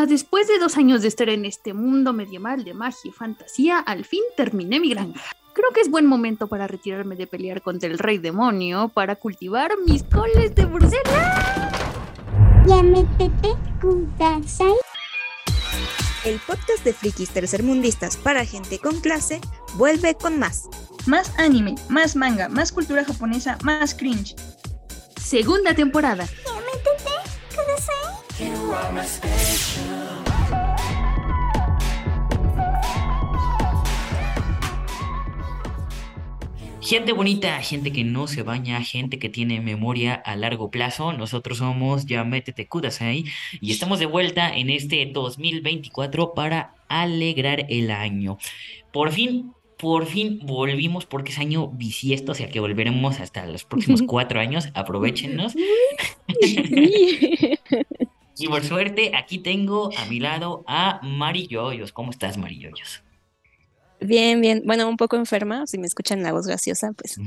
Ah, después de dos años de estar en este mundo medieval de magia y fantasía, al fin terminé mi granja. Creo que es buen momento para retirarme de pelear contra el rey demonio para cultivar mis coles de Bruselas. El podcast de frikis tercermundistas para gente con clase vuelve con más. Más anime, más manga, más cultura japonesa, más cringe. Segunda temporada. Gente bonita, gente que no se baña, gente que tiene memoria a largo plazo. Nosotros somos Ya Métete Kudasai y estamos de vuelta en este 2024 para alegrar el año. Por fin, por fin volvimos porque es año bisiesto, o sea que volveremos hasta los próximos cuatro años. Aprovechenos. y por suerte, aquí tengo a mi lado a Mari Yoyos. ¿Cómo estás, Mari Yoyos? Bien, bien. Bueno, un poco enferma, si me escuchan la voz graciosa, pues.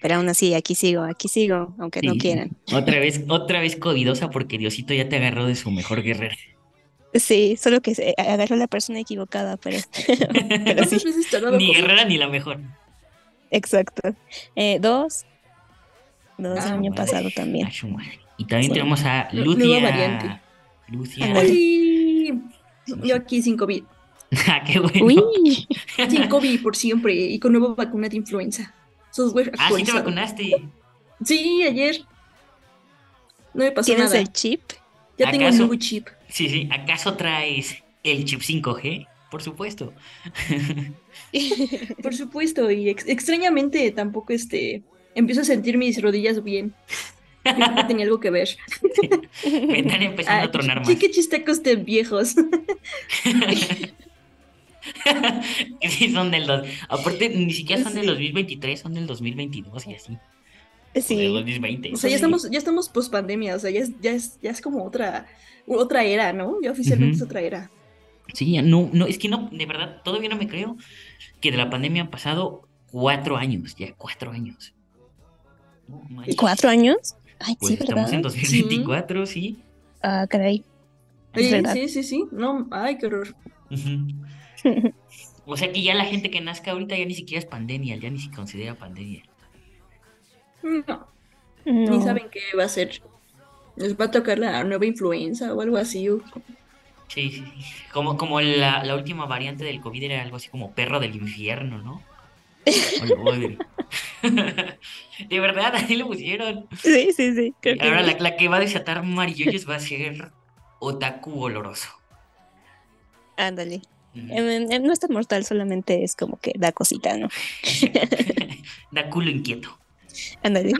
Pero aún así, aquí sigo, aquí sigo, aunque no quieran. Otra vez, otra vez covidosa porque Diosito ya te agarró de su mejor guerrera. Sí, solo que se agarró a la persona equivocada, pero, pero sí. ni guerrera ni la mejor. Exacto. Eh, dos. Dos ah, año pasado también. Y también tenemos a Lucia. variante. Lucia. Yo aquí sin COVID. Ah, qué bueno. Sin COVID por siempre y con nueva vacuna de influenza. Software ah, sí te vacunaste. Sí, ayer. No me pasó ¿Tienes nada. el chip? Ya tengo el nuevo chip. Sí, sí. ¿Acaso traes el chip 5G? Por supuesto. por supuesto. Y extrañamente tampoco este empiezo a sentir mis rodillas bien. Tenía algo que ver. Me están empezando a ah, tronar más. Sí, qué chistecos de viejos. sí, son del dos. Aparte, ni siquiera son del 2023, son del 2022 y así. Sí. O, 2020. o sea, ya estamos, ya estamos post pandemia, o sea, ya es, ya es, ya es como otra, otra era, ¿no? Ya oficialmente es otra era. Sí, no, no, es que no, de verdad, todavía no me creo que de la pandemia han pasado cuatro años, ya cuatro años. ¿Cuatro años? Ay, pues sí, estamos en 2024, sí. Ah, caray. Sí, sí, sí, No, ay, qué horror. o sea que ya la gente que nazca ahorita ya ni siquiera es pandemia, ya ni se considera pandemia. No. Ni saben qué va a ser. Les va a tocar la nueva influenza o algo así. Sí, sí. Como, como la, la última variante del COVID era algo así como perro del infierno, ¿no? de verdad, ahí lo pusieron. Sí, sí, sí. ahora la, que va a desatar Mariyoyos va a ser Otaku oloroso. Ándale. no es tan mortal, solamente es como que da cosita, ¿no? da culo inquieto. Ándale.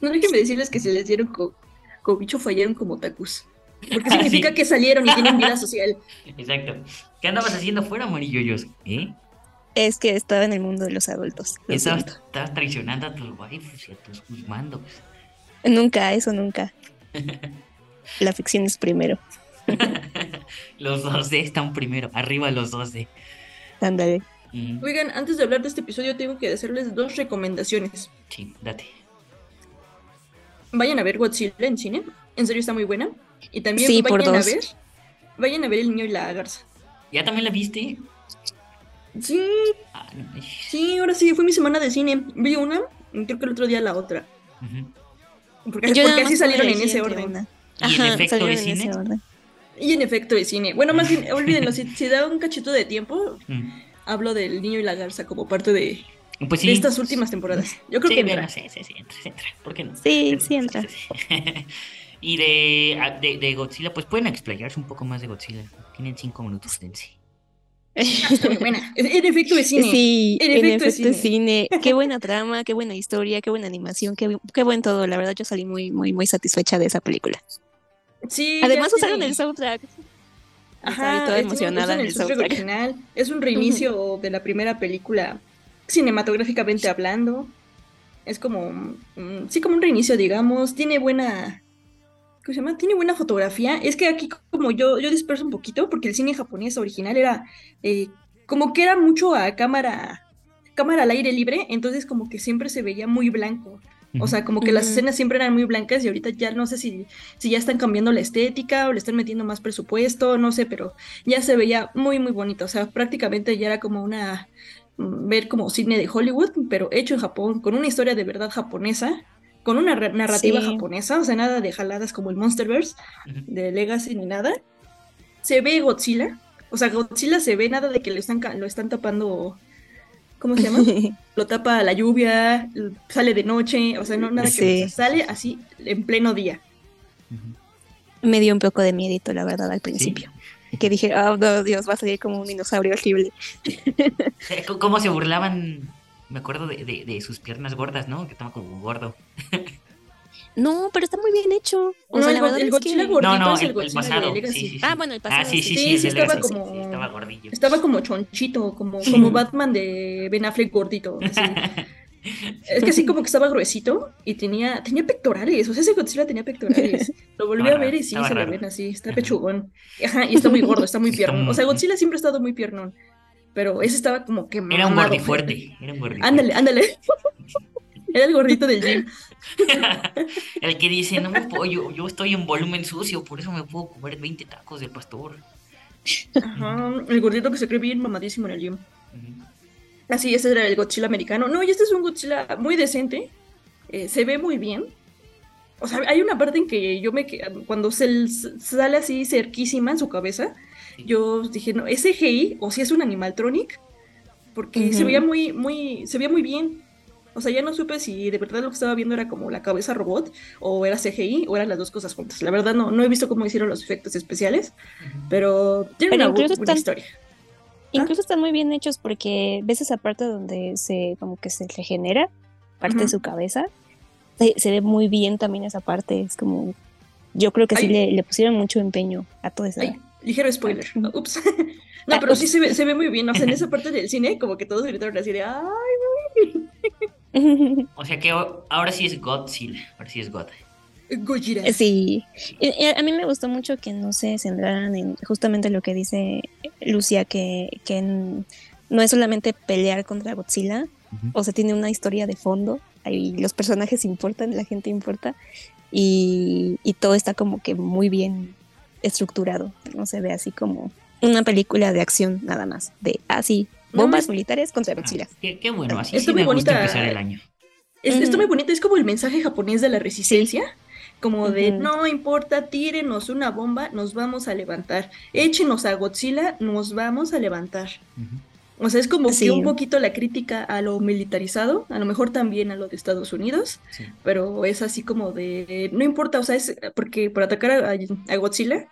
No déjenme decirles que se les dieron co cobicho fallaron como otakus. Porque ah, significa que salieron y tienen vida social. Exacto. ¿Qué andabas haciendo fuera, Mariyoyos? ¿Eh? Es que estaba en el mundo de los adultos. Estabas, traicionando a tus waifus y a tus mandos. Nunca, eso nunca. La ficción es primero. los 2D están primero, arriba los 2D. Ándale. Oigan, antes de hablar de este episodio tengo que hacerles dos recomendaciones. Sí, date. Vayan a ver Godzilla en cine. En serio está muy buena. Y también vayan a ver. Vayan a ver El niño y la garza. ¿Ya también la viste? Sí. Sí, ahora sí, fue mi semana de cine. Vi una, creo que el otro día la otra. Porque, así salieron en ese orden. ¿Y en efecto de cine? Y en efecto de cine. Bueno, más bien, olvídenlo, si, da un cachito de tiempo, hablo del niño y la garza como parte de, pues estas últimas temporadas. Yo creo que entra. sí, sí, sí, entra, entra. ¿Por qué no? Sí, sí entra. y de, de, de, Godzilla, pues pueden explayarse un poco más de Godzilla. Tienen cinco minutos de buena. En efecto de cine. Sí, en efecto, de cine. Qué buena trama, qué buena historia, qué buena animación, qué, qué buen todo. La verdad, yo salí muy, muy, muy satisfecha de esa película. Sí. Además usaron el soundtrack. Ajá, toda emocionada el soundtrack original. Es un reinicio de la primera película cinematográficamente hablando. Es como, sí, como un reinicio, digamos. Tiene buena ¿cómo se llama? Tiene buena fotografía. Es que aquí como yo, yo disperso un poquito, porque el cine japonés original era eh, como que era mucho a cámara, cámara al aire libre, entonces como que siempre se veía muy blanco. O sea, como que las escenas siempre eran muy blancas y ahorita ya no sé si, si ya están cambiando la estética o le están metiendo más presupuesto, no sé, pero ya se veía muy, muy bonito. O sea, prácticamente ya era como una, mm, ver como cine de Hollywood, pero hecho en Japón, con una historia de verdad japonesa, con una narrativa japonesa, o sea, nada de jaladas como el Monsterverse de Legacy ni nada. Se ve Godzilla, o sea, Godzilla se ve nada de que lo están, lo están tapando ¿cómo se llama? Lo tapa la lluvia, sale de noche, o sea, no nada que sale así en pleno día. Me dio un poco de miedito, la verdad, al principio. Que dije, oh, Dios, va a salir como un dinosaurio horrible. ¿Cómo se burlaban? Me acuerdo de, de sus piernas gordas, ¿no? Que estaba como gordo. No, pero está muy bien hecho. O no, sea, el, el Godzilla gordito no, no, es el, el pasado. Sí, sí, Ah, bueno, el pasado. Ah, sí, sí, sí, sí, estaba como, estaba gordillo. Estaba como chonchito, como, como Batman de Ben Affleck gordito. es que así como que estaba gruesito y tenía, tenía pectorales. O sea, ese Godzilla tenía pectorales. Lo volví a ver y sí, se lo ven así. Está pechugón. Ajá, y está muy gordo, está muy piernón. O sea, Godzilla siempre ha estado muy piernón. Pero ese estaba como que Era un gordifuerte. Era un gordifuerte. Ándale, ándale. Era el gordito del gym. el que dice, no me puedo, yo, estoy en volumen sucio, por eso me puedo comer 20 tacos del pastor. Ajá, el gordito que se cree bien mamadísimo en el gym. Así, ese era el Godzilla americano. No, y este es un Godzilla muy decente. Eh, se ve muy bien. O sea, hay una parte en que yo me cuando se sale así cerquísima en su cabeza, yo dije, no, ¿es CGI o si es un animaltronic? Porque se veía muy, muy, se veía muy bien. O sea, ya no supe si de verdad lo que estaba viendo era como la cabeza robot o era CGI o eran las dos cosas juntas. La verdad no, no he visto cómo hicieron los efectos especiales, pero tiene una buena historia. Incluso están muy bien hechos porque ves esa parte donde se como que se regenera parte de su cabeza. Se, ve muy bien también esa parte. Es como yo creo que sí le, pusieron mucho empeño a todo eso. Ligero spoiler. Ups. no, pero sí se ve, se ve muy bien. O sea, en esa parte del cine, como que todos gritaron así de ¡ay, o sea que ahora sí es Godzilla, ahora sí es God. Gojira. Sí, a mí me gustó mucho que no se centraran en justamente lo que dice Lucia, que, no es solamente pelear contra Godzilla, o sea, tiene una historia de fondo, ahí los personajes importan, la gente importa, y, todo está como que muy bien estructurado, no se ve así como una película de acción nada más, de así, ah, Bombas militares contra Godzilla. qué, bueno, así sí me gusta empezar el año. Es, Esto muy bonito, es como el mensaje japonés de la resistencia. Como de, no importa, tírenos una bomba, nos vamos a levantar. Échenos a Godzilla, nos vamos a levantar. O sea, es como que un poquito la crítica a lo militarizado, a lo mejor también a lo de Estados Unidos, pero es así como de, no importa, o sea, es porque por atacar a Godzilla,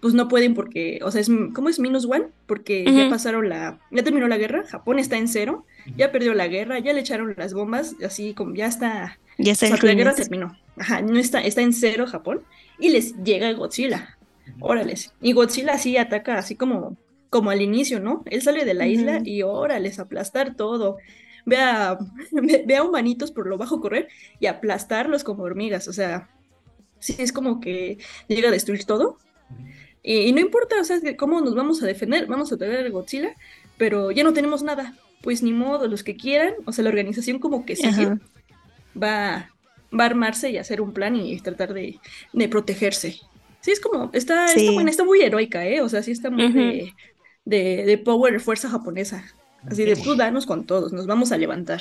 pues no pueden porque, o sea, es, ¿cómo es minus one? Porque ya pasaron la, ya terminó la guerra, Japón está en cero, ya perdió la guerra, ya le echaron las bombas, así como ya está, ya está la guerra terminó, ajá, no está, está en cero Japón, y les llega Godzilla, órales, y Godzilla así ataca así como, como al inicio, ¿no? Él sale de la isla y órales, aplastar todo, ve a, ve a humanitos por lo bajo correr y aplastarlos como hormigas, o sea, sí, es como que llega a destruir todo, y, no importa, o sea, cómo nos vamos a defender, vamos a tener el Godzilla, pero ya no tenemos nada. Pues ni modo, los que quieran, o sea, la organización como que sigue, va, va a armarse y hacer un plan y tratar de, protegerse. Sí, es como, está, está, está, muy heroica, ¿eh? O sea, sí está muy de, de, de, power, fuerza japonesa. Así de tú danos con todos, nos vamos a levantar.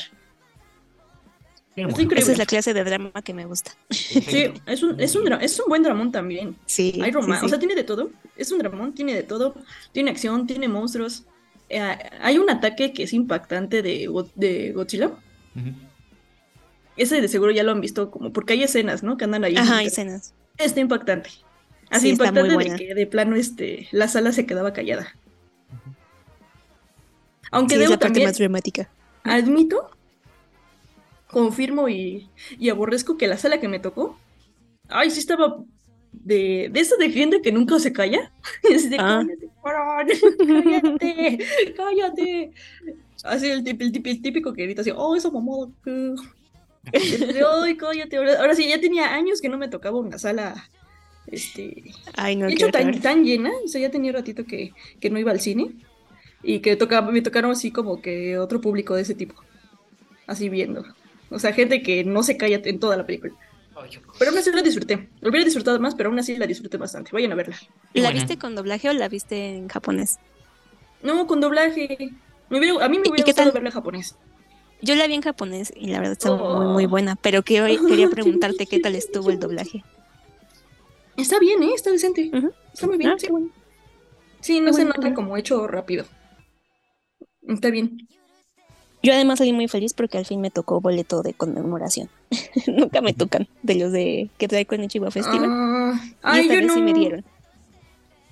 Esa es la clase de drama que me gusta. Sí, es un, es un, es un buen dramón también. Sí. Hay romance, o sea, tiene de todo. Es un dramón, tiene de todo. Tiene acción, tiene monstruos. Eh, hay un ataque que es impactante de, de Godzilla. Ese de seguro ya lo han visto, como porque hay escenas, ¿no? Que andan ahí. Ajá, hay escenas. Está impactante. Así impactante de que de plano este, la sala se quedaba callada. Aunque sí, debo es la parte más dramática. Admito confirmo y, aborrezco que la sala que me tocó, ay, sí estaba de, de esa de gente que nunca se calla. Es de, ah. cállate, cállate, Así el, típico, el típico que grita así, oh, esa mamada. Ay, cállate. Ahora, sí, ya tenía años que no me tocaba una sala este, Ay, no, hecho tan, tan, llena, o sea, ya tenía ratito que, que no iba al cine y que tocaba, me tocaron así como que otro público de ese tipo, así viendo. O sea, gente que no se calla en toda la película. Pero aún así la disfruté. Lo hubiera disfrutado más, pero aún así la disfruté bastante. Vayan a verla. ¿La viste con doblaje o la viste en japonés? No, con doblaje. a mí me hubiera gustado verla en japonés. Yo la vi en japonés y la verdad estaba muy, muy oh. buena. Pero que hoy quería preguntarte qué tal estuvo el doblaje. Está bien, ¿eh? Está decente. Está muy bien. Ah, sí. sí, no se nota como hecho rápido. Está bien. Yo además salí muy feliz porque al fin me tocó boleto de conmemoración. Nunca me tocan de los de que trae con el Chihuahua Festival. Ah, ay, yo no. sí me dieron.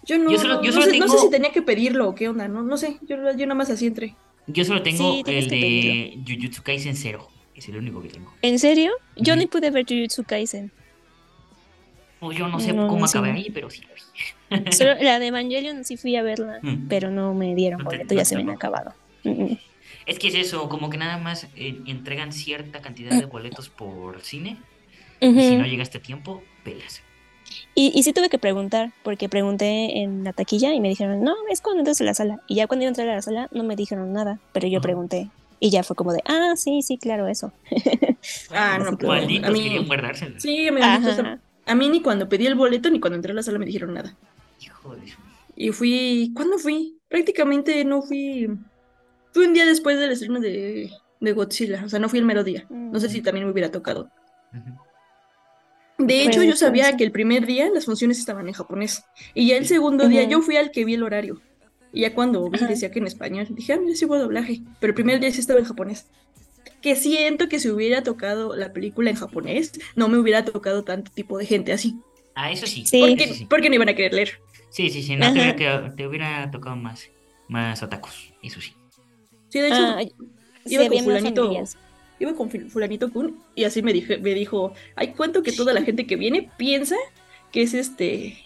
Yo no, yo solo, yo solo no, sé, tengo... no, sé, si tenía que pedirlo o qué onda, no, no sé, yo, yo nada más así entré. Yo solo tengo el de Jujutsu Kaisen 0, es el único que tengo. ¿En serio? Yo ni pude ver Jujutsu Kaisen. O yo no sé cómo acabé ahí, pero sí Solo la de Evangelion sí fui a verla, mm. pero no me dieron boleto, ya se me han acabado. Es que es eso, como que nada más eh, entregan cierta cantidad de boletos por cine. Y si no llegaste a tiempo, pelas. Y, y sí tuve que preguntar, porque pregunté en la taquilla y me dijeron, no, es cuando entras a la sala. Y ya cuando iba a entrar a la sala no me dijeron nada, pero yo pregunté. Y ya fue como de, ah, sí, sí, claro, eso. ah, no, pues, a mí, Sí, a a mí ni cuando pedí el boleto ni cuando entré a la sala me dijeron nada. Hijo de... Y fui, ¿cuándo fui? Prácticamente no fui Fui un día después del estreno de, de Godzilla, o sea, no fui el mero día. No sé si mm. también me hubiera tocado. De hecho, yo sabía que el primer día las funciones estaban en japonés. Y ya el segundo día yo fui al que vi el horario. Y ya cuando vi decía que en español, dije, ah, mira, sí hubo doblaje. Pero el primer día sí estaba en japonés. Que siento que si hubiera tocado la película en japonés, no me hubiera tocado tanto tipo de gente así. Ah, eso sí. porque, porque no iban a querer leer. Sí, sí, sí. No te hubiera, te hubiera, tocado más, más atacos. Eso sí. Sí, de hecho, ah, iba, con fulanito, iba con fulanito Kun y así me, dije, me dijo, ay, cuento que toda la gente que viene piensa que es este,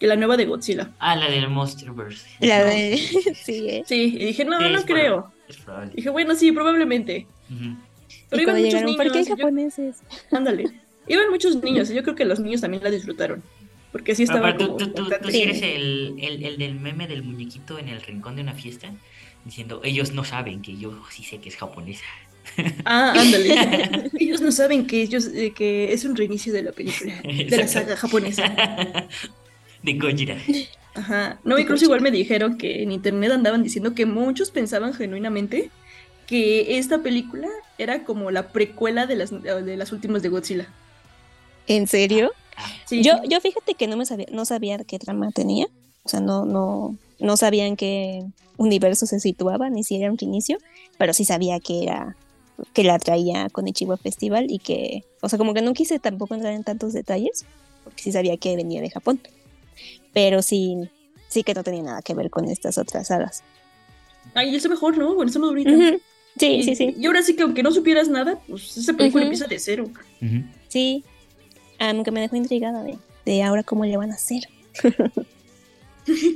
que la nueva de Godzilla. Ah, la del Monsterverse. La de, sí, ¿eh? Sí, y dije, no, no creo. Es probable. Dije, bueno, sí, probablemente. Pero iban muchos niños. ¿Por qué hay japoneses? ándale. Iban muchos niños y yo creo que los niños también la disfrutaron. Porque así estaba. Pero tú, tú, tú, eres el, el, el, del meme del muñequito en el rincón de una fiesta diciendo, ellos no saben que yo sí sé que es japonesa. Ah, ándale. ellos no saben que ellos eh, que es un reinicio de la película, de la saga japonesa. De Gojira. Ajá. No, incluso igual me dijeron que en internet andaban diciendo que muchos pensaban genuinamente que esta película era como la precuela de las, de las últimas de Godzilla. ¿En serio? Sí. Yo, yo fíjate que no me sabía, no sabía qué trama tenía. O sea, no, no, no sabía en qué universo se situaba, ni si era un inicio, pero sí sabía que era que la traía con Ichigo Festival y que, o sea, como que no quise tampoco entrar en tantos detalles, porque sí sabía que venía de Japón, pero sí, sí que no tenía nada que ver con estas otras sagas. Ay, es mejor, ¿no? Bueno, estamos ahorita. Sí, sí, sí. Y ahora sí que aunque no supieras nada, pues esa película empieza de cero. Sí, aunque me dejó intrigada de, de ahora cómo le van a hacer.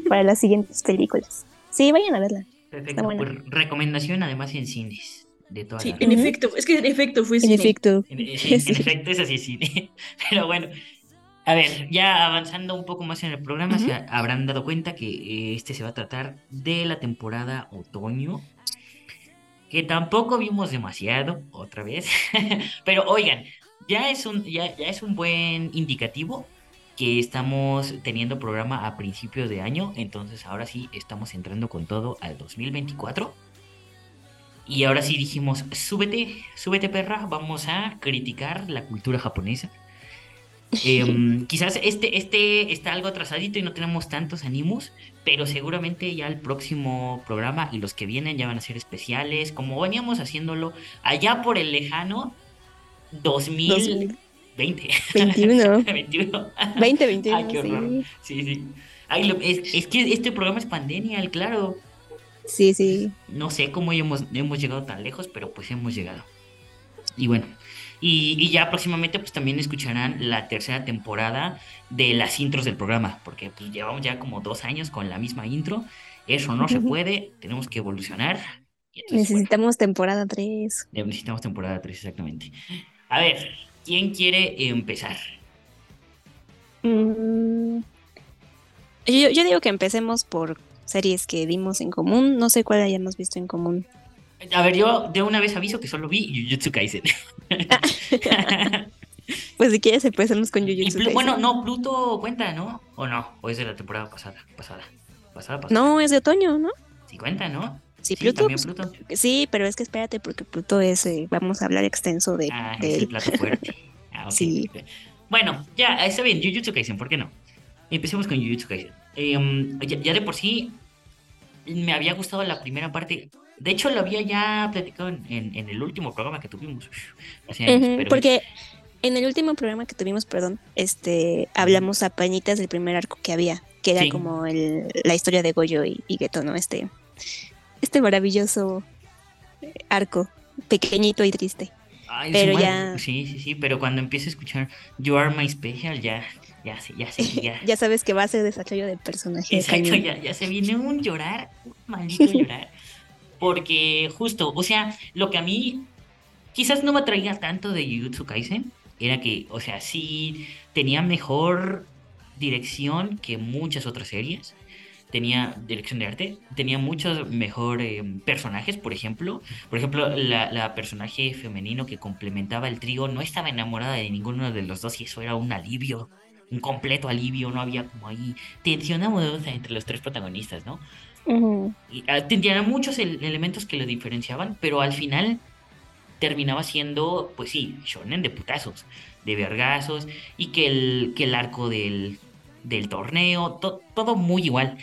para las siguientes películas. Sí, vayan a verla. Perfecto. Pues, recomendación además en cines. De todas sí, en efecto, es que en efecto fue cine. En efecto. En, efecto es así cine. Pero bueno, a ver, ya avanzando un poco más en el programa, se habrán dado cuenta que eh, este se va a tratar de la temporada otoño, que tampoco vimos demasiado, otra vez. Pero oigan, ya es un, ya, ya es un buen indicativo que estamos teniendo programa a principios de año, entonces ahora sí estamos entrando con todo al 2024. Y ahora sí dijimos, súbete, súbete perra, vamos a criticar la cultura japonesa. Em, quizás este, este está algo atrasadito y no tenemos tantos ánimos, pero seguramente ya el próximo programa y los que vienen ya van a ser especiales, como veníamos haciéndolo allá por el lejano 2000. 20. 21. 21. 20, 21. Ay, qué horror. Sí, sí. es, que este programa es pandemia, claro. Sí, sí. No sé cómo hemos, hemos llegado tan lejos, pero pues hemos llegado. Y bueno, y, ya próximamente pues también escucharán la tercera temporada de las intros del programa, porque pues llevamos ya como dos años con la misma intro. Eso no se puede, tenemos que evolucionar. necesitamos temporada 3. Necesitamos temporada 3, exactamente. A ver, ¿Quién quiere empezar? Mm, yo, digo que empecemos por series que vimos en común. No sé cuál hayamos visto en común. A ver, yo de una vez aviso que solo vi Jujutsu Kaisen. pues si quieres empecemos con Jujutsu Kaisen. Bueno, no, Pluto cuenta, ¿no? ¿O no? ¿O es de la temporada pasada? Pasada. Pasada, pasada. No, es de otoño, ¿no? Sí cuenta, ¿no? Sí, Pluto, Sí, pero es que espérate, porque Pluto es, eh, vamos a hablar extenso de... Ah, es el plato fuerte. Ah, sí. Bueno, ya, está bien, Jujutsu Kaisen, ¿por qué no? Empecemos con Jujutsu Kaisen. Em, ya, de por sí me había gustado la primera parte. De hecho, lo había ya platicado en, en, el último programa que tuvimos. porque en el último programa que tuvimos, perdón, este, hablamos a pañitas del primer arco que había, que era como el, la historia de Goyo y, y Geto, ¿no? Este, este maravilloso arco, pequeñito y triste. pero ya... Sí, sí, sí, pero cuando empieza a escuchar You Are My Special, ya, ya sé, ya sé, ya. ya sabes que va a ser desarrollo de personaje. Exacto, ya, ya se viene un llorar, un maldito llorar. Porque justo, o sea, lo que a mí quizás no me atraía tanto de Jujutsu Kaisen era que, o sea, sí tenía mejor dirección que muchas otras series tenía dirección de arte, tenía muchos mejores eh, personajes, por ejemplo. Por ejemplo, la, personaje femenino que complementaba el trío no estaba enamorada de ninguno de los dos y eso era un alivio, un completo alivio, no había como ahí tensión amorosa entre los tres protagonistas, ¿no? y, ah, tenía muchos elementos que lo diferenciaban, pero al final terminaba siendo, pues sí, shonen de putazos, de vergazos, y que el, que el arco del, del torneo, todo muy igual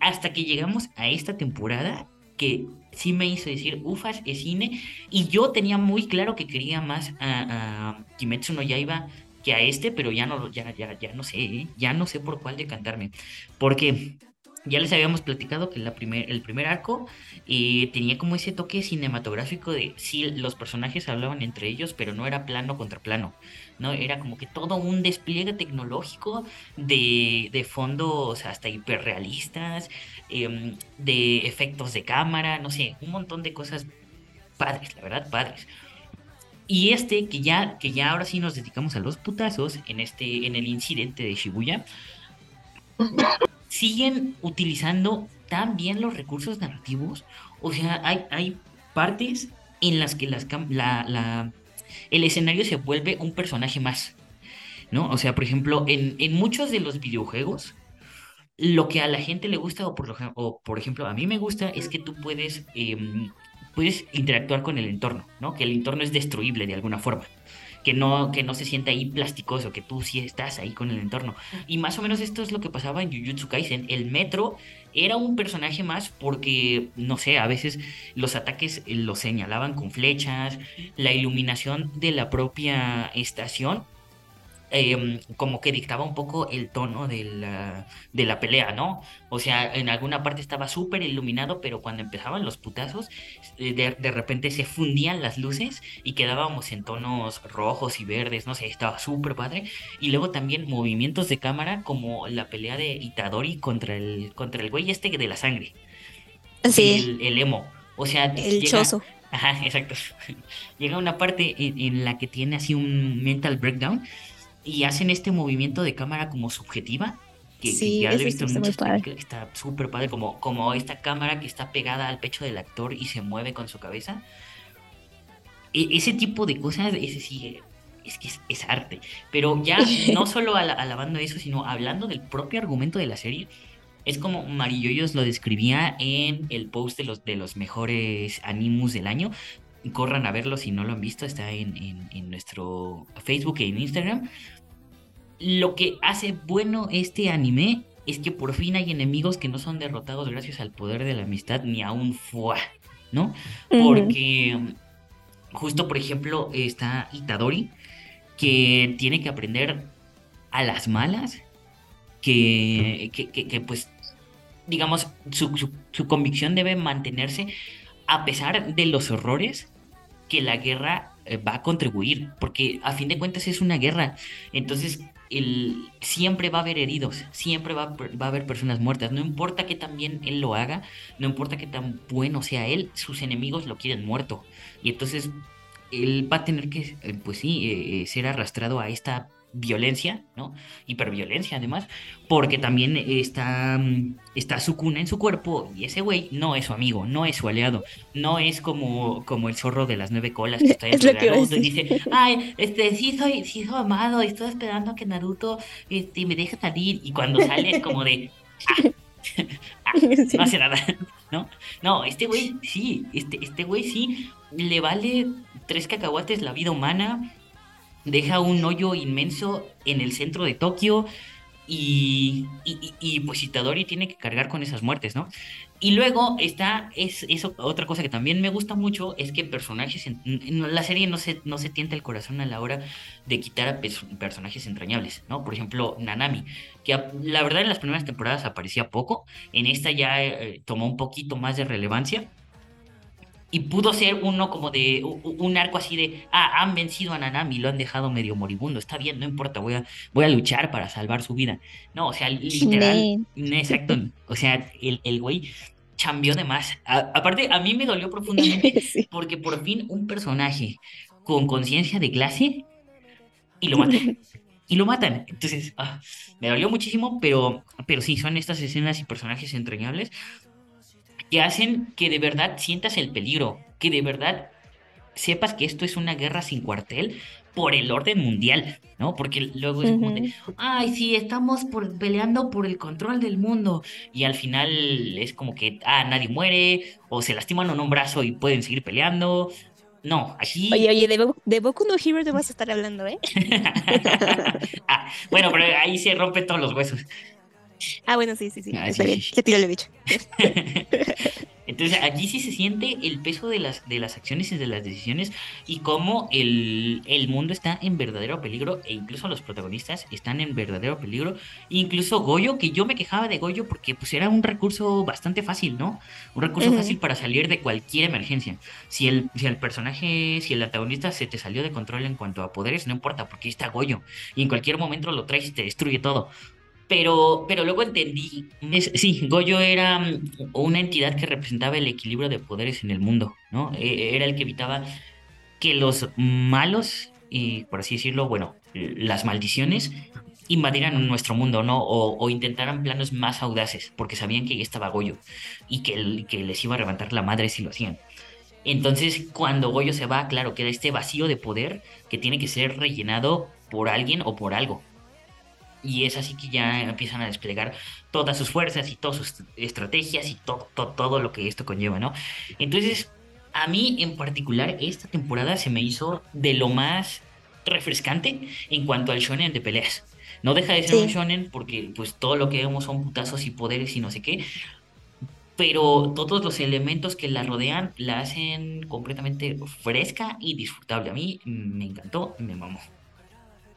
hasta que llegamos a esta temporada que sí me hizo decir, ufas, es cine, y yo tenía muy claro que quería más a, Kimetsu no Yaiba que a este, pero ya no, ya, ya, ya no sé, ¿eh? ya no sé por cuál decantarme, porque ya les habíamos platicado que la primer, el primer arco eh, tenía como ese toque cinematográfico de sí, los personajes hablaban entre ellos, pero no era plano contra plano, ¿no? Era como que todo un despliegue tecnológico de, de fondos hasta hiperrealistas, em, de efectos de cámara, no sé, un montón de cosas padres, la verdad, padres. Y este, que ya, que ya ahora sí nos dedicamos a los putazos en, este, en el incidente de Shibuya, siguen utilizando tan bien los recursos narrativos. O sea, hay, hay partes en las que las, la, el escenario se vuelve un personaje más. ¿No? O sea, por ejemplo, en, en muchos de los videojuegos, lo que a la gente le gusta, o por, ejemplo a mí me gusta, es que tú puedes, em, puedes interactuar con el entorno, ¿no? Que el entorno es destruible de alguna forma que no, que no se sienta ahí plasticoso, que tú sí estás ahí con el entorno. Y más o menos esto es lo que pasaba en Jujutsu Kaisen. El metro era un personaje más porque, no sé, a veces los ataques los señalaban con flechas, la iluminación de la propia estación Em, como que dictaba un poco el tono de la, de la pelea, ¿no? O sea, en alguna parte estaba súper iluminado, pero cuando empezaban los putazos, eh, de, repente se fundían las luces y quedábamos en tonos rojos y verdes, no sé, estaba súper padre. Y luego también movimientos de cámara como la pelea de Itadori contra el, contra el güey este de la sangre. Sí. El, emo. O sea, el choso. Ajá, exacto. llega una parte en, en, la que tiene así un mental breakdown y hacen este movimiento de cámara como subjetiva. Que, ya lo he visto en muchas películas, está súper padre, como, como esta cámara que está pegada al pecho del actor y se mueve con su cabeza. E, ese tipo de cosas, ese sí, es que es, arte. Pero ya no solo alabando eso, sino hablando del propio argumento de la serie, es como Marilloyos lo describía en el post de los, de los mejores animus del año, corran a verlo si no lo han visto, está en, en, nuestro Facebook e en Instagram. Lo que hace bueno este anime es que por fin hay enemigos que no son derrotados gracias al poder de la amistad ni a un fuá, ¿no? Porque justo, por ejemplo, está Itadori, que tiene que aprender a las malas, que, que, pues, digamos, su, su, convicción debe mantenerse a pesar de los horrores que la guerra eh, va a contribuir, porque a fin de cuentas es una guerra. Entonces, el, siempre va a haber heridos, siempre va, va, a haber personas muertas. No importa que también él lo haga, no importa que tan bueno sea él, sus enemigos lo quieren muerto. Y entonces él va a tener que, eh, pues sí, eh, ser arrastrado a esta violencia, ¿no? Hiperviolencia además, porque también está, mm, está su cuna en su cuerpo y ese güey no es su amigo, no es su aliado, no es como, como el zorro de las nueve colas que está dentro de Naruto y dice, ay, este, sí soy, sí soy amado, estoy esperando a que Naruto este, me deje salir y cuando sale es como de, ah, ah, no hace nada, ¿no? No, este güey sí, este, este güey sí, le vale tres cacahuates la vida humana, deja un hoyo inmenso en el centro de Tokio y, y, pues Itadori tiene que cargar con esas muertes, ¿no? Y luego está, es, eso, otra cosa que también me gusta mucho, es que personajes, en, la serie no se, no se tienta el corazón a la hora de quitar a personajes entrañables, ¿no? Por ejemplo, Nanami, que la verdad en las primeras temporadas aparecía poco, en esta ya eh, tomó un poquito más de relevancia, y pudo ser uno como de un arco así de, ah, han vencido a Nanami, lo han dejado medio moribundo, está bien, no importa, voy a, voy a luchar para salvar su vida. No, o sea, literal, exacto, o sea, el, el güey cambió de más. aparte, a mí me dolió profundamente porque por fin un personaje con conciencia de clase y lo matan. Y lo matan. Entonces, ah, me dolió muchísimo, pero, pero sí, son estas escenas y personajes entrañables que hacen que de verdad sientas el peligro, que de verdad sepas que esto es una guerra sin cuartel por el orden mundial, ¿no? Porque luego es como de, ay, sí, estamos por, peleando por el control del mundo. Y al final es como que, ah, nadie muere, o se lastiman en un brazo y pueden seguir peleando. No, aquí. Oye, oye, de, de Boku no Hero te vas a estar hablando, ¿eh? ah, bueno, pero ahí se rompen todos los huesos. Ah, bueno, sí, sí, sí. Ah, está bien. Le tiro el bicho. Entonces allí sí se siente el peso de las, de las acciones y de las decisiones y cómo el, el, mundo está en verdadero peligro e incluso los protagonistas están en verdadero peligro. Incluso Goyo, que yo me quejaba de Goyo porque pues era un recurso bastante fácil, ¿no? Un recurso fácil para salir de cualquier emergencia. Si el, si el personaje, si el antagonista se te salió de control en cuanto a poderes, no importa porque está Goyo y en cualquier momento lo traes y te destruye todo. Pero, pero luego entendí, sí, Goyo era mm, una entidad que representaba el equilibrio de poderes en el mundo, ¿no? E, era el que evitaba que los malos, y por así decirlo, bueno, las maldiciones invadieran nuestro mundo, ¿no? O, intentaran planos más audaces, porque sabían que ya estaba Goyo y que, que les iba a levantar la madre si lo hacían. Entonces, cuando Goyo se va, claro, queda este vacío de poder que tiene que ser rellenado por alguien o por algo. Y es así que ya empiezan a desplegar todas sus fuerzas y todas sus estrategias y todo, todo, lo que esto conlleva, ¿no? Entonces, a mí en particular, esta temporada se me hizo de lo más refrescante en cuanto al shonen de peleas. No deja de ser un shonen porque pues todo lo que vemos son putazos y poderes y no sé qué, pero todos los elementos que la rodean la hacen completamente fresca y disfrutable. A mí me encantó, me mamó.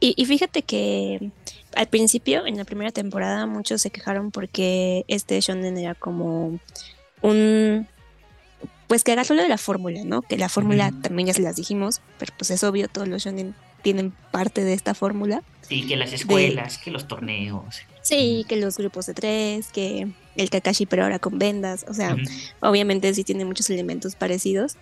Y, fíjate que al principio, en la primera temporada, muchos se quejaron porque este shonen era como un... Pues que agarró lo de la fórmula, ¿no? Que la fórmula también ya se las dijimos, pero pues es obvio, todos los shonen tienen parte de esta fórmula. Sí, que las escuelas, que los torneos. Sí, que los grupos de tres, que el Kakashi pero ahora con vendas, o sea, obviamente sí tiene muchos elementos parecidos,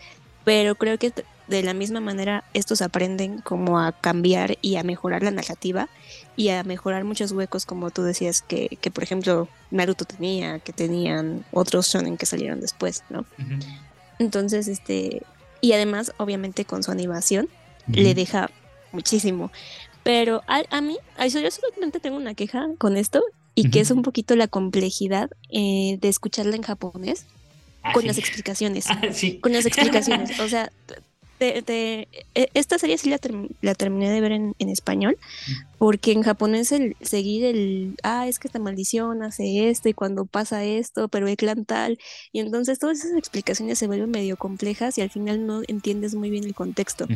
pero creo que de la misma manera estos aprenden como a cambiar y a mejorar la narrativa y a mejorar muchos huecos como tú decías que, que por ejemplo Naruto tenía, que tenían otros shonen que salieron después, ¿no? Entonces, este, y además obviamente con su animación le deja muchísimo. Pero a, a mí, yo solamente tengo una queja con esto y que es un poquito la complejidad eh, de escucharla en japonés Ah, con las explicaciones. Ah, con las explicaciones. O sea, e, esta serie sí la, la, terminé de ver en, español, porque en japonés el seguir el, ah, es que esta maldición hace esto y cuando pasa esto, pero el clan tal, y entonces todas esas explicaciones se vuelven medio complejas y al final no entiendes muy bien el contexto.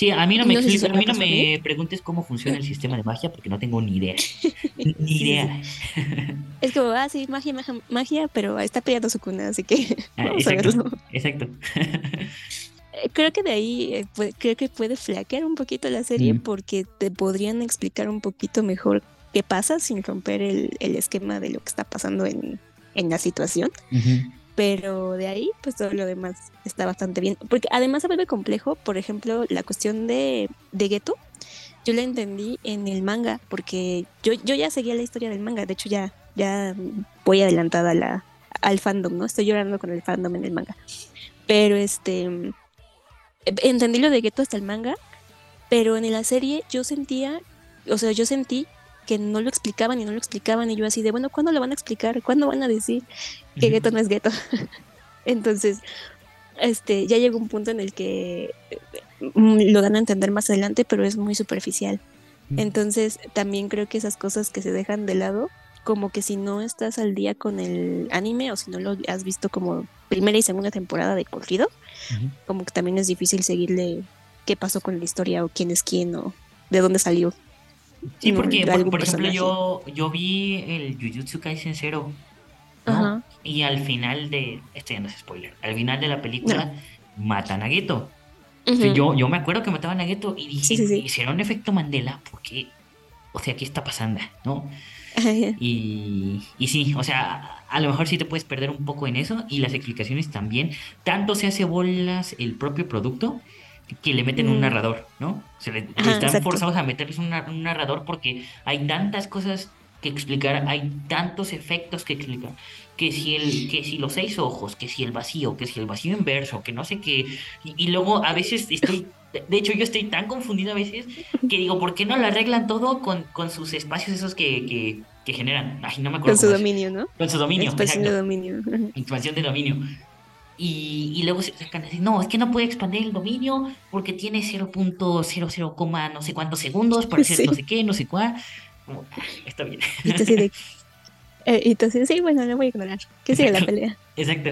Sí, a mí no, me, a mí no me preguntes cómo funciona el sistema de magia porque no tengo ni idea. ni idea. Es como, ah, sí, magia, magia, magia, pero está peleando su cuna, así que. Ah, exacto. exacto. Eh, creo que de ahí eh, creo que puede flaquear un poquito la serie porque te podrían explicar un poquito mejor qué pasa sin romper el, el, esquema de lo que está pasando en, en la situación pero de ahí, pues todo lo demás está bastante bien. Porque además se vuelve complejo, por ejemplo, la cuestión de, de. Yo la entendí en el manga, porque yo, yo ya seguía la historia del manga. De hecho, ya, ya voy adelantada la, al fandom, ¿no? Estoy llorando con el fandom en el manga. Pero este. Entendí lo de Geto hasta el manga, pero en la serie yo sentía, o sea, yo sentí que no lo explicaban y no lo explicaban y yo así de, bueno, ¿cuándo lo van a explicar? ¿Cuándo van a decir que Geto no es Geto? Entonces, este, ya llegó un punto en el que mm, lo dan a entender más adelante, pero es muy superficial. Entonces, también creo que esas cosas que se dejan de lado, como que si no estás al día con el anime o si no lo has visto como primera y segunda temporada de corrido, como que también es difícil seguirle qué pasó con la historia o quién es quién o de dónde salió. Sí, porque, por, ejemplo, yo, yo vi el Jujutsu Kaisen Zero. Y al final de. Esto ya no es spoiler. Al final de la película matan a Geto. yo, yo me acuerdo que mataban a Geto y dije, ¿hicieron efecto Mandela? Porque. O sea, ¿qué está pasando? ¿No? y, y sí, o sea, a lo mejor sí te puedes perder un poco en eso y las explicaciones también. Tanto se hace bolas el propio producto que le meten un narrador, ¿no? Se le, están forzados a meterles un, narrador porque hay tantas cosas que explicar, hay tantos efectos que explicar, que si el, que si los seis ojos, que si el vacío, que si el vacío inverso, que no sé qué, y, luego a veces estoy, de hecho yo estoy tan confundido a veces que digo, ¿por qué no lo arreglan todo con, con sus espacios esos que, que, que generan? Ay, no me acuerdo. Con su dominio, ¿no? Con su dominio. Expansión de dominio. Expansión de dominio. Y, luego se sacan así, no, es que no puede expandir el dominio porque tiene 0.00, no sé cuántos segundos para hacer no sé qué, no sé cuál. Como, ah, está bien. Y entonces, eh, sí, bueno, lo voy a ignorar. Que sigue la pelea. Exacto.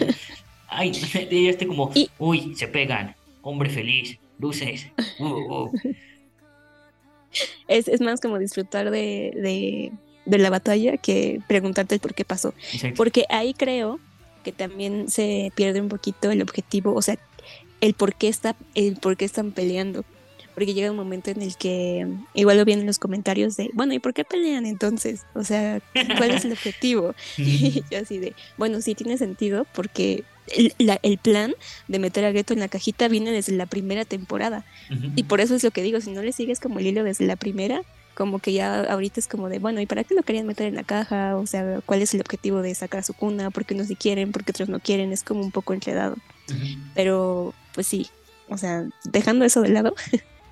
Ay, yo estoy como, uy, se pegan, hombre feliz, luces. Uh, uh. Es, es, más como disfrutar de, de, de, la batalla que preguntarte por qué pasó. Porque ahí creo que también se pierde un poquito el objetivo, o sea, el por qué, está, el por qué están peleando. Porque llega un momento en el que igual lo vienen los comentarios de, bueno, ¿y por qué pelean entonces? O sea, ¿cuál es el objetivo? y yo así de, bueno, sí tiene sentido porque el, el, plan de meter a Geto en la cajita viene desde la primera temporada. Y por eso es lo que digo, si no le sigues como el hilo desde la primera, como que ya ahorita es como de, bueno, ¿y para qué lo querían meter en la caja? O sea, ¿cuál es el objetivo de sacar a su cuna? ¿Por qué unos sí quieren? ¿Por qué otros no quieren? Es como un poco enredado. Pero, pues sí, o sea, dejando eso de lado,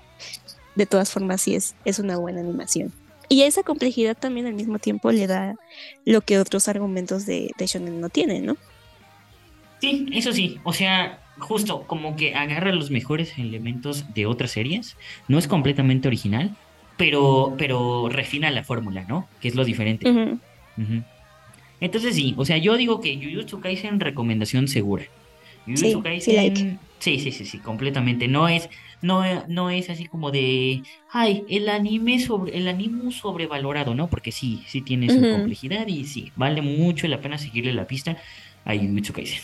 de todas formas sí es, es una buena animación. Y esa complejidad también al mismo tiempo le da lo que otros argumentos de, de Shonen no tienen, ¿no? Sí, eso sí, o sea, justo como que agarra los mejores elementos de otras series, no es completamente original, pero, pero refina la fórmula, ¿no? Que es lo diferente. Entonces sí, o sea, yo digo que Jujutsu Kaisen recomendación segura. Jujutsu Kaisen, sí, sí, sí, sí, completamente. No es, no, no es así como de, ay, el anime sobre, el anime sobrevalorado, ¿no? Porque sí, sí tiene su complejidad y sí, vale mucho la pena seguirle la pista a Jujutsu Kaisen.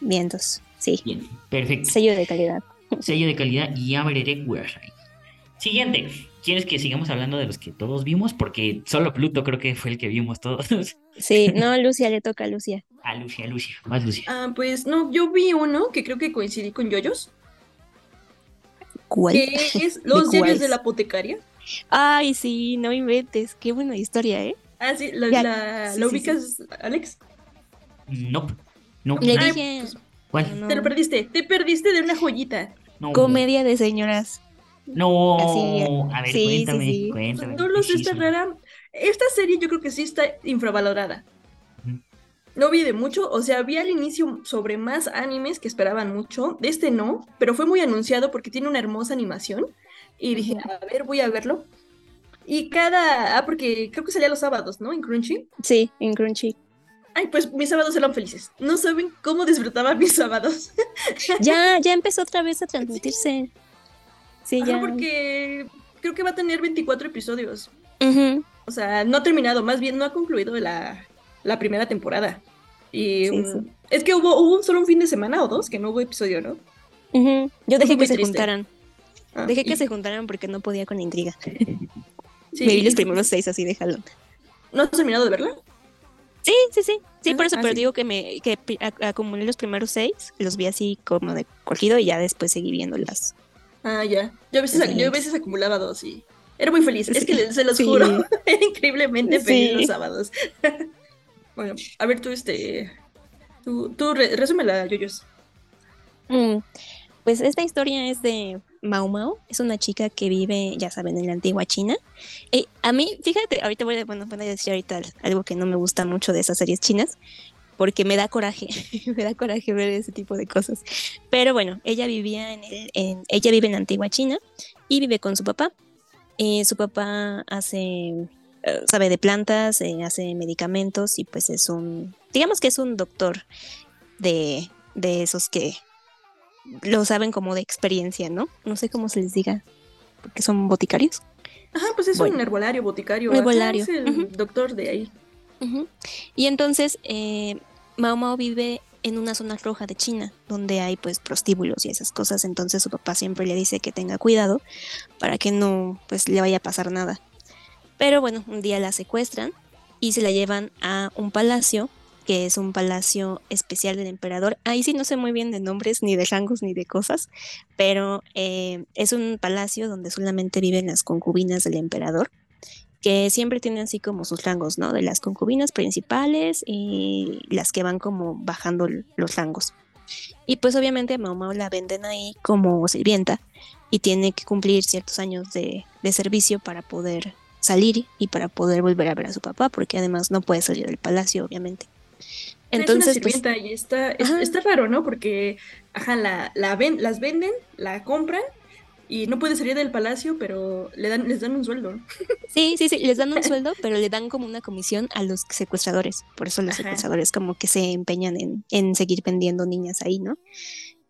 Vientos, sí. Bien, perfecto. Sello de calidad. Sello de calidad y Abrere Website. Siguiente. ¿Quieres que sigamos hablando de los que todos vimos? Porque solo Pluto creo que fue el que vimos todos. Sí, no, Lucia, le toca a Lucia. A Lucia, Lucia, más Lucia. Ah, pues no, yo vi uno que creo que coincidí con Yoyos. ¿Cuál? Que es Los diarios de la apotecaria. Ay, sí, no inventes, qué buena historia, ¿eh? Ah, sí, la, ubicas, Alex? No, no. Le dije... Pues, ¿Cuál? Te lo perdiste, te perdiste de una joyita. Comedia de señoras. No, a ver, cuéntame, cuéntame. No lo sé, está rara. Esta serie yo creo que sí está infravalorada. No vi de mucho, o sea, vi al inicio sobre más animes que esperaban mucho. De este no, pero fue muy anunciado porque tiene una hermosa animación. Y dije, a ver, voy a verlo. Y cada. Ah, porque creo que salía los sábados, ¿no? En Crunchy. Sí, en Crunchy. Ay, pues mis sábados eran felices. No saben cómo disfrutaba mis sábados. ya, ya empezó otra vez a transmitirse. Sí, ya. porque creo que va a tener 24 episodios. O sea, no ha terminado, más bien no ha concluido la, la primera temporada. Y mm, es que hubo, hubo solo un fin de semana o dos que no hubo episodio, ¿no? Yo dejé que se juntaran. Ah, dejé que se juntaran porque no podía con la intriga. Me vi los primeros seis así de jalón. ¿No has terminado de verla? Sí, sí, sí. Sí, por eso, ah, pero digo que me que acumulé los primeros seis, los vi así como de corrido y ya después seguí viendo las. Ah, ya. Yo a veces, yo a veces acumulaba dos y era muy feliz. Es que se los juro, era increíblemente feliz los sábados. bueno, a ver tú, este. Tú, tú resúmela, Yoyos. Mm, pues esta historia es de Mao Mao. Es una chica que vive, ya saben, en la antigua China. Y a mí, fíjate, ahorita voy a, bueno, voy a decir ahorita algo que no me gusta mucho de esas series chinas, porque me da coraje, me da coraje ver ese tipo de cosas. Pero bueno, ella vivía en, el, en ella vive en antigua China y vive con su papá. Eh, su papá hace, eh, sabe de plantas, eh, hace medicamentos y pues es un, digamos que es un doctor de, de esos que lo saben como de experiencia, ¿no? No sé cómo se les diga, porque son boticarios. Ajá, pues es un herbolario, boticario. Herbolario. es el doctor de ahí. Y entonces, eh, Mao Mao vive en una zona roja de China, donde hay pues prostíbulos y esas cosas, entonces su papá siempre le dice que tenga cuidado para que no pues le vaya a pasar nada. Pero bueno, un día la secuestran y se la llevan a un palacio que es un palacio especial del emperador. Ahí sí no sé muy bien de nombres, ni de rangos, ni de cosas, pero eh, es un palacio donde solamente viven las concubinas del emperador, que siempre tienen así como sus rangos, ¿no? De las concubinas principales y las que van como bajando los rangos. Y pues obviamente a Mao la venden ahí como sirvienta y tiene que cumplir ciertos años de, de servicio para poder salir y para poder volver a ver a su papá, porque además no puede salir del palacio, obviamente. Entonces, pues, y está, está raro, ¿no? Porque, ajá, la, la ven, las venden, la compran y no puede salir del palacio, pero le dan, les dan un sueldo. Sí, sí, sí, les dan un sueldo, pero le dan como una comisión a los secuestradores. Por eso los secuestradores como que se empeñan en, en seguir vendiendo niñas ahí, ¿no?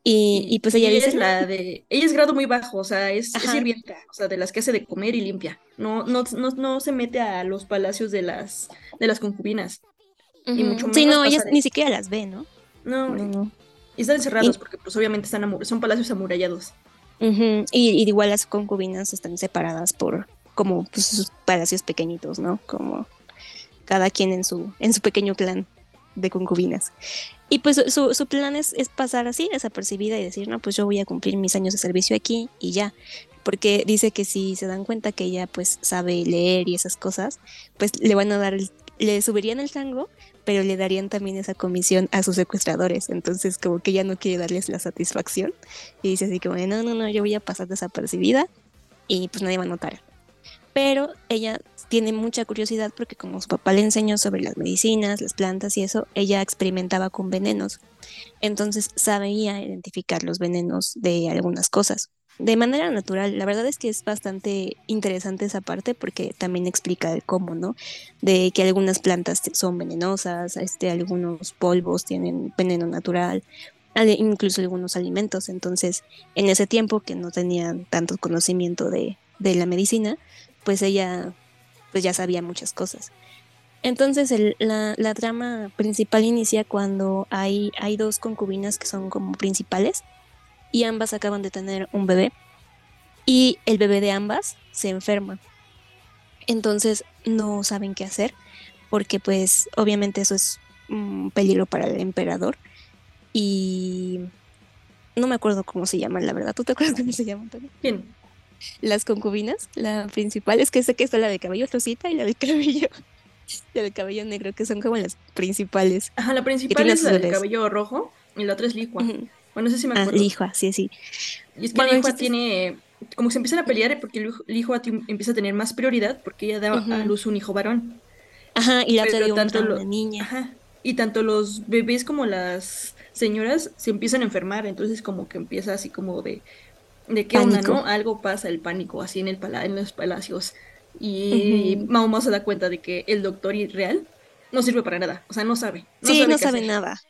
Y, y, pues ella, dice... Es la de, ella es grado muy bajo, o sea, es, sirvienta, o sea, de las que hace de comer y limpia. No, no, no, no se mete a los palacios de las, de las concubinas sí, no, ellas ni siquiera las ven, ¿no? No, Y están encerrados porque pues obviamente están son palacios amurallados. Y, igual las concubinas están separadas por como pues, sus palacios pequeñitos, ¿no? Como cada quien en su, en su pequeño clan de concubinas. Y pues su, su plan es, es, pasar así, desapercibida y decir, no, pues yo voy a cumplir mis años de servicio aquí y ya. Porque dice que si se dan cuenta que ella pues sabe leer y esas cosas, pues le van a dar le subirían el rango, pero le darían también esa comisión a sus secuestradores. Entonces, como que ella no quiere darles la satisfacción. Y dice así como, no, no, no, yo voy a pasar desapercibida y pues nadie va a notar. Pero ella tiene mucha curiosidad porque como su papá le enseñó sobre las medicinas, las plantas y eso, ella experimentaba con venenos. Entonces sabía identificar los venenos de algunas cosas de manera natural. La verdad es que es bastante interesante esa parte porque también explica el cómo, ¿no? De que algunas plantas son venenosas, este, algunos polvos tienen veneno natural, incluso algunos alimentos. Entonces, en ese tiempo que no tenían tanto conocimiento de, de la medicina, pues ella pues ya sabía muchas cosas. Entonces la, la, trama principal inicia cuando hay, hay dos concubinas que son como principales y ambas acaban de tener un bebé y el bebé de ambas se enferma. Entonces no saben qué hacer porque pues obviamente eso es un peligro para el emperador y no me acuerdo cómo se llaman, la verdad. ¿Tú te acuerdas cómo se llaman, también? Bien. Las concubinas, la principal es que sé que está la de cabello rosita y la de cabello la de cabello negro, que son como las principales. Ajá, la principal es la de cabello rojo y la otra es licua. Bueno, no sé si me ah, acuerdo. Ah, Lijua, sí, sí. Y es que bueno, tiene, como se empiezan a pelear porque Lijua empieza a tener más prioridad porque ella da a luz un hijo varón. Ajá, y la otra tanto una niña. Ajá, y tanto los bebés como las señoras se empiezan a enfermar, entonces como que empieza así como de, de qué onda, ¿no? Algo pasa, el pánico, así en, el pala en los palacios. Y uh se da cuenta de que el doctor irreal no sirve para nada, o sea, no sabe. sí, no sabe nada.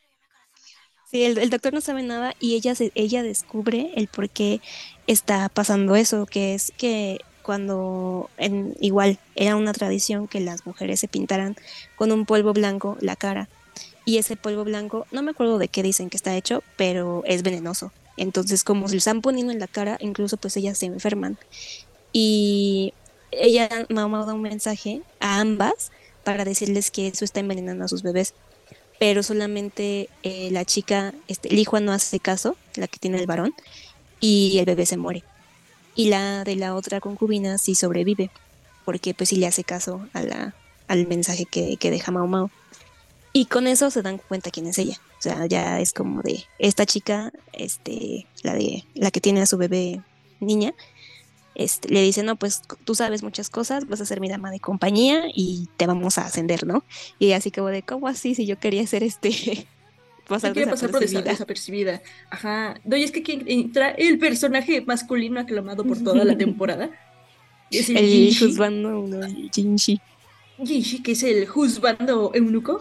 Sí, el, doctor no sabe nada y ella, ella descubre el por qué está pasando eso, que es que cuando en, igual era una tradición que las mujeres se pintaran con un polvo blanco la cara y ese polvo blanco, no me acuerdo de qué dicen que está hecho, pero es venenoso. Entonces, como se lo están poniendo en la cara, incluso pues ellas se enferman. Y ella, mamá, da un mensaje a ambas para decirles que eso está envenenando a sus bebés. Pero solamente eh, la chica, este, el hijo no hace caso, la que tiene el varón, y el bebé se muere. Y la de la otra concubina sí sobrevive, porque pues sí le hace caso a la, al mensaje que, que deja Mao Mao. Y con eso se dan cuenta quién es ella. O sea, ya es como de esta chica, este, la de la que tiene a su bebé niña, este, le dice, no, pues tú sabes muchas cosas, vas a ser mi dama de compañía y te vamos a ascender, ¿no? Y así como de, ¿cómo así? Si yo quería ser este... pasar pasar por desapercibida. Ajá. Doy, es que entra el personaje masculino aclamado por toda la temporada. Es el, el Jinshi. Jinshi, que es el juzgando eunuco.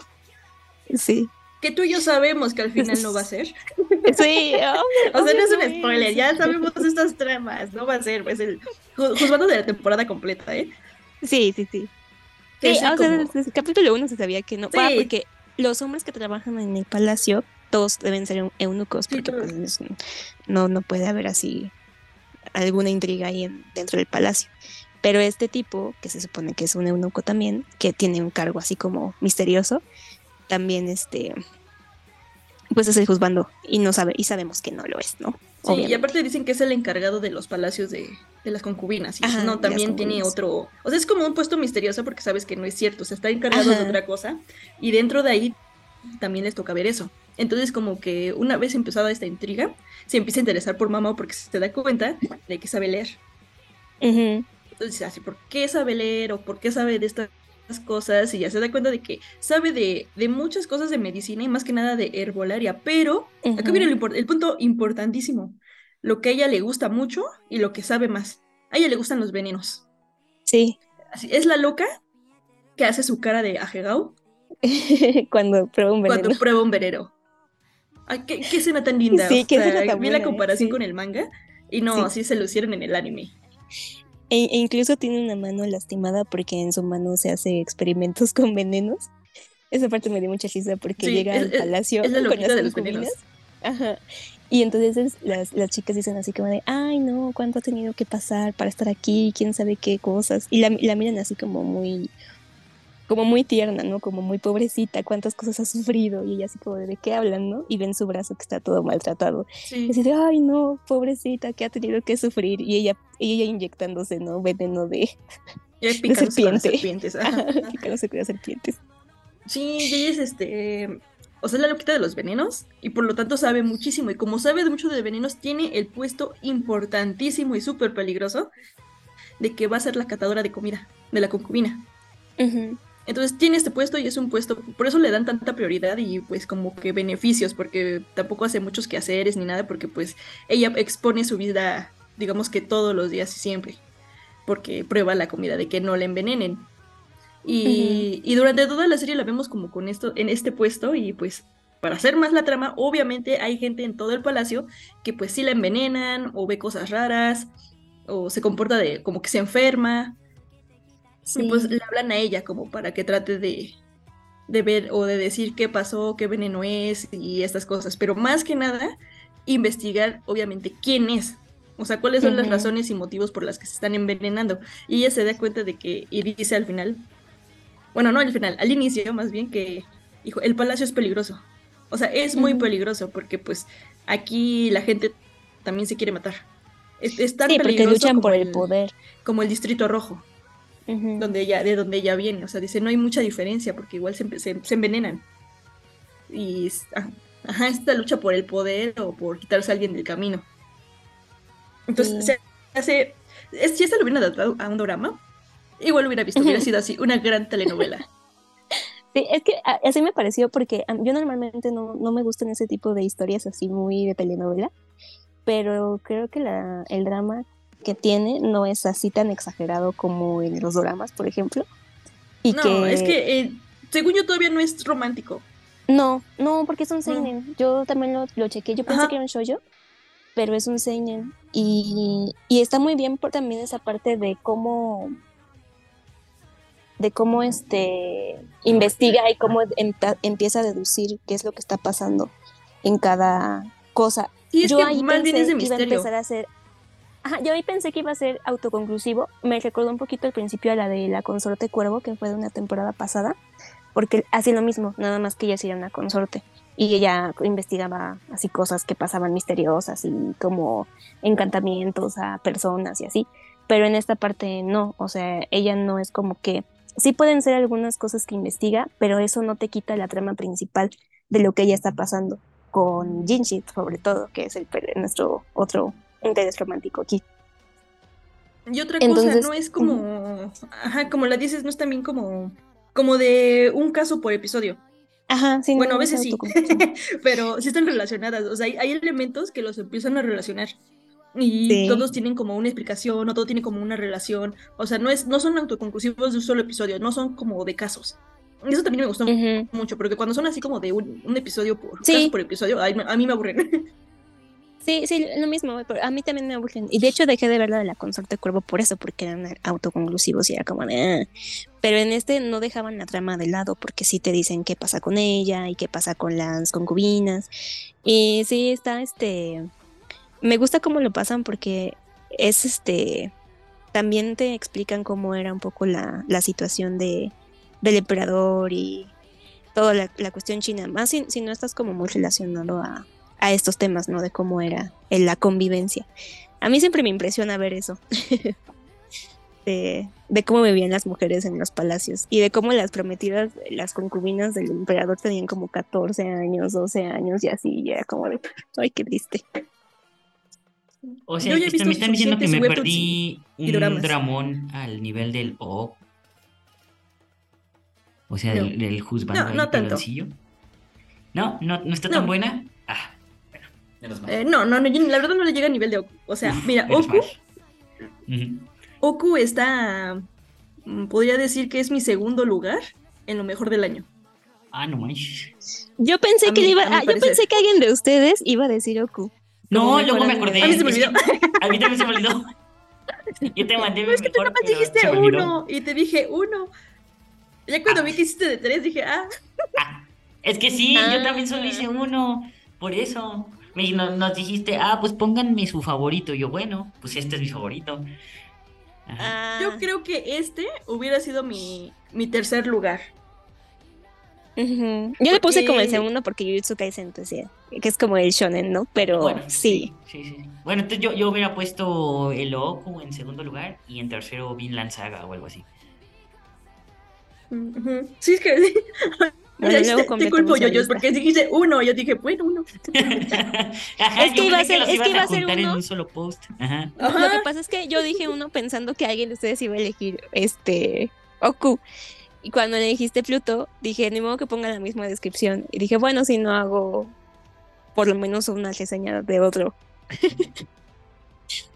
Sí. Que tú y yo sabemos que al final no va a ser. Sí, o sea, no es un spoiler, ya sabemos estas tramas, no va a ser, pues el juzgando de la temporada completa, ¿eh? Sí, sí, sí. Sí, o sea, desde el capítulo 1 se sabía que no, sí. porque los hombres que trabajan en el palacio, todos deben ser eunucos, porque pues, no, no puede haber así alguna intriga ahí dentro del palacio. Pero este tipo, que se supone que es un eunuco también, que tiene un cargo así como misterioso, también este pues es el juzgando y no sabe y sabemos que no lo es, ¿no? Sí, y aparte dicen que es el encargado de los palacios de, las concubinas. Y no, también tiene otro. O sea, es como un puesto misterioso porque sabes que no es cierto. O sea, está encargado de otra cosa. Y dentro de ahí también les toca ver eso. Entonces, como que una vez empezada esta intriga, se empieza a interesar por mamá porque se da cuenta de que sabe leer. Entonces, así, ¿por qué sabe leer? ¿O por qué sabe de esta cosas y ya se da cuenta de que sabe de, muchas cosas de medicina y más que nada de herbolaria, pero acá viene el, punto importantísimo, lo que a ella le gusta mucho y lo que sabe más. A ella le gustan los venenos. Sí. Es la loca que hace su cara de ajegao. Cuando prueba un veneno. Cuando prueba un veneno. Ay, qué, qué escena tan linda. Sí, qué Vi la ¿eh? comparación con el manga y no, así se lucieron en el anime. E, e, incluso tiene una mano lastimada porque en su mano se hace experimentos con venenos. Esa parte me dio mucha risa porque llega al palacio es la con las de los venenos. Ajá. Y entonces las, las, chicas dicen así como de, ay no, ¿cuánto ha tenido que pasar para estar aquí? ¿Quién sabe qué cosas? Y la, la miran así como muy, como muy tierna, ¿no? Como muy pobrecita, cuántas cosas ha sufrido y ella así como de, qué hablan, no? Y ven su brazo que está todo maltratado. Y así de, ay no, pobrecita, que ha tenido que sufrir y ella, y ella inyectándose, ¿no? Veneno de, de serpiente. serpientes. Con serpientes. Sí, ella es este, o sea, es la loquita de los venenos y por lo tanto sabe muchísimo y como sabe mucho de venenos tiene el puesto importantísimo y súper peligroso de que va a ser la catadora de comida de la concubina. Entonces tiene este puesto y es un puesto, por eso le dan tanta prioridad y pues como que beneficios, porque tampoco hace muchos quehaceres ni nada, porque pues ella expone su vida, digamos que todos los días y siempre, porque prueba la comida de que no le envenenen. Y, y durante toda la serie la vemos como con esto, en este puesto y pues para hacer más la trama, obviamente hay gente en todo el palacio que pues sí la envenenan o ve cosas raras o se comporta de como que se enferma y pues le hablan a ella como para que trate de, de ver o de decir qué pasó, qué veneno es y estas cosas. Pero más que nada, investigar obviamente quién es. O sea, cuáles son las razones y motivos por las que se están envenenando. Y ella se da cuenta de que, y dice al final, bueno, no al final, al inicio más bien que, hijo, el palacio es peligroso. O sea, es muy peligroso porque pues aquí la gente también se quiere matar. Es, tan peligroso luchan por el poder. Como el distrito rojo donde ella, de donde ella viene. O sea, dice, no hay mucha diferencia porque igual se, se, envenenan. Y ah, ajá, esta lucha por el poder o por quitarse a alguien del camino. Entonces, se hace, si esto lo hubieran adaptado a un drama, igual lo hubiera visto, hubiera sido así, una gran telenovela. Sí, es que así me pareció porque yo normalmente no, no me gustan ese tipo de historias así muy de telenovela, pero creo que la, el drama que tiene no es así tan exagerado como en los dramas, por ejemplo. Y no, es que eh, según yo todavía no es romántico. No, no, porque es un seinen. Yo también lo, lo chequé. Yo pensé que era un shoujo, pero es un seinen. Y, y está muy bien por también esa parte de cómo de cómo este investiga y cómo empieza a deducir qué es lo que está pasando en cada cosa. Y es yo que ahí es de misterio. a empezar a hacer Yo ahí pensé que iba a ser autoconclusivo. Me recordó un poquito al principio a la de la consorte Cuervo, que fue de una temporada pasada, porque hacía lo mismo, nada más que ella sí era una consorte. Y ella investigaba así cosas que pasaban misteriosas y como encantamientos a personas y así. Pero en esta parte no, o sea, ella no es como que sí pueden ser algunas cosas que investiga, pero eso no te quita la trama principal de lo que ella está pasando con Jinji, sobre todo, que es el nuestro otro interés romántico aquí. Y otra cosa, no es como, ajá, como la dices, no es también como, como de un caso por episodio. Ajá, sí. Bueno, a veces sí, pero sí están relacionadas. O sea, hay, elementos que los empiezan a relacionar. Y todos tienen como una explicación, o todo tiene como una relación. O sea, no, es, no son autoconclusivos de un solo episodio, no son como de casos. Eso también me gustó mucho, porque cuando son así como de un, episodio por, por episodio, a mí me aburren. Sí, sí, lo mismo. A mí también me aburren. Y de hecho dejé de ver la de la consorte cuervo por eso, porque eran autoconclusivos y era como de... Ah". Pero en este no dejaban la trama de lado, porque sí te dicen qué pasa con ella y qué pasa con las concubinas. Y sí, está este... Me gusta cómo lo pasan porque es este... También te explican cómo era un poco la, la situación de, del emperador y toda la, cuestión china. Más si, si no estás como muy relacionado a, a estos temas, ¿no? De cómo era en la convivencia. A mí siempre me impresiona ver eso. de, cómo vivían las mujeres en los palacios y de cómo las prometidas, las concubinas del emperador tenían como 14 años, 12 años y así, y era como de, ay, qué triste. O sea, me están diciendo que me perdí un dramón al nivel del O. O sea, del, del juzgando no, no tanto. No, no, no está tan buena. Ah, eh, no, no, la verdad no le llega a nivel de Oku. O sea, mira, Oku. Oku está. Mm, podría decir que es mi segundo lugar en lo mejor del año. Ah, no manches. Yo pensé que iba, ah, yo pensé que alguien de ustedes iba a decir Oku. No, luego me acordé. A mí se me olvidó. A mí también se me olvidó. Yo te mandé. es que tú nomás dijiste uno y te dije uno. Ya cuando ah. vi que hiciste de tres dije, ah. ah es que sí, yo también solo hice uno. Por eso nos, dijiste, ah, pues pónganme su favorito. yo, bueno, pues este es mi favorito. Ah. Yo creo que este hubiera sido mi, mi tercer lugar. Yo le puse como el segundo porque Jujutsu Kaisen, entonces, que es como el shonen, ¿no? Pero sí. Sí, sí, Bueno, entonces yo, yo hubiera puesto el Oku en segundo lugar y en tercero Vinland Saga o algo así. Sí, es que te, culpo yo, yo, porque dijiste uno, yo dije, bueno, uno. es que iba a ser, es que iba a ser uno. En un solo post. Ajá. Lo que pasa es que yo dije uno pensando que alguien de ustedes iba a elegir este Oku. Y cuando le dijiste Pluto, dije, ni modo que ponga la misma descripción. Y dije, bueno, si no hago por lo menos una reseña de otro.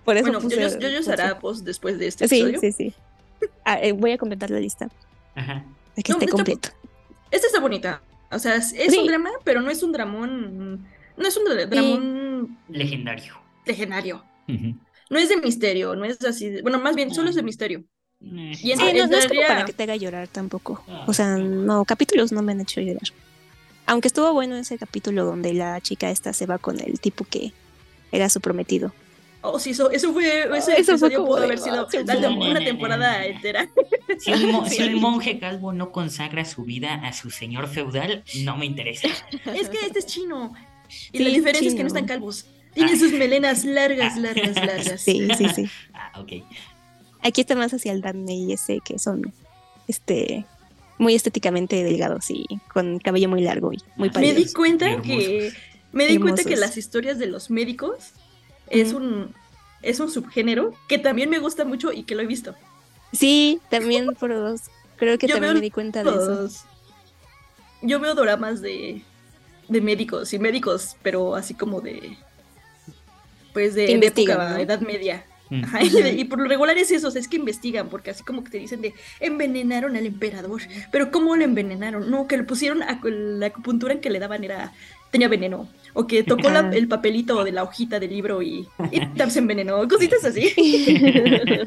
por eso bueno, puse, yo, yo, yo hará post después de este episodio. Sí, sí, sí. Ah, eh, voy a completar la lista. Ajá. De que esté completo. Esta está bonita. O sea, es, un drama, pero no es un dramón. No es un dramón. Legendario. Legendario. No es de misterio, no es así. bueno, más bien, solo es de misterio. Eh. Y en, sí, no, es como para que te haga llorar tampoco. Ah. O sea, no, capítulos no me han hecho llorar. Aunque estuvo bueno ese capítulo donde la chica esta se va con el tipo que era su prometido. Oh, sí, eso, eso fue. Ese eso fue pudo haber sido una temporada entera. Si un, monje calvo no consagra su vida a su señor feudal, no me interesa. Es que este es chino. Y la diferencia es que no están calvos. Tienen ah. sus melenas largas, ah. largas, largas. Sí, sí, sí. Ah, ok. Aquí está más hacia el Dame y ese que son este muy estéticamente delgados y con cabello muy largo y muy Me di cuenta que me di cuenta que las historias de los médicos es un es un subgénero que también me gusta mucho y que lo he visto. Sí, también por dos. Creo que también me di cuenta de eso. Yo veo dramas de, de médicos y médicos, pero así como de pues de, época, edad media. Mm. y, por lo regular es eso, es que investigan, porque así como que te dicen de envenenaron al emperador, pero ¿cómo lo envenenaron? No, que le pusieron a, la acupuntura que le daban era tenía veneno. O que tocó el papelito de la hojita del libro y, y se envenenó. Cositas así.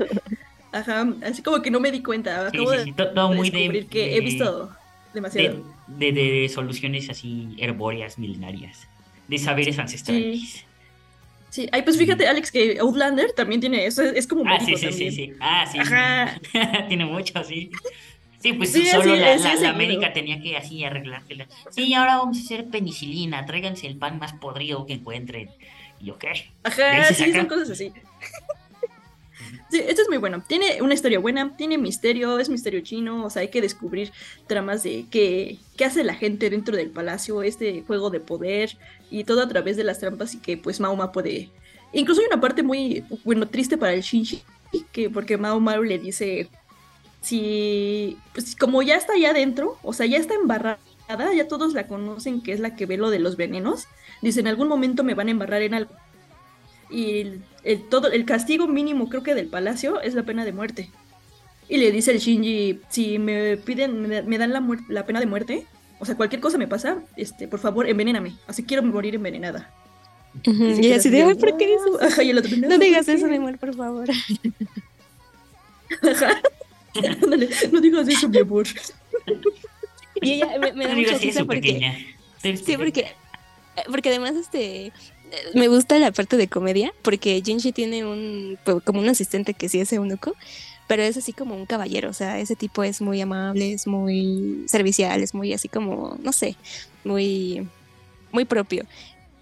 Ajá, así como que no me di cuenta. Acabo de, descubrir que he visto demasiado. De, soluciones así herbóreas, milenarias. De saberes ancestrales. Sí, ay, pues fíjate, Alex, que Outlander también tiene eso, es como Ah, sí, sí, sí, sí. Ah, sí. tiene mucho, sí. Sí, pues solo la, la, América tenía que así arreglársela. Sí, ahora vamos a hacer penicilina, tráiganse el pan más podrido que encuentren. ¿Y yo qué? Ajá, sí, son cosas así. Sí, esto es muy bueno. Tiene una historia buena, tiene misterio, es misterio chino, o sea, hay que descubrir tramas de qué, qué hace la gente dentro del palacio, este juego de poder y todo a través de las trampas y que pues Mahoma puede... Incluso hay una parte muy, bueno, triste para el Shinji, que porque Mao Mao le dice, si, pues como ya está allá adentro, o sea, ya está embarrada, ya todos la conocen que es la que ve lo de los venenos, dice, en algún momento me van a embarrar en algo y el, todo, el castigo mínimo creo que del palacio es la pena de muerte. Y le dice el Shinji, si me piden, me, dan la, la, pena de muerte, o sea, cualquier cosa me pasa, este, por favor, envenéname. Así quiero morir envenenada. Y, así de, ¿por qué dices no, digas eso, mi amor, por favor. no digas eso, mi amor. Y ella me, da mucha risa porque... Sí, porque, porque además, este, me gusta la parte de comedia porque Jinshi tiene un pues, como un asistente que sí es eunuco, pero es así como un caballero, o sea, ese tipo es muy amable, es muy servicial, es muy así como, no sé, muy muy propio.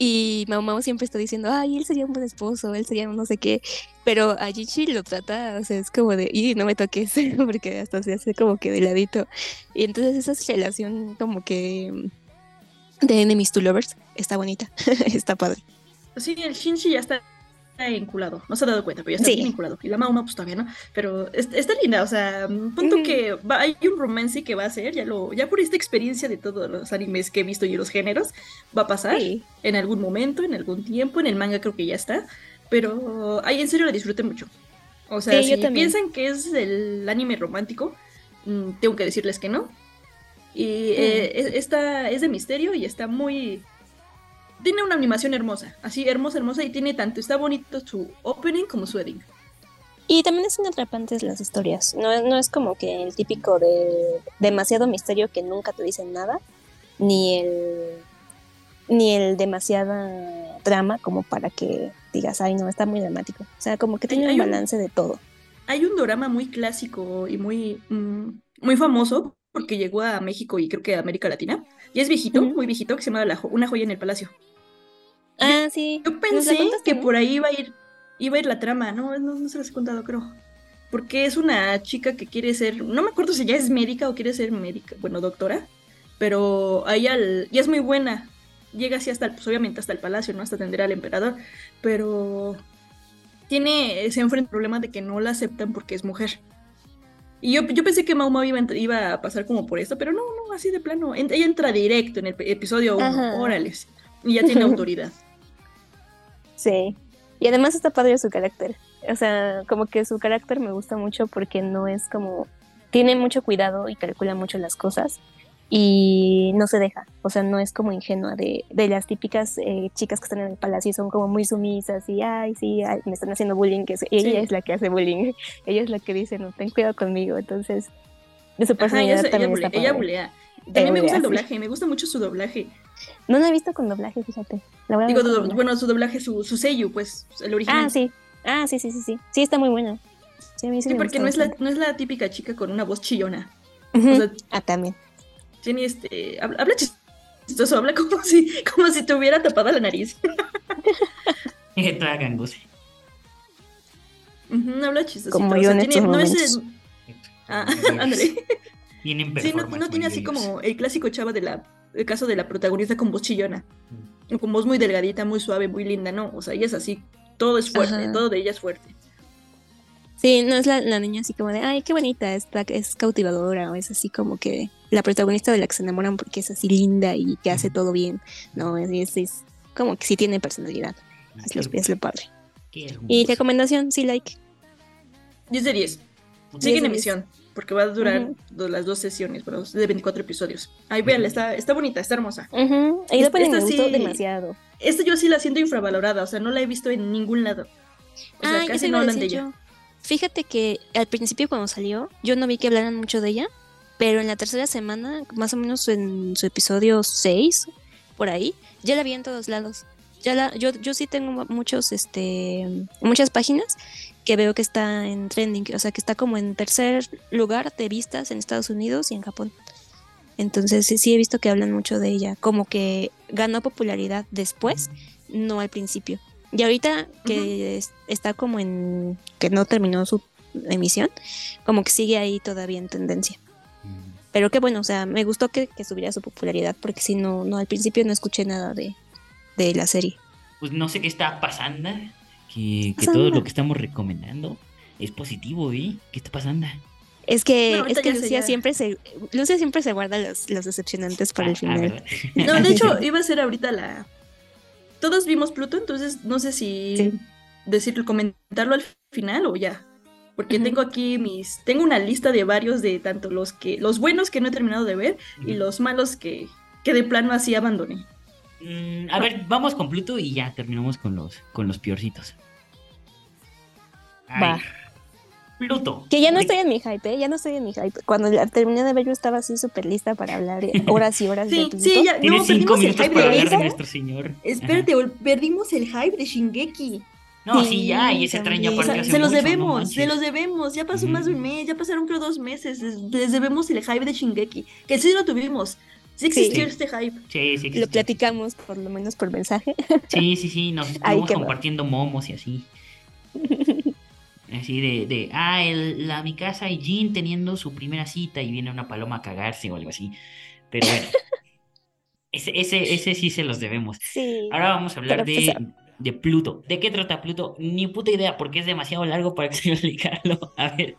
Y Mau siempre está diciendo, ay, él sería un buen esposo, él sería no sé qué. Pero a Jinshi lo trata, o sea, es como de, y no me toques, porque hasta se hace como que de ladito. Y entonces esa relación como que de enemies to lovers está bonita, está padre. Sí, el Shinji ya está enculado. No se ha dado cuenta, pero ya está bien enculado. Y la Mauma, pues todavía no. Pero está linda, o sea, punto que hay un romance que va a ser, ya lo, ya por esta experiencia de todos los animes que he visto y los géneros, va a pasar en algún momento, en algún tiempo. En el manga creo que ya está. Pero ay, en serio la disfruté mucho. O sea, si piensan que es el anime romántico, mm, tengo que decirles que no. Y eh, esta es de misterio y está muy tiene una animación hermosa, así hermosa, hermosa, y tiene tanto, está bonito su opening como su ending. Y también es atrapantes las historias, no, no es como que el típico de demasiado misterio que nunca te dicen nada, ni el ni el demasiada drama como para que digas, ay no, está muy dramático. O sea, como que tiene un balance de todo. Hay un drama muy clásico y muy, mm, muy famoso porque llegó a México y creo que a América Latina. Y es viejito, muy viejito, que se llama Una joya en el palacio. Ah, sí. Yo pensé que por ahí iba a ir, iba a ir la trama, no, no, se las he contado, creo. Porque es una chica que quiere ser, no me acuerdo si ya es médica o quiere ser médica, bueno, doctora, pero ella y es muy buena. Llega así hasta, el, pues obviamente hasta el palacio, ¿no? Hasta atender al emperador, pero tiene, se enfrenta al problema de que no la aceptan porque es mujer. Y yo, yo pensé que Mau Mau iba, iba, a pasar como por esto, pero no, no, así de plano. Ella entra directo en el episodio 1, órales, y ya tiene autoridad. Sí. Y además está padre su carácter. O sea, como que su carácter me gusta mucho porque no es como. Tiene mucho cuidado y calcula mucho las cosas y no se deja. O sea, no es como ingenua de, de las típicas eh, chicas que están en el palacio y son como muy sumisas y, ay, sí, me están haciendo bullying. Que ella es la que hace bullying. ella es la que dice, no, ten cuidado conmigo. Entonces, su personalidad también ella, está ella bulea. También me gusta el doblaje, me gusta mucho su doblaje. No la he visto con doblaje, fíjate. Digo, bueno, su doblaje, su, su sello, pues, el original. Ah, sí. Ah, sí, sí, sí, sí. Sí, está muy buena. Sí, a mí sí, porque no es, la, no es la típica chica con una voz chillona. ah, también. Tiene este. Habla, chistoso, habla como si, como si te hubiera tapado la nariz. Y tragan, Gusi. habla chistoso. Como yo en tiene, no es Ah, André. Sí, no, no tiene así como el clásico chava de la el caso de la protagonista con voz chillona, mm. con voz muy delgadita, muy suave, muy linda, ¿no? O sea, ella es así, todo es fuerte, todo de ella es fuerte. Sí, no es la, niña así como de, ay, qué bonita, es, es cautivadora, o es así como que la protagonista de la que se enamoran porque es así linda y que hace todo bien, no, es, es, como que sí tiene personalidad, es lo, es lo padre. Y recomendación, sí, like. 10 de 10. Sigue en emisión porque va a durar las dos sesiones, pero de 24 episodios. Ay, véanla, está, está bonita, está hermosa. Y después me gustó demasiado. Esta yo sí la siento infravalorada, o sea, no la he visto en ningún lado. O sea, casi no hablan de ella. Fíjate que al principio cuando salió, yo no vi que hablaran mucho de ella, pero en la tercera semana, más o menos en su episodio 6, por ahí, ya la vi en todos lados. ya la, yo, yo sí tengo muchos, este, muchas páginas que veo que está en trending, o sea, que está como en tercer lugar de vistas en Estados Unidos y en Japón. Entonces sí he visto que hablan mucho de ella, como que ganó popularidad después, no al principio. Y ahorita que está como en que no terminó su emisión, como que sigue ahí todavía en tendencia. Mm. Pero qué bueno, o sea, me gustó que, que subiera su popularidad, porque si no, no, al principio no escuché nada de, de la serie. Pues no sé qué está pasando, que, todo lo que estamos recomendando es positivo, ¿eh? ¿Qué está pasando? Es que, es que Lucia siempre se Lucia siempre se guarda los, los decepcionantes para el ah, final. no, de hecho, iba a ser ahorita la. Todos vimos Pluto, entonces no sé si decirlo, comentarlo al final o ya. Porque tengo aquí mis. Tengo una lista de varios de tanto los que. los buenos que no he terminado de ver y los malos que, que de plano así abandoné. Mm, a ver, vamos con Pluto y ya terminamos con los, con los peorcitos. Va. Pluto. Que ya no estoy en mi hype, ¿eh? ya no estoy en mi hype. Cuando la terminé de ver, yo estaba así súper lista para hablar horas y horas de Pluto. Sí, ya, Tienes cinco minutos para hablar de nuestro señor. Espérate, perdimos el hype de Shingeki. No, sí, ya, y ese tren ya partió Se los debemos, se los debemos. Ya pasó más de un mes, ya pasaron creo dos meses. Les debemos el hype de Shingeki. Que sí lo tuvimos. Sí existió este hype. Sí, sí Lo platicamos por lo menos por mensaje. Sí, sí, sí, nos estuvimos compartiendo momos y así. Así de, de ah, el, la, mi casa y Jean teniendo su primera cita y viene una paloma a cagarse o algo así. Pero bueno, ese, ese, ese sí se los debemos. Sí, Ahora vamos a hablar de, de Pluto. ¿De qué trata Pluto? Ni puta idea, porque es demasiado largo para explicarlo. A ver.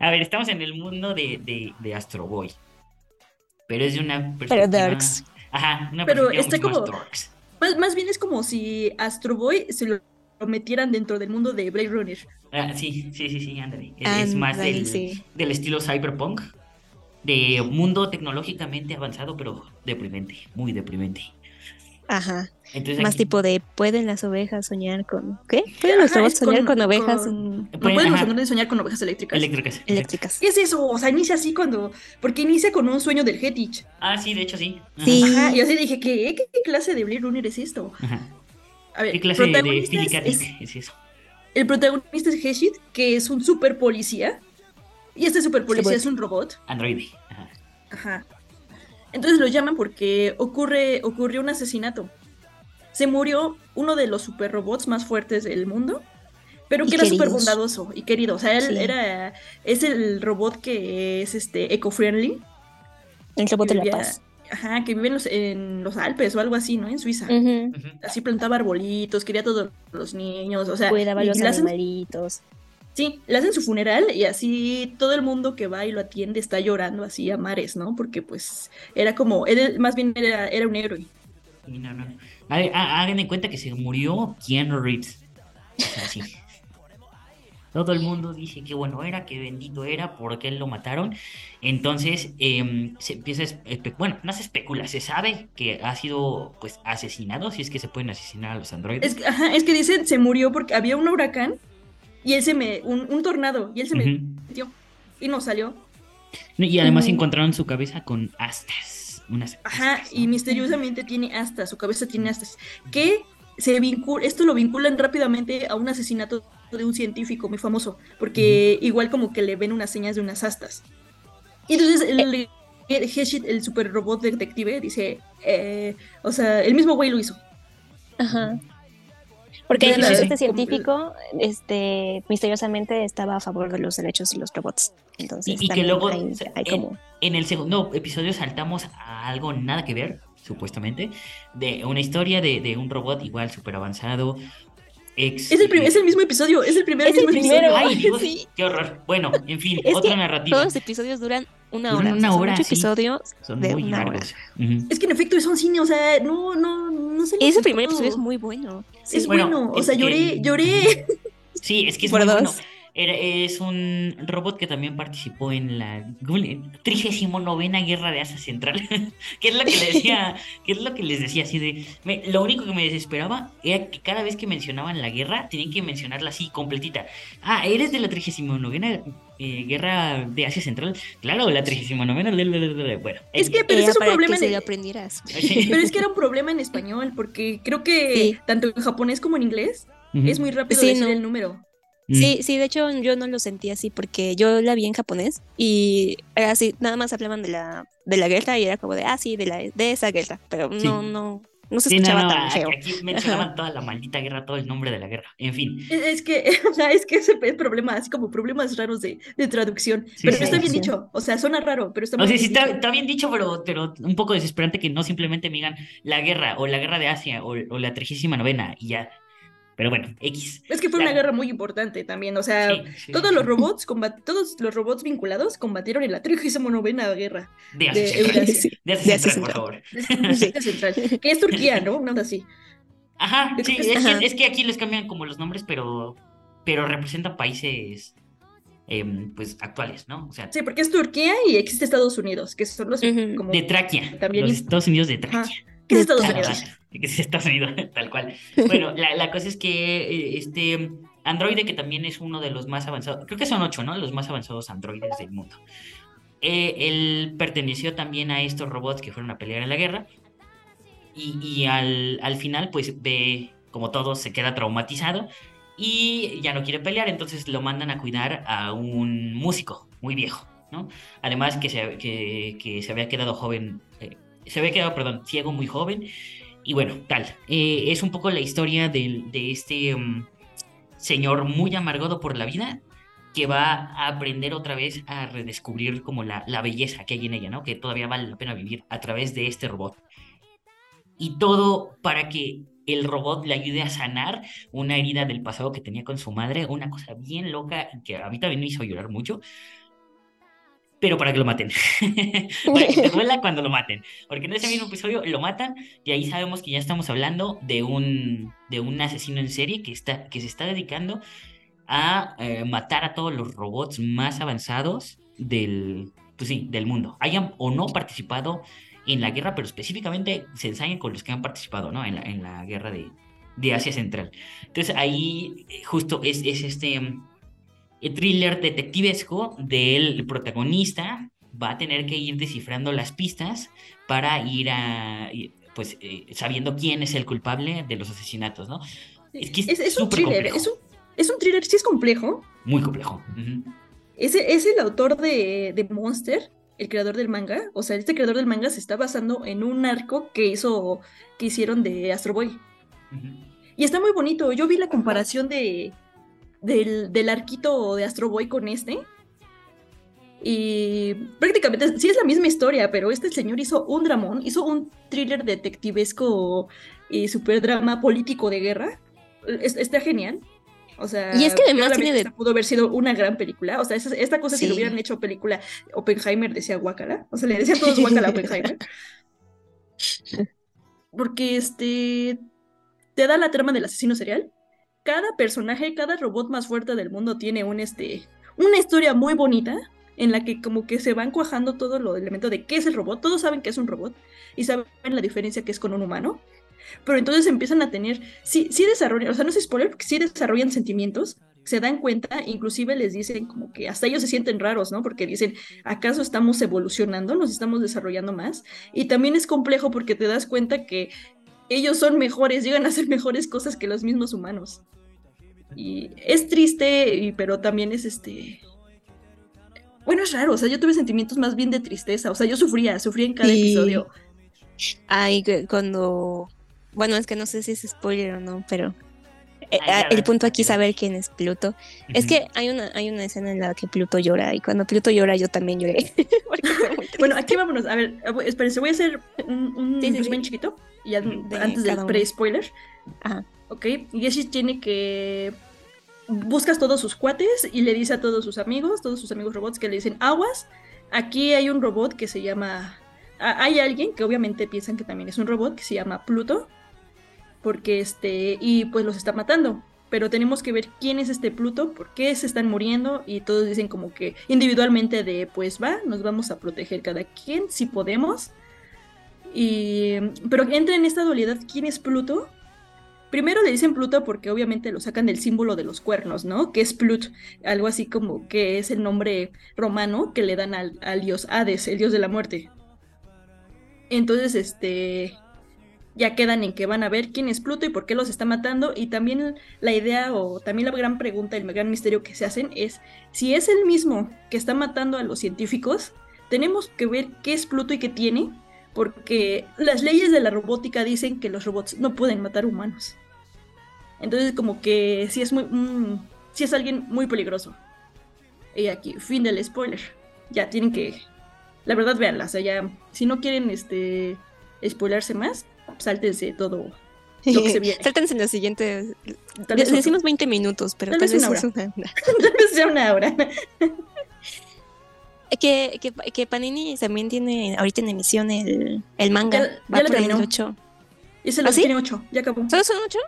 a ver, estamos en el mundo de, de, de Astro Boy pero es de una perspectiva... Pero darks. Ajá, una pero está como... Más, más, bien es como si Astro Boy se lo metieran dentro del mundo de Blade Runner. Ah, sí, sí, sí, sí, ándale. Es, más del, del, estilo cyberpunk, de mundo tecnológicamente avanzado, pero deprimente, muy deprimente. Ajá. Más tipo de, ¿pueden las ovejas soñar con... ¿Qué? ¿Pueden los robots soñar con, ovejas? ¿Pueden, los androides soñar con ovejas eléctricas? Eléctricas. Eléctricas. ¿Qué es eso? O sea, inicia así cuando... Porque inicia con un sueño del Hetich. Ah, sí, de hecho sí. Sí. Ajá, y así dije, ¿qué, ¿qué clase de Blade Runner es esto? Ajá. A ver, ¿Qué clase de física es, es, eso? El protagonista es Heshit, que es un super policía. Y este super policía es un robot. Androide. Ajá. Ajá. Entonces lo llaman porque ocurre, ocurrió un asesinato se murió uno de los super robots más fuertes del mundo, pero que era súper bondadoso y querido. O sea, él era, es el robot que es este eco-friendly. El robot de la paz. Ajá, que vive en los, en los, Alpes o algo así, ¿no? En Suiza. Así plantaba arbolitos, quería a todos los niños, o sea. Cuidaba los animalitos. Sí, le hacen su funeral y así todo el mundo que va y lo atiende está llorando así a mares, ¿no? Porque pues era como, él más bien era, era un héroe. No, no. Hagan en cuenta que se murió Keanu Reeves. Todo el mundo dice que bueno era, que bendito era, porque él lo mataron. Entonces em, se empieza a bueno, no se especula, se sabe que ha sido pues asesinado, si es que se pueden asesinar a los androides. Es, ajá, es que dicen se murió porque había un huracán y él se me, un, tornado, y él se metió y no salió. Y además encontraron su cabeza con astas. Ajá, y misteriosamente tiene astas, su cabeza tiene astas. Que se vincula, esto lo vinculan rápidamente a un asesinato de un científico muy famoso, porque igual como que le ven unas señas de unas astas. Y entonces el, el, el super robot detective, dice, eh, o sea, el mismo güey lo hizo. Ajá. Porque este científico, este, misteriosamente estaba a favor de los derechos de los robots. Entonces, y, que luego en, en, el segundo episodio saltamos a algo nada que ver, supuestamente, de una historia de, de un robot igual súper avanzado, es, el es, el mismo episodio, es el primer es el primero. Ay, Dios, qué horror. Bueno, en fin, otra narrativa. Todos los episodios duran una hora. Una hora. Son episodios son de muy una largos. Es que en efecto es un cine, o sea, no, no, no sé. Ese primer episodio es muy bueno. es bueno, o sea, lloré, lloré. Sí, es que es muy bueno. es un robot que también participó en la 39 Guerra de Asia Central. que es lo que le decía, que es lo que les decía así de. lo único que me desesperaba era que cada vez que mencionaban la guerra, tenían que mencionarla así completita. Ah, eres de la 39 eh, Guerra de Asia Central. Claro, la 39 Bueno. Es que, pero es un problema. en... aprendieras. Pero es que era un problema en español, porque creo que tanto en japonés como en inglés es muy rápido decir el número. Mm. Sí, sí, de hecho yo no lo sentí así porque yo la vi en japonés y era así, nada más hablaban de la, de la guerra y era como de, ah, sí, de, la, de esa guerra, pero no, no, no se escuchaba tan feo. Aquí mencionaban toda la maldita guerra, todo el nombre de la guerra, en fin. Es que, o sea, es que ese es problema, así como problemas raros de, de traducción, pero está bien dicho, o sea, suena raro, pero está muy bien sí, está, está, bien dicho, pero, pero un poco desesperante que no simplemente me digan la guerra o la guerra de Asia o, o la trigésima novena y ya pero bueno, X. Es que fue una guerra muy importante también. O sea, todos los robots todos los robots vinculados combatieron en la 39 guerra de, de Eurasia. De Asia Central, por favor. De Central. Que es Turquía, ¿no? No así. Ajá, sí, es, Que, aquí les cambian como los nombres, pero, pero representan países em, pues actuales, ¿no? O sea, sí, porque es Turquía y existe Estados Unidos, que son los como, de Traquia. También los Estados Unidos de Traquia. ¿Qué es Estados Unidos? que es Estados Unidos, tal cual. Bueno, la, cosa es que eh, este Android, que también es uno de los más avanzados, creo que son ocho, ¿no? Los más avanzados androides del mundo. Eh, él perteneció también a estos robots que fueron a pelear en la guerra. Y, al, al, final, pues ve como todo se queda traumatizado y ya no quiere pelear, entonces lo mandan a cuidar a un músico muy viejo, ¿no? Además que se, que, que se había quedado joven, eh, se había quedado, perdón, ciego muy joven y bueno, tal. Eh, es un poco la historia de, este mm, señor muy amargado por la vida que va a aprender otra vez a redescubrir como la, la, belleza que hay en ella, ¿no? Que todavía vale la pena vivir a través de este robot. Y todo para que el robot le ayude a sanar una herida del pasado que tenía con su madre, una cosa bien loca que a mí también me hizo llorar mucho pero para que lo maten. para que te duela cuando lo maten. Porque en ese mismo episodio lo matan y ahí sabemos que ya estamos hablando de un, de un asesino en serie que, está, que se está dedicando a eh, matar a todos los robots más avanzados del, pues sí, del mundo. Hayan o no participado en la guerra, pero específicamente se ensañan con los que han participado ¿no? en, la, en la guerra de, de Asia Central. Entonces ahí eh, justo es, es este thriller detectivesco del protagonista va a tener que ir descifrando las pistas para ir a, pues, eh, sabiendo quién es el culpable de los asesinatos, ¿no? Es que es, un thriller, es un, es un, thriller, sí es complejo. Muy complejo. es, es, el autor de, de, Monster, el creador del manga. O sea, este creador del manga se está basando en un arco que hizo, que hicieron de Astro Boy. Y está muy bonito. Yo vi la comparación de, del, arquito de Astro Boy con este. Y prácticamente sí es la misma historia, pero este señor hizo un dramón, hizo un thriller detectivesco y super drama político de guerra. está genial. O sea, y es que además tiene de... pudo haber sido una gran película. O sea, esta, cosa si lo hubieran hecho película, Oppenheimer decía guacala. O sea, le decían todos guacala a Oppenheimer. Porque este te da la trama del asesino serial cada personaje, cada robot más fuerte del mundo tiene un este, una historia muy bonita en la que como que se van cuajando todo lo elemento de qué es el robot. Todos saben que es un robot y saben la diferencia que es con un humano. Pero entonces empiezan a tener, sí, sí desarrollan, o sea, no es spoiler, porque sí desarrollan sentimientos, se dan cuenta, inclusive les dicen como que hasta ellos se sienten raros, ¿no? Porque dicen, ¿acaso estamos evolucionando? ¿Nos estamos desarrollando más? Y también es complejo porque te das cuenta que ellos son mejores, llegan a hacer mejores cosas que los mismos humanos. Y es triste, pero también es este. Bueno, es raro, o sea, yo tuve sentimientos más bien de tristeza, o sea, yo sufría, sufría en cada episodio. Ay, cuando. Bueno, es que no sé si es spoiler o no, pero. Eh, ah, el punto aquí es saber quién es Pluto. Es que hay una, hay una escena en la que Pluto llora y cuando Pluto llora yo también lloré. bueno, aquí vámonos. A ver, espérense, voy a hacer un, un chiquito y antes del pre-spoiler. Ajá. ¿Ok? Y Jessie tiene que. Buscas todos sus cuates y le dice a todos sus amigos, todos sus amigos robots, que le dicen: Aguas, aquí hay un robot que se llama. Hay alguien que obviamente piensan que también es un robot que se llama Pluto. Porque este. Y pues los está matando. pero tenemos que ver quién es este Pluto, por qué se están muriendo y todos dicen como que individualmente de pues va, nos vamos a proteger cada quien si podemos. Y pero entra en esta dualidad quién es Pluto. Primero le dicen Pluto porque obviamente lo sacan del símbolo de los cuernos, ¿no? Que es Plut, algo así como que es el nombre romano que le dan al, al dios Hades, el dios de la muerte. Entonces, este, ya quedan en que van a ver quién es Pluto y por qué los está matando. Y también la idea o también la gran pregunta, el gran misterio que se hacen es si es el mismo que está matando a los científicos, tenemos que ver qué es Pluto y qué tiene, porque las leyes de la robótica dicen que los robots no pueden matar humanos. Entonces como que si es muy... Mm, si es alguien muy peligroso. Y aquí, fin del spoiler. Ya tienen que... La verdad, véanla. O sea, ya... Si no quieren este spoilarse más, sáltense todo lo que se viene. Sáltense en los siguientes. decimos 20 minutos, pero tal, vez, una hora. Es una tal vez sea una hora. que, que, que, Panini también tiene ahorita en emisión el, el manga. Ya, va por el 8. Ese lo ¿Ah, tiene 8, ya acabó. ¿Solo son 8?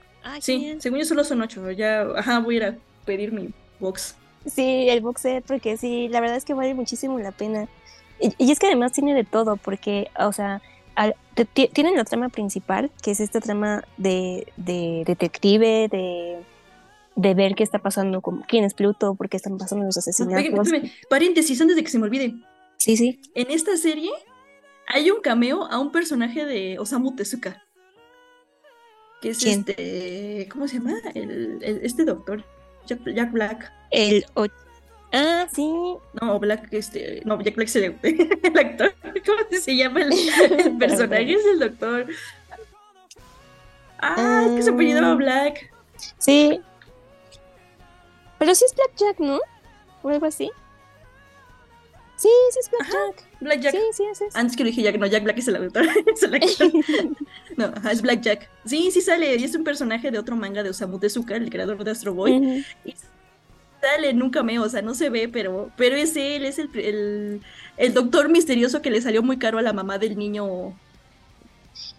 Sí, según yo solo son 8. Ya, ajá, voy a ir a pedir mi box. Sí, el box set, porque sí, la verdad es que vale muchísimo la pena. Y, y es que además tiene de todo, porque, o sea, tienen la trama principal, que es esta trama de, detective, de, de, ver qué está pasando, con, quién es Pluto, por qué están pasando los asesinatos. paréntesis, antes de que se me olvide. Sí, sí. En esta serie hay un cameo a un personaje de Osamu Tezuka. Que es este. ¿Cómo se llama? El, este doctor. Jack, Black. El, Ah, sí. No, Black, este, no, Jack Black es el, actor. ¿Cómo se llama el, personaje? es el doctor. Ah, es que se apellidaba. Black. Sí. Pero sí es Black Jack, ¿no? O algo así. Sí, sí es Black Jack. Black Jack. Sí, sí, es, Antes que lo dije Jack, no, Jack Black es el autor. no, es Black Jack. Sí, sí sale. Y es un personaje de otro manga de Osamu Tezuka, el creador de Astro Boy. y sale en un cameo, o sea, no se ve, pero, pero es él, es el, el, doctor misterioso que le salió muy caro a la mamá del niño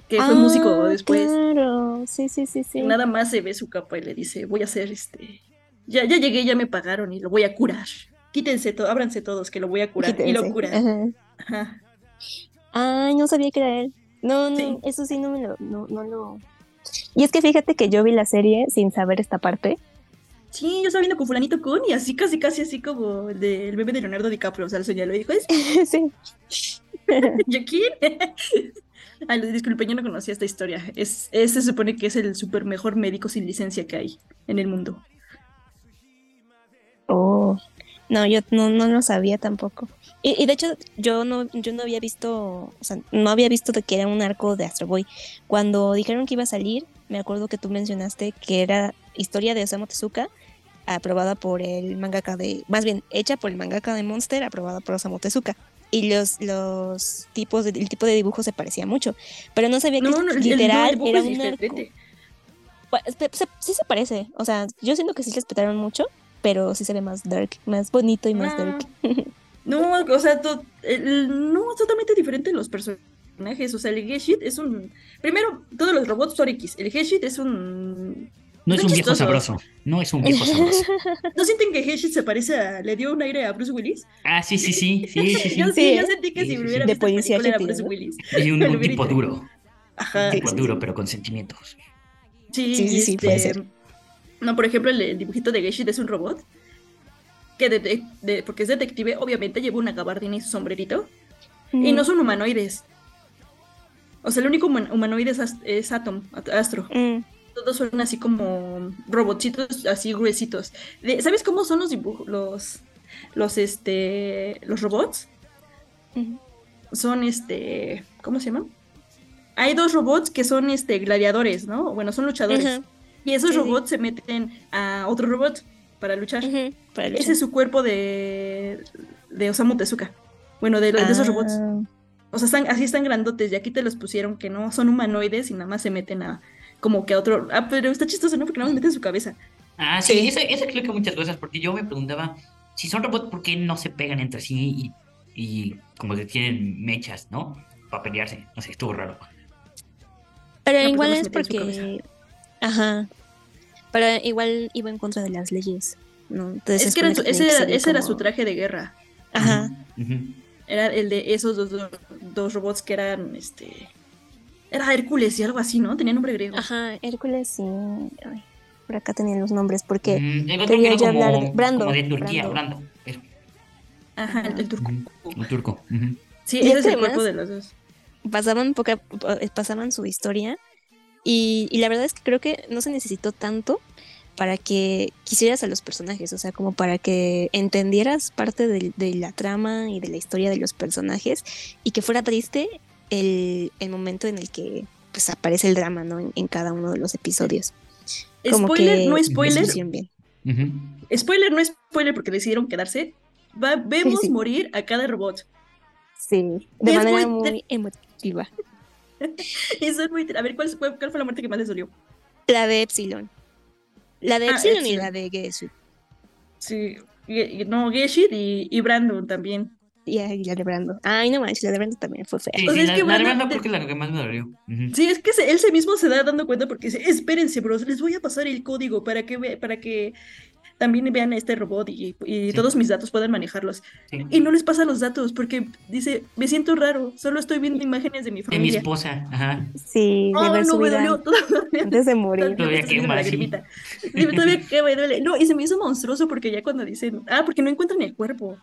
que fue músico ah, después. Claro, sí, sí, sí, sí. Nada más se ve su capa y le dice, voy a hacer este, ya, ya llegué, ya me pagaron y lo voy a curar. Quítense, todo, ábranse todos que lo voy a curar y lo cura. Ajá. Ay, no sabía que era él. No, no, eso sí no me lo, no, no lo. Y es que fíjate que yo vi la serie sin saber esta parte sí, yo estaba viendo con fulanito Kun y así casi casi así como el del bebé de Leonardo DiCaprio, o sea, lo señaló y dijo, es... sí. ¿Yo quién? Ay, disculpe, yo no conocía esta historia. Es, se supone que es el super mejor médico sin licencia que hay en el mundo. Oh, no, yo no, no lo sabía tampoco. Y, y, de hecho, yo no, yo no había visto, o sea, no había visto de que era un arco de Astro Boy. Cuando dijeron que iba a salir, me acuerdo que tú mencionaste que era historia de Osamu Tezuka, aprobada por el mangaka de, más bien hecha por el mangaka de Monster, aprobada por Osamu Tezuka. Y los, los tipos de, el tipo de dibujo se parecía mucho. Pero no sabía que literal era un arco. Pues, sí se parece. O sea, yo siento que sí respetaron mucho, pero sí se ve más dark, más bonito y más ah. dark. no, o sea, no, es totalmente diferente los personajes. O sea, el Geshit es un. Primero, todos los robots son X. El Geshit es un no es un viejo sabroso. No es un viejo sabroso. ¿No sienten que Heshit se parece a. le dio un aire a Bruce Willis? Ah, sí, sí, sí. sí, sí, yo sí, yo sentí que si me hubiera visto era Bruce Willis. Y un, tipo duro. Ajá. Un tipo duro, pero con sentimientos. Sí, sí, sí, puede este, ser. No, por ejemplo, el, dibujito de Geshit es un robot. Que de, porque es detective, obviamente lleva una gabardina y su sombrerito. Y no son humanoides. O sea, el único humanoide es, Atom, Astro. Mm todos son así como robotitos así gruesitos. ¿Sabes cómo son los dibujos, los, los, este, los robots? Son, este, ¿cómo se llaman? Hay dos robots que son, este, gladiadores, ¿no? Bueno, son luchadores. Y esos robots se meten a otro robot para luchar. Ese es su cuerpo de, de Osamu Tezuka. Bueno, de, esos robots. Ah. O sea, están, así están grandotes y aquí te los pusieron que no son humanoides y nada más se meten a, como que a otro. Ah, pero está chistoso, ¿no? Porque no me mete en su cabeza. Ah, sí, Eso, explica muchas cosas, porque yo me preguntaba, si son robots, ¿por qué no se pegan entre sí y, y como que tienen mechas, ¿no? Para pelearse. No sé, estuvo raro. Pero igual es porque. Ajá. Pero igual iba en contra de las leyes. ¿no? Entonces es que ese, era, ese era, su traje de guerra. Ajá. Era el de esos dos, dos, robots que eran este. Era Hércules y algo así, ¿no? Tenía nombre griego. Ajá, Hércules y. Ay, por acá tenían los nombres porque mm, quería ya hablar de Brando. de Turquía, Brando. Ajá, el, turco. El turco. Sí, ese es el cuerpo de los dos. Pasaban, poca, pasaban su historia y, y la verdad es que creo que no se necesitó tanto para que quisieras a los personajes, o sea, como para que entendieras parte de, la trama y de la historia de los personajes y que fuera triste el, momento en el que pues aparece el drama, ¿no? En, cada uno de los episodios. spoiler, no spoiler. Spoiler, no spoiler porque decidieron quedarse. vemos morir a cada robot. Sí, de manera muy, emotiva. Eso es muy... A ver, ¿cuál fue, ¿cuál fue la muerte que más les dolió? La de Epsilon. La de ah, Epsilon, y la de Geshit. Sí, no, Geshit y, y Brandon también. Y, la de Brandon. Ay, no manches, la de Brandon también fue fea. Sí, sí, la, de Brandon porque es la que más me dolió. Sí, es que él se mismo se da dando cuenta porque dice, espérense, bros, les voy a pasar el código para que, para que también vean este robot y, y todos mis datos puedan manejarlos. Y no les pasa los datos porque dice, me siento raro, solo estoy viendo imágenes de mi familia. De mi esposa, ajá. Sí, de ver no, me dolió todavía. Antes de morir. Todavía quema, sí. todavía que me duele. No, y se me hizo monstruoso porque ya cuando dicen, ah, porque no encuentran el cuerpo.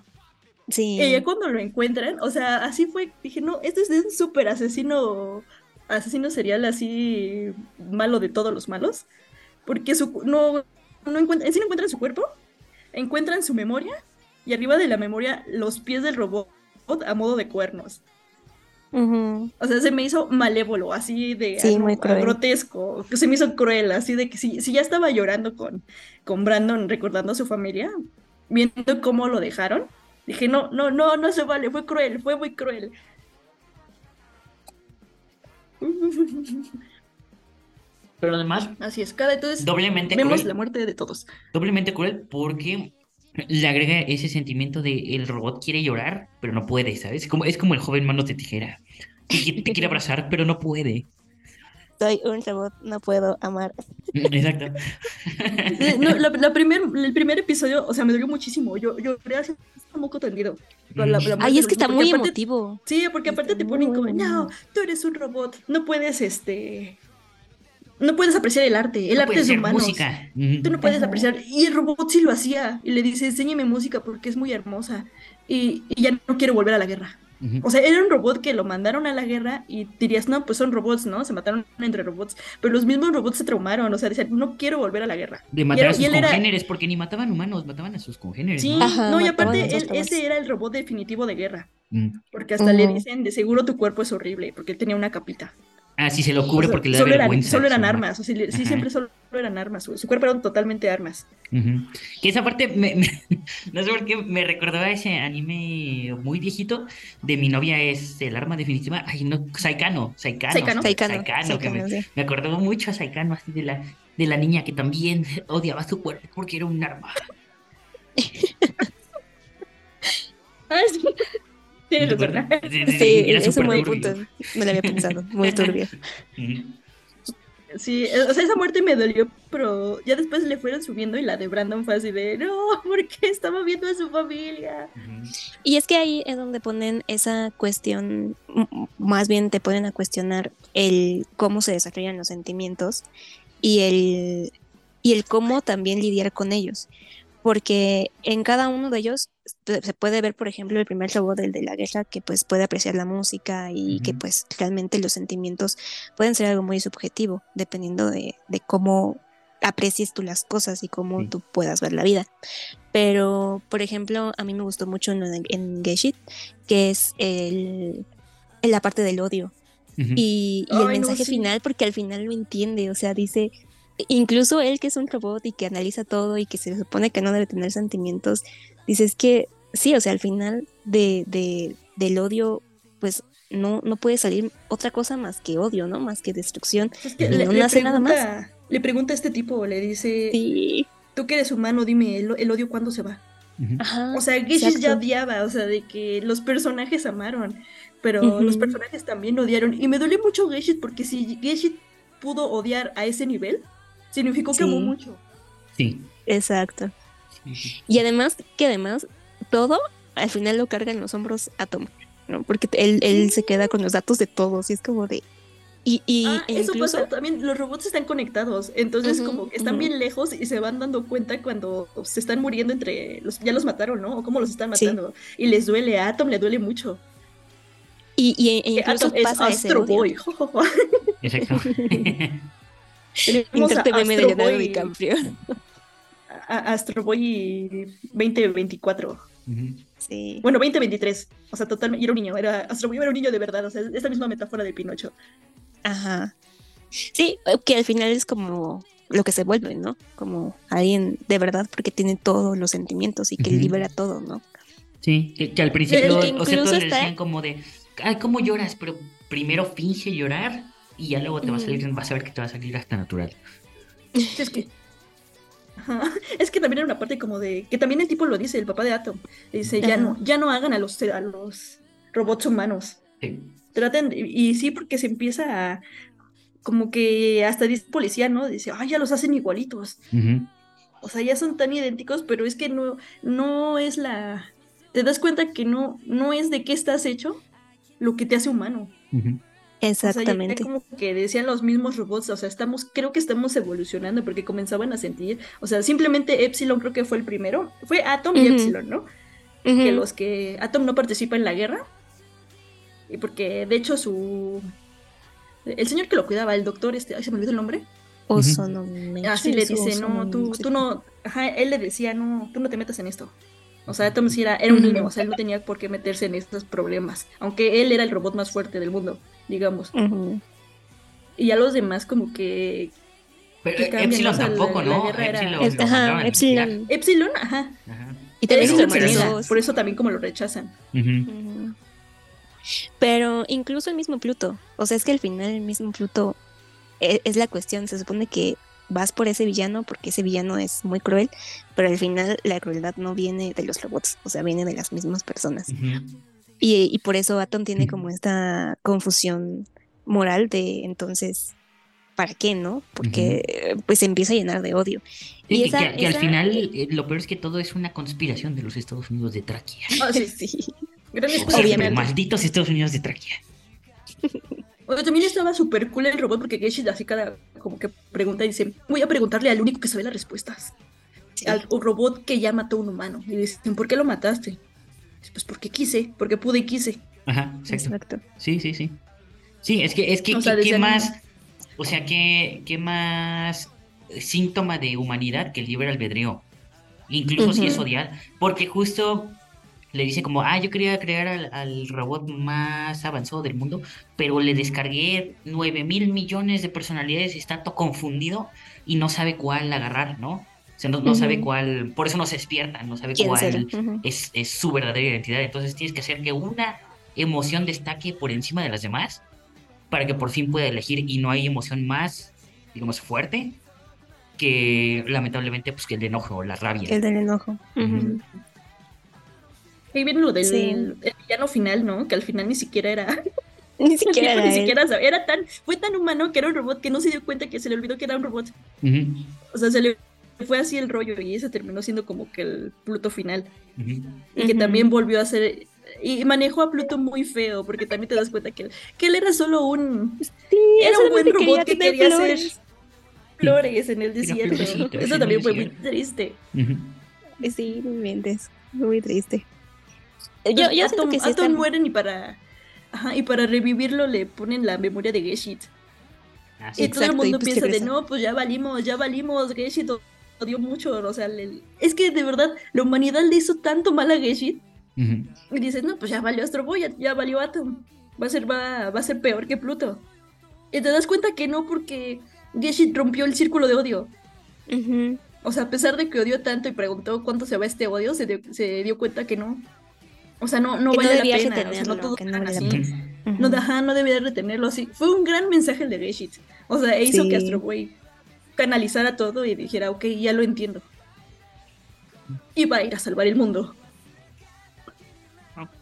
Sí. Y ya cuando lo encuentran, o sea, así fue, dije, no, este es un súper asesino, asesino serial así malo de todos los malos, porque su, no, no encuentran, sí no encuentran su cuerpo, encuentran su memoria y arriba de la memoria los pies del robot a modo de cuernos. O sea, se me hizo malévolo, así de sí, muy grotesco, se me hizo cruel, así de que si, si ya estaba llorando con, con Brandon recordando a su familia, viendo cómo lo dejaron, dije, no, no, no, no se vale, fue cruel, fue muy cruel. Pero además. Así es, cada entonces. Doblemente vemos la muerte de todos. Doblemente cruel porque le agrega ese sentimiento de el robot quiere llorar, pero no puede, ¿sabes? Como, es como el joven manos de tijera. Te quiere abrazar, pero no puede. Soy un robot, no puedo amar. Exacto. No, la, primer, el primer episodio, o sea, me dolió muchísimo. Yo lloré así un poco tendido. Ay, es que está muy emotivo. Sí, porque aparte te ponen como, no, tú eres un robot, no puedes, este, no puedes apreciar el arte, el arte es humano. música. Tú no puedes apreciar. Y el robot sí lo hacía. Y le dice, enséñeme música porque es muy hermosa. Y, ya no quiero volver a la guerra. O sea, era un robot que lo mandaron a la guerra y dirías, no, pues son robots, ¿no? Se mataron entre robots. Pero los mismos robots se traumaron, o sea, decían, no quiero volver a la guerra. De matar a sus congéneres, porque ni mataban humanos, mataban a sus congéneres. Sí, no, y aparte, ese era el robot definitivo de guerra. Mm. Porque hasta le dicen, de seguro tu cuerpo es horrible, porque él tenía una capita. Ah, sí, se lo cubre porque le da solo vergüenza. Eran, solo eran armas, o sea, sí, siempre solo eran armas. Su, cuerpo era totalmente armas. Que esa parte, me, no sé por qué, me recordaba ese anime muy viejito de mi novia es el arma definitiva. Ay, no, Saikano, Saikano. Saikano. Saikano, que me, me, acordaba mucho a Saikano, así de la, de la niña que también odiaba su cuerpo porque era un arma. Sí. Sí, es un buen punto. Me lo había pensado, muy turbio. Sí, o sea, esa muerte me dolió, pero ya después le fueron subiendo y la de Brandon fue así de, no, porque estaba viendo a su familia. Y es que ahí es donde ponen esa cuestión, más bien te ponen a cuestionar el cómo se desarrollan los sentimientos y el, y el cómo también lidiar con ellos porque en cada uno de ellos se puede ver, por ejemplo, el primer robot del de la guerra que pues puede apreciar la música y que pues realmente los sentimientos pueden ser algo muy subjetivo, dependiendo de, cómo aprecies tú las cosas y cómo tú puedas ver la vida. Pero, por ejemplo, a mí me gustó mucho en, en Geshit, que es el, la parte del odio. Y, el mensaje final, porque al final lo entiende, o sea, dice, incluso él que es un robot y que analiza todo y que se supone que no debe tener sentimientos, dices que sí, o sea, al final de, de, del odio, pues no, no puede salir otra cosa más que odio, ¿no? Más que destrucción. le, no hace nada más. Le pregunta a este tipo, le dice, sí. tú que eres humano, dime, ¿el, odio cuándo se va? o sea, Geshit ya odiaba, o sea, de que los personajes amaron, pero los personajes también odiaron. Y me duele mucho Geshit porque si Geshit pudo odiar a ese nivel, significó que amó mucho. Sí. Exacto. Y además, que además, todo al final lo carga en los hombros Atom, ¿no? Porque él, él se queda con los datos de todos y es como de... Y, y ah, e eso pasa también, los robots están conectados, entonces como que están bien lejos y se van dando cuenta cuando se están muriendo entre los, ya los mataron, ¿no? O cómo los están matando. Y les duele, a Atom le duele mucho. Y, y e incluso Atom pasa es Astro Boy. Exacto. Meme de Leonardo DiCaprio. Astro Boy 2024. Sí. Bueno, 2023. O sea, totalmente. Y era un niño. Era, Astro Boy era un niño de verdad. O sea, esta misma metáfora de Pinocho. Ajá. Sí, que al final es como lo que se vuelve, ¿no? Como alguien de verdad porque tiene todos los sentimientos y que libera todo, ¿no? Sí, que, al principio, o sea, todos le decían como de, ay, ¿cómo lloras? Pero primero finge llorar y ya luego te va a salir, vas a ver que te va a salir hasta natural. Es que Es que también era una parte como de que también el tipo lo dice, el papá de Atom. Dice, ya no, ya no hagan a los a los robots humanos. Traten y sí porque se empieza a como que hasta dice policía, ¿no? Dice, "Ay, ya los hacen igualitos." O sea, ya son tan idénticos, pero es que no no es la te das cuenta que no no es de qué estás hecho lo que te hace humano. Exactamente. O sea, como que decían los mismos robots, o sea, estamos, creo que estamos evolucionando porque comenzaban a sentir, o sea, simplemente Epsilon creo que fue el primero, fue Atom y Epsilon, ¿no? Que los que Atom no participa en la guerra, y porque de hecho su, el señor que lo cuidaba, el doctor, este, ay, se me olvidó el nombre. Oso, no me Así le dice, no, tú, tú no, ajá, él le decía, no, tú no te metas en esto. O sea, Atom sí era, era un niño, o sea, él no tenía por qué meterse en estos problemas, aunque él era el robot más fuerte del mundo digamos. Y a los demás como que... Pero Epsilon tampoco, ¿no? Epsilon, ajá, Epsilon. Epsilon, ajá. Y también por, por eso también como lo rechazan. Pero incluso el mismo Pluto, o sea, es que al final el mismo Pluto es, es, la cuestión, se supone que vas por ese villano porque ese villano es muy cruel, pero al final la crueldad no viene de los robots, o sea, viene de las mismas personas. Y, por eso Atom tiene como esta confusión moral de entonces, ¿para qué, no? Porque pues se empieza a llenar de odio. y que, al final eh, lo peor es que todo es una conspiración de los Estados Unidos de Traquia. Ah, sí, sí. Malditos Estados Unidos de Traquia. Oye, también estaba súper cool el robot porque Geshi así cada como que pregunta y dice, voy a preguntarle al único que sabe las respuestas. Al robot que ya mató a un humano. Y dicen, ¿por qué lo mataste? Pues porque quise, porque pude y quise. Ajá, exacto. Sí, sí, sí. Sí, es que, es que, ¿qué, más? O sea, ¿qué, ¿qué más síntoma de humanidad que el libre albedrío? Incluso si es odiar. Porque justo le dice como, ah, yo quería crear al, robot más avanzado del mundo, pero le descargué 9 mil millones de personalidades y está todo confundido y no sabe cuál agarrar, ¿no? No, sabe cuál, por eso no se despierta, no sabe cuál es, su verdadera identidad. Entonces tienes que hacer que una emoción destaque por encima de las demás para que por fin pueda elegir y no hay emoción más, digamos, fuerte que lamentablemente pues que el enojo o la rabia. El del enojo. Ahí viene lo del villano final, ¿no? Que al final ni siquiera era ni siquiera era, ni siquiera era tan fue tan humano que era un robot que no se dio cuenta que se le olvidó que era un robot. O sea, se le fue así el rollo y ese terminó siendo como que el Pluto final. Y que también volvió a ser... Y manejó a Pluto muy feo, porque también te das cuenta que, que él era solo un... era un buen robot que quería hacer flores en el desierto. Eso también fue muy triste. Sí, muy muy triste. Yo, pues yo Atom, que sí Atom mueren y para... Ajá, y para revivirlo le ponen la memoria de Geshit. Ah, y todo el mundo pues piensa de no, pues ya valimos, ya valimos, Geshit dio mucho, o sea, es que de verdad la humanidad le hizo tanto mal a Geshit. Y dices, no, pues ya valió Astro Boy, ya, valió Atom, va a ser, va, va, a ser peor que Pluto. Y te das cuenta que no, porque Geshit rompió el círculo de odio. O sea, a pesar de que odió tanto y preguntó cuánto se va este odio, se dio, se dio cuenta que no. O sea, no, no vale la pena. O sea, no todo no así. No, no debía retenerlo así. Fue un gran mensaje el de Geshit. O sea, e hizo que Astro Boy canalizara todo y dijera, ok, ya lo entiendo. Y va a ir a salvar el mundo.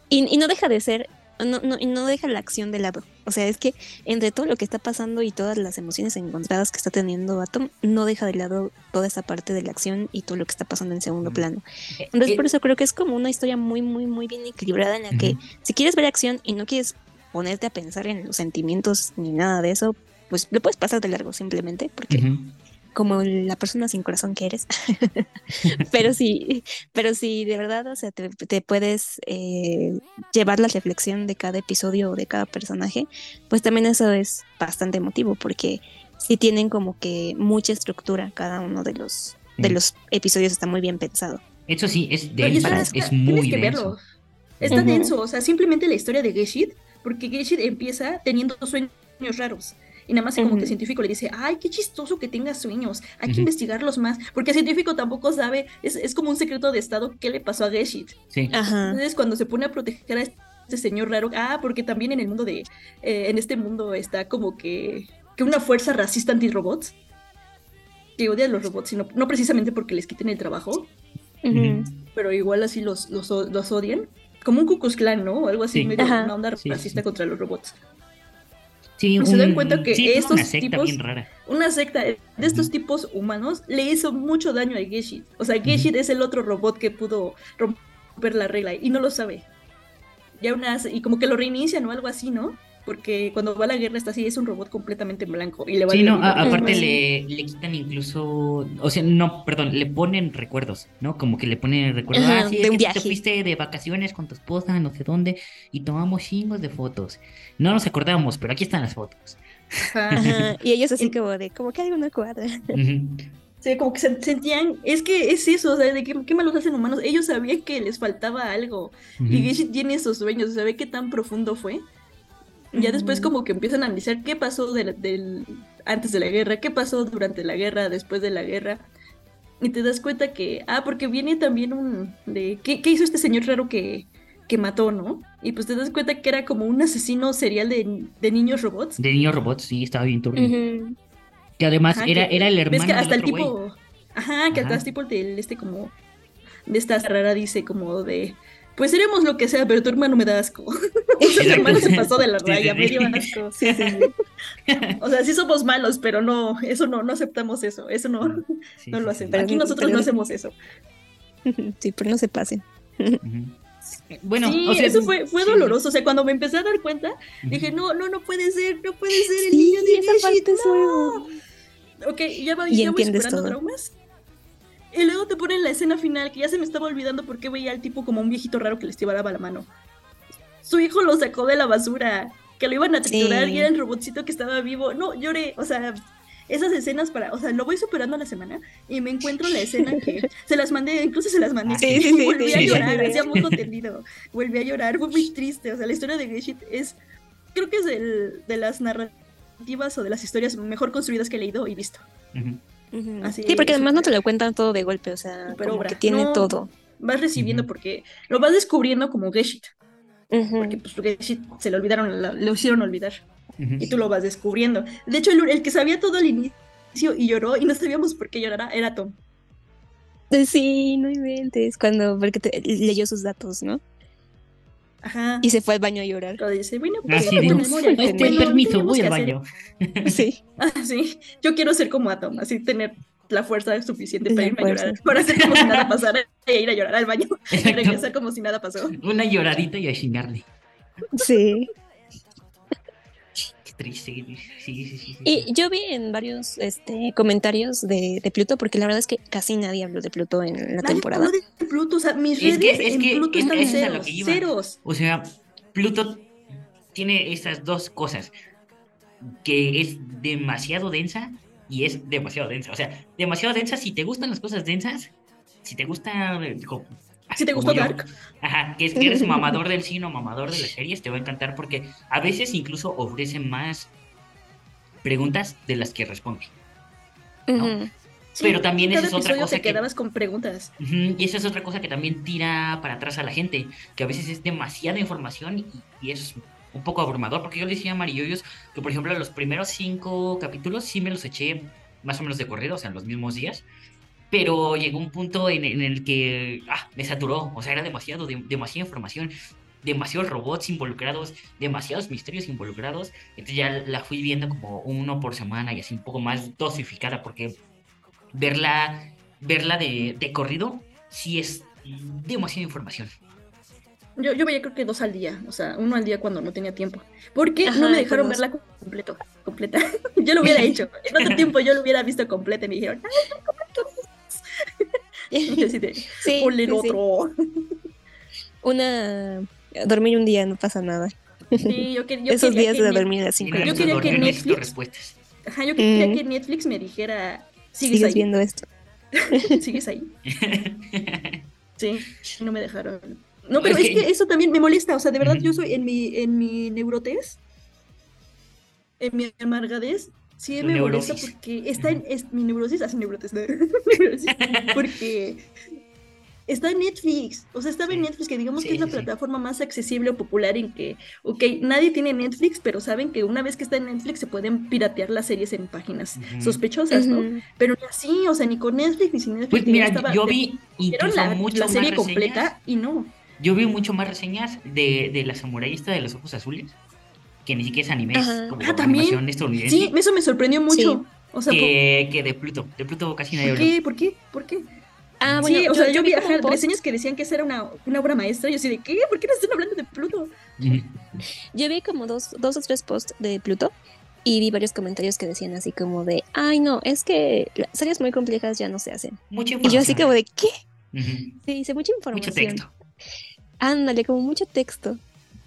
Y, no deja de ser no, no, no deja la acción de lado. O sea, es que entre todo lo que está pasando y todas las emociones encontradas que está teniendo Atom, no deja de lado toda esa parte de la acción y todo lo que está pasando en segundo plano. Entonces, por eso creo que es como una historia muy, muy, muy bien equilibrada en la que si quieres ver acción y no quieres ponerte a pensar en los sentimientos ni nada de eso, pues lo puedes pasar de largo simplemente, porque como la persona sin corazón que eres. pero sí, pero sí, de verdad, o sea, te, puedes eh, llevar la reflexión de cada episodio o de cada personaje, pues también eso es bastante emotivo, porque sí tienen como que mucha estructura cada uno de los, de los episodios, está muy bien pensado. Eso sí, es denso, es, muy denso. Está denso, o sea, simplemente la historia de Geshit, porque Geshit empieza teniendo sueños raros. Y nada más como que el científico le dice, ay, qué chistoso que tengas sueños, hay que investigarlos más, porque el científico tampoco sabe, es, es, como un secreto de estado qué le pasó a Geshit. Sí. Entonces cuando se pone a proteger a este señor raro, ah, porque también en el mundo de, eh, en este mundo está como que, que una fuerza racista anti-robots, que odia a los robots, sino no precisamente porque les quiten el trabajo, pero igual así los, los, los, odian, como un Ku Clan, ¿no? O algo así, medio una onda racista contra los robots se dan cuenta que estos una secta tipos, rara. una secta de estos tipos humanos le hizo mucho daño a Geshit. O sea, Geshit es el otro robot que pudo romper la regla y no lo sabe. Ya una, y como que lo reinician o algo así, ¿no? Porque cuando va a la guerra está así, es un robot completamente en blanco. Y le sí, no, aparte le, le, quitan incluso, o sea, no, perdón, le ponen recuerdos, ¿no? Como que le ponen recuerdos, ah, sí, de un viaje. te fuiste de vacaciones con tu esposa, no sé dónde, y tomamos chingos de fotos. No nos acordábamos, pero aquí están las fotos. Ajá. y ellos así como de, como que hay una cuadra. Sí, como que se sentían, es que es eso, o sea, de qué, qué malos hacen humanos. Ellos sabían que les faltaba algo. Y Gishi tiene esos sueños, ¿sabe qué tan profundo fue? Ya después como que empiezan a analizar qué pasó del, antes de la guerra, qué pasó durante la guerra, después de la guerra. Y te das cuenta que, ah, porque viene también un, de, ¿qué, hizo este señor raro que, que mató, no? Y pues te das cuenta que era como un asesino serial de, de niños robots. De niños robots, sí, estaba bien turbio. Que además era, era el hermano. que hasta el tipo, ajá, que hasta el tipo de este como, de esta rara dice como de, pues seremos lo que sea, pero tu hermano me da asco. tu hermano se pasó de la raya, me dio asco. o sea, sí somos malos, pero no, eso no, no aceptamos eso, eso no, no lo hacemos. Aquí nosotros no hacemos eso. Sí, pero no se pasen. Bueno, o sea, eso fue, fue doloroso. O sea, cuando me empecé a dar cuenta, dije, no, no, no puede ser, no puede ser el niño de esa parte no. Ok, ya, voy, ya voy superando traumas. Y luego te ponen la escena final, que ya se me estaba olvidando porque veía al tipo como un viejito raro que les llevaba la mano. Su hijo lo sacó de la basura, que lo iban a triturar y era el robotcito que estaba vivo. No, lloré, o sea, esas escenas para, o sea, lo voy superando a la semana y me encuentro la escena que se las mandé, incluso se las mandé. Y volví a llorar, hacía muy contenido, volví a llorar, fue muy triste, o sea, la historia de Greshit es, creo que es de las narrativas o de las historias mejor construidas que he leído y visto sí, porque además no te lo cuentan todo de golpe, o sea, pero que tiene todo. Vas recibiendo porque lo vas descubriendo como Geshit. Porque pues Geshit se lo olvidaron, lo, hicieron olvidar. Y tú lo vas descubriendo. De hecho, el, que sabía todo al inicio y lloró y no sabíamos por qué llorara era Tom. Sí, no inventes, cuando, porque leyó sus datos, ¿no? Ajá. Y se fue al baño a llorar. dice, bueno, pues, este, permiso, voy al baño. Sí. Ah, sí. Yo quiero ser como Atom, así tener la fuerza suficiente para irme a llorar, para hacer como si nada pasara e ir a llorar al baño y regresar como si nada pasó. Una lloradita y a chingarle. Sí. Sí, sí, sí, y yo vi en varios este, comentarios de, de, Pluto, porque la verdad es que casi nadie habló de Pluto en la temporada. Habló de Pluto, o sea, mis redes es que, es en Pluto están ceros, ceros. O sea, Pluto tiene estas dos cosas, que es demasiado densa y es demasiado densa. O sea, demasiado densa si te gustan las cosas densas, si te gusta si te gustó Dark. Ajá, que es que eres mamador del cine o mamador de las series, te va a encantar porque a veces incluso ofrecen más preguntas de las que responde. Pero también esa es otra cosa. Te quedabas con preguntas. y esa es otra cosa que también tira para atrás a la gente, que a veces es demasiada información y, es un poco abrumador, porque yo le decía a Marilloyos que, por ejemplo, los primeros cinco capítulos sí me los eché más o menos de corrido, o sea, en los mismos días, pero llegó un punto en, el que ah, me saturó, o sea, era demasiado, demasiada información. demasiados robots involucrados, demasiados misterios involucrados. Entonces ya la fui viendo como uno por semana y así un poco más dosificada porque verla, verla de, de corrido sí es demasiada información. Yo, yo veía creo que dos al día, o sea, uno al día cuando no tenía tiempo. Porque no me dejaron verla completo, completa. yo lo hubiera hecho. En otro tiempo yo lo hubiera visto completa y me dijeron, ¡ay, completo! sí, el otro. Una dormir un día no pasa nada. Sí, yo, yo Esos días de dormir a cinco Yo quería que Netflix. Ajá, yo quería mm. que Netflix me dijera. Sigues, ¿Sigues viendo esto. Sigues ahí. Sí, no me dejaron. No, pero es que eso también me molesta. O sea, de verdad, yo soy en mi, en mi neurotez, en mi amargadez, sí me molesta porque está en es, mi neurosis, hace neurotis, porque está en Netflix, o sea, estaba en Netflix, que digamos que es la plataforma más accesible o popular en que, ok, nadie tiene Netflix, pero saben que una vez que está en Netflix se pueden piratear las series en páginas sospechosas, ¿no? Pero ni así, o sea, ni con Netflix ni sin Netflix. Pues mira, yo vi incluso la, mucho la serie completa y no. Yo vi mucho más reseñas de, de la samurayista de los ojos azules, que ni siquiera es anime, es como ah, animación estadounidense. Sí, eso me sorprendió mucho. O sea, que, que, de Pluto, de Pluto casi nadie ¿Por qué? ¿Por qué? ¿Por qué? Ah, bueno, sí, o sea, yo, vi reseñas que decían que esa era una, una, obra maestra. Y yo así de, ¿qué? ¿Por qué no están hablando de Pluto? Yo vi como dos, dos o tres posts de Pluto y vi varios comentarios que decían así como de, ay, no, es que las series muy complejas ya no se hacen. Mucha información. Y yo así como de, ¿qué? Se dice mucha información. Mucho texto. Ándale, como mucho texto.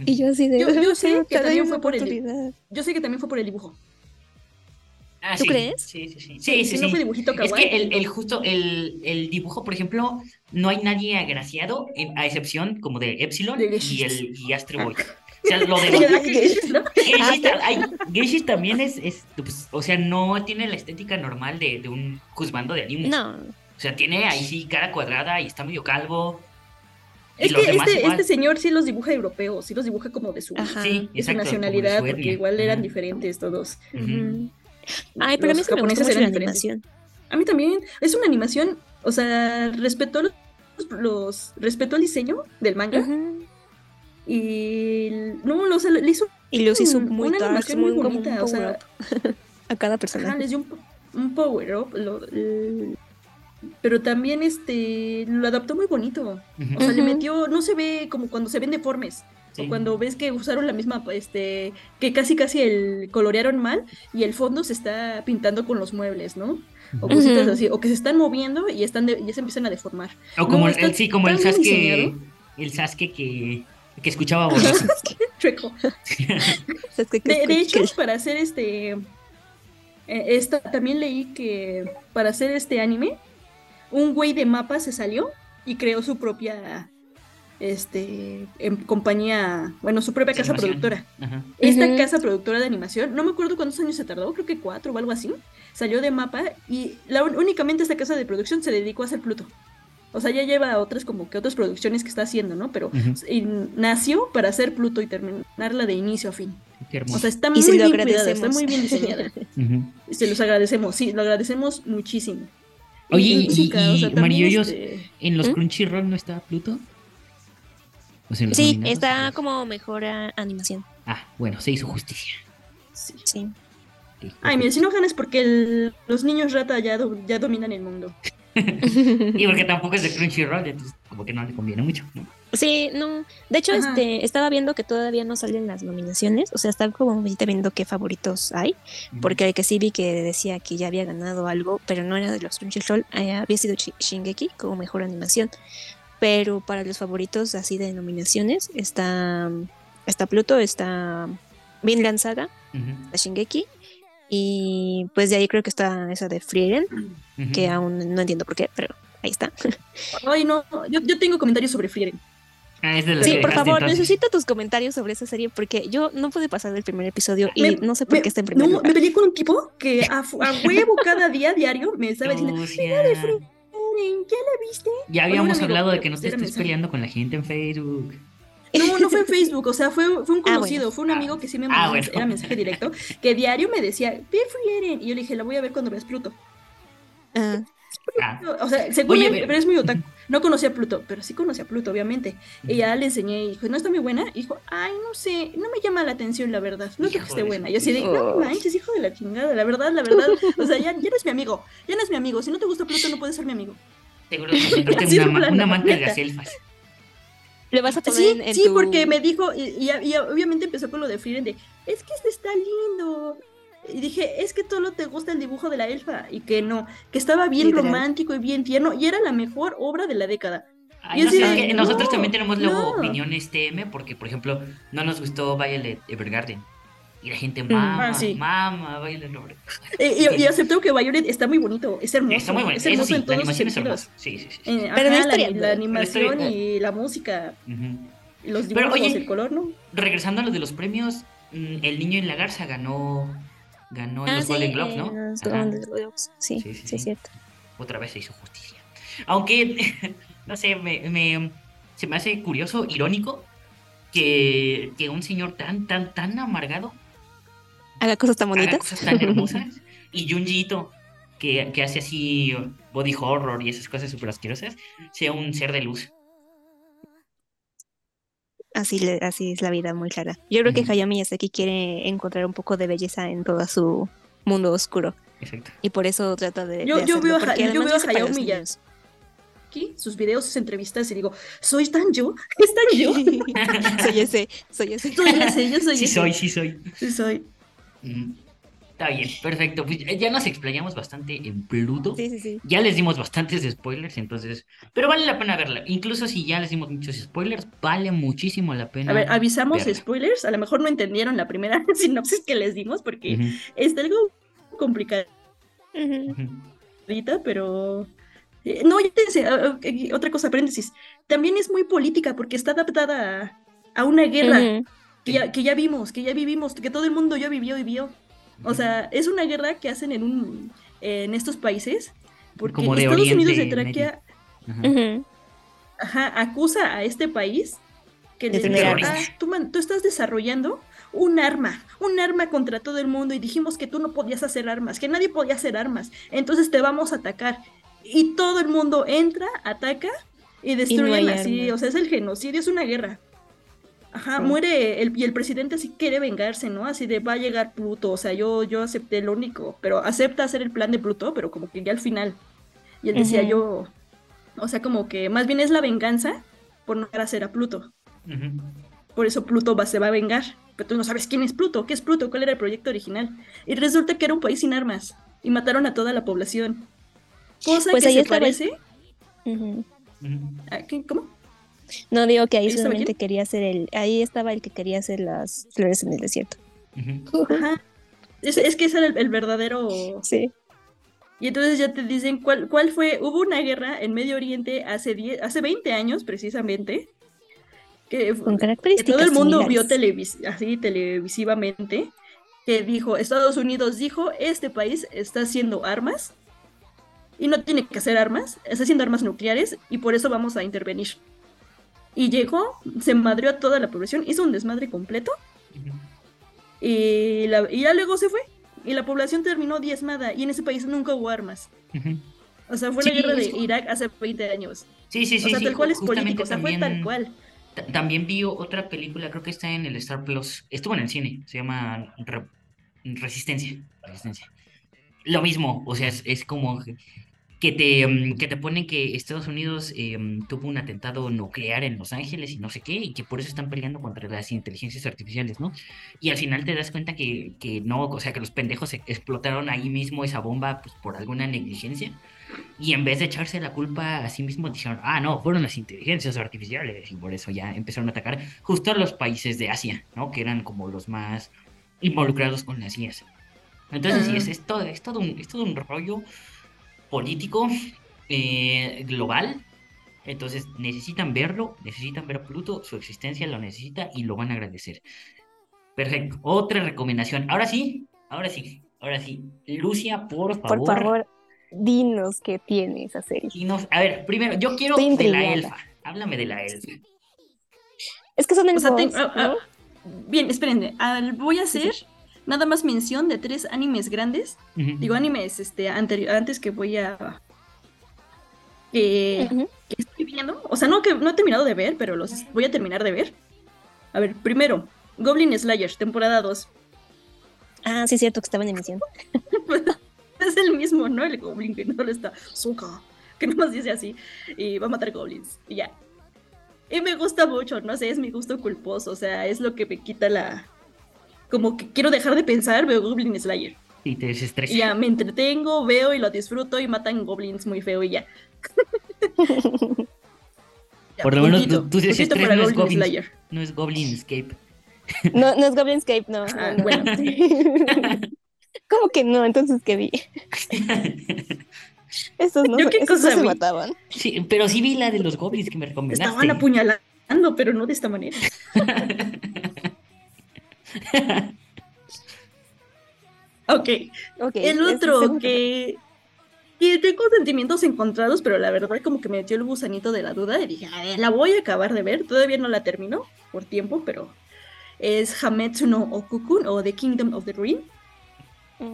Y yo así de, yo, yo sé que también fue por el, yo sé que también fue por el dibujo. Ah, ¿Tú crees? Sí, sí, sí. sí, sí, sí. dibujito es que el, el justo, el, el, dibujo, por ejemplo, no hay nadie agraciado, a excepción como de Epsilon y el y Astro Boy. O sea, lo de Geshis también es, es pues, o sea, no tiene la estética normal de, de un juzgando de anime. No. O sea, tiene ahí sí cara cuadrada y está medio calvo. Es que este, este, señor sí los dibuja europeos, sí los dibuja como de su, sí, nacionalidad, porque igual eran diferentes todos. Ay, pero a mí se me gusta mucho la animación. A mí también. Es una animación, o sea, respetó los, los respetó el diseño del manga. Y no, o sea, le hizo y los hizo muy una animación muy, bonita, o sea, a cada persona. les dio un, un power up, pero también este lo adaptó muy bonito. O sea, le metió, no se ve como cuando se ven deformes. O cuando ves que usaron la misma, este, que casi casi el colorearon mal y el fondo se está pintando con los muebles, ¿no? O cositas así, o que se están moviendo y están ya se empiezan a deformar. O como el, sí, como el Sasuke, el Sasuke que, que escuchaba. Chueco. de, de, hecho, para hacer este, eh, esta, también leí que para hacer este anime, un güey de mapa se salió y creó su propia este, en compañía, bueno, su propia casa productora. Esta casa productora de animación, no me acuerdo cuántos años se tardó, creo que cuatro o algo así, salió de mapa y la, únicamente esta casa de producción se dedicó a hacer Pluto. O sea, ya lleva otras como que otras producciones que está haciendo, ¿no? Pero nació para hacer Pluto y terminarla de inicio a fin. O sea, está muy bien cuidada, está muy bien diseñada. Se los agradecemos, sí, lo agradecemos muchísimo. Oye, y, y, este, ¿en los ¿Mm? Crunchyroll no está Pluto? sí, está como mejor animación. Ah, bueno, se hizo justicia. Sí. sí. Ay, mira, si no ganas porque los niños rata ya, ya dominan el mundo. y porque tampoco es de Crunchyroll, entonces como que no le conviene mucho, ¿no? Sí, no. De hecho, este, estaba viendo que todavía no salen las nominaciones. O sea, estaba como viendo qué favoritos hay. Porque el que sí vi que decía que ya había ganado algo, pero no era de los Crunchyroll, eh, había sido Shingeki como mejor animación. Pero para los favoritos así de nominaciones está, está Pluto, está Vinland Saga, la Shingeki. Y pues de ahí creo que está esa de Frieren, que aún no entiendo por qué, pero ahí está. Ay, no, yo, yo tengo comentarios sobre Frieren. Ah, sí, por favor, necesito tus comentarios sobre esa serie porque yo no pude pasar del primer episodio y no sé por qué está en primer no, Me peleé con un tipo que a, huevo cada día diario me estaba diciendo, mira de Frieren, ¿ya la viste? Ya habíamos hablado de que no te estés peleando con la gente en Facebook. No, no fue en Facebook, o sea, fue, fue un ah, conocido, fue un amigo que sí me ah, mandó, era mensaje directo, que diario me decía, ve Frieren, y yo le dije, la voy a ver cuando veas Pluto. Ah. O sea, seguro, pero es muy otaku. No conocía a Pluto, pero sí conocía a Pluto, obviamente. Y ya le enseñé y dijo, ¿no está muy buena? Y dijo, ay, no sé, no me llama la atención, la verdad. No creo que esté buena. Y así de, no manches, hijo de la chingada, la verdad, la verdad. O sea, ya, ya no es mi amigo, ya no es mi amigo. Si no te gusta Pluto, no puedes ser mi amigo. Seguro que una, una amante de las elfas. Le vas a poner sí, en, Sí, porque me dijo, y, y, obviamente empezó con lo de Frieren de, es que este está lindo. Y dije, es que todo te gusta el dibujo de la elfa. Y que no, que estaba bien romántico y bien tierno. Y era la mejor obra de la década. nosotros también tenemos luego opiniones TM, porque por ejemplo, no nos gustó Violet Evergarden. Y la gente, mama, ah, mama, Violet eh, y, y, acepto que Violet está muy bonito, es hermoso. Está muy bonito, es hermoso en todos la animación es hermosa. Sí, sí, sí. Eh, Pero la, la, animación y la música, y los dibujos, Pero, el color, ¿no? Regresando a lo de los premios, mm, El Niño en la Garza ganó ganó en ah, los Golden Globes, ¿no? Sí, sí, sí, es cierto. Otra vez se hizo justicia. Aunque, no sé, me, me, se me hace curioso, irónico, que, que un señor tan, tan, tan amargado haga cosas tan bonitas. Haga cosas tan hermosas. y Junjiito, que, que hace así body horror y esas cosas súper asquerosas, sea un ser de luz. Así, así es la vida muy clara. Yo creo que Hayao Miyazaki quiere encontrar un poco de belleza en todo su mundo oscuro. Exacto. Y por eso trata de. Yo, yo veo, a, yo veo a Hayao Miyazaki sus videos, sus entrevistas y digo, ¿soy tan yo? ¿Es tan yo? soy ese, soy ese. Soy ese, yo soy sí soy, sí soy. Sí soy. Está bien, perfecto. Pues ya nos explayamos bastante en Pluto. Sí, sí, sí. Ya les dimos bastantes spoilers, entonces. Pero vale la pena verla. Incluso si ya les dimos muchos spoilers, vale muchísimo la pena. A ver, avisamos spoilers. A lo mejor no entendieron la primera sinopsis que les dimos porque es algo complicado. Ahorita, pero. Eh, no, ya te otra cosa, paréntesis. También es muy política porque está adaptada a, una guerra que ya, que ya vimos, que ya vivimos, que todo el mundo ya vivió y vio. O sea, es una guerra que hacen en un en estos países porque Estados Unidos de Traquea ajá. acusa a este país que le dice, ah, tú, tú estás desarrollando un arma, un arma contra todo el mundo y dijimos que tú no podías hacer armas, que nadie podía hacer armas, entonces te vamos a atacar. Y todo el mundo entra, ataca y destruyen así, o sea, es el genocidio, es una guerra. Ajá, muere el, y el presidente así quiere vengarse, ¿no? Así de va a llegar Pluto, o sea, yo, yo acepté lo único, pero acepta hacer el plan de Pluto, pero como que ya al final. Y él decía yo, o sea, como que más bien es la venganza por no hacer a Pluto. Por eso Pluto va, se va a vengar, pero tú no sabes quién es Pluto, qué es Pluto, cuál era el proyecto original. Y resulta que era un país sin armas y mataron a toda la población. Cosa pues que ahí se parece... ¿Cómo? No digo que ahí solamente quería hacer el. Ahí estaba el que quería hacer las flores en el desierto. Es, que ese era el, verdadero. Sí. Y entonces ya te dicen cuál, cuál fue. Hubo una guerra en Medio Oriente hace, hace 20 años, precisamente. Que, Con características. todo el mundo vio televis así televisivamente. Que dijo: Estados Unidos dijo, este país está haciendo armas. Y no tiene que hacer armas, está haciendo armas nucleares y por eso vamos a intervenir. Y llegó, se madrió a toda la población, hizo un desmadre completo. y, la, y ya luego se fue. Y la población terminó diezmada. Y en ese país nunca hubo armas. O sea, fue la guerra de Irak hace 20 años. Sí, sí, sí. O sea, tal cual es político. O sea, fue tal cual. También vi otra película, creo que está en el Star Plus. Estuvo en el cine. Se llama Resistencia. Resistencia. Lo mismo. O sea, es, es como que te, mm, que te ponen que Estados Unidos em, tuvo un atentado nuclear en Los Ángeles y no sé qué, y que por eso están peleando contra las inteligencias artificiales, ¿no? Y al final te das cuenta que, que no, o sea, que los pendejos explotaron ahí mismo esa bomba pues, por alguna negligencia, y en vez de echarse la culpa a sí mismos, dijeron, ah, no, fueron las inteligencias artificiales, y por eso ya empezaron a atacar justo a los países de Asia, ¿no? Que eran como los más involucrados con las IAS. Entonces, sí, es, es, todo, es, todo un, es todo un rollo político eh, global. Entonces necesitan verlo, necesitan ver a Pluto, su existencia lo necesita y lo van a agradecer. Perfecto. Otra recomendación. Ahora sí, ahora sí, ahora sí. Lucia, por favor. Por favor, dinos qué tiene esa serie. A ver, primero, yo quiero de la elfa. Háblame de la elfa. Es que son en ah, ah, Bien, esperen. voy a hacer nada más mención de tres animes grandes. Digo animes este, antes que voy a... que estoy viendo, o sea, no que no he terminado de ver, pero los voy a terminar de ver. A ver, primero, Goblin Slayer, temporada 2. Ah, sí, es cierto que estaba en emisión. es el mismo, ¿no? El Goblin que no le está. Suka, que nomás dice así. Y va a matar goblins. Y ya. Y me gusta mucho, no sé, es mi gusto culposo. O sea, es lo que me quita la. Como que quiero dejar de pensar, veo Goblin Slayer. Y te desestresa. Y ya me entretengo, veo y lo disfruto y matan goblins muy feo y ya. Por lo menos tú, tú dices no es Goblin Slayer. No es Goblin Escape. No, no es Goblin Escape, no. Ah, bueno. ¿Cómo que no? Entonces, ¿qué vi? Esos no, qué esos se mataban. Sí, pero sí vi la de los goblins que me recomendaste. Estaban apuñalando, pero no de esta manera. ok. okay. El otro que, que tengo sentimientos encontrados, pero la verdad como que me metió el gusanito de la duda y dije, a ver, la voy a acabar de ver. Todavía no la termino por tiempo, pero es Hametsu no Okukun o The Kingdom of the Dream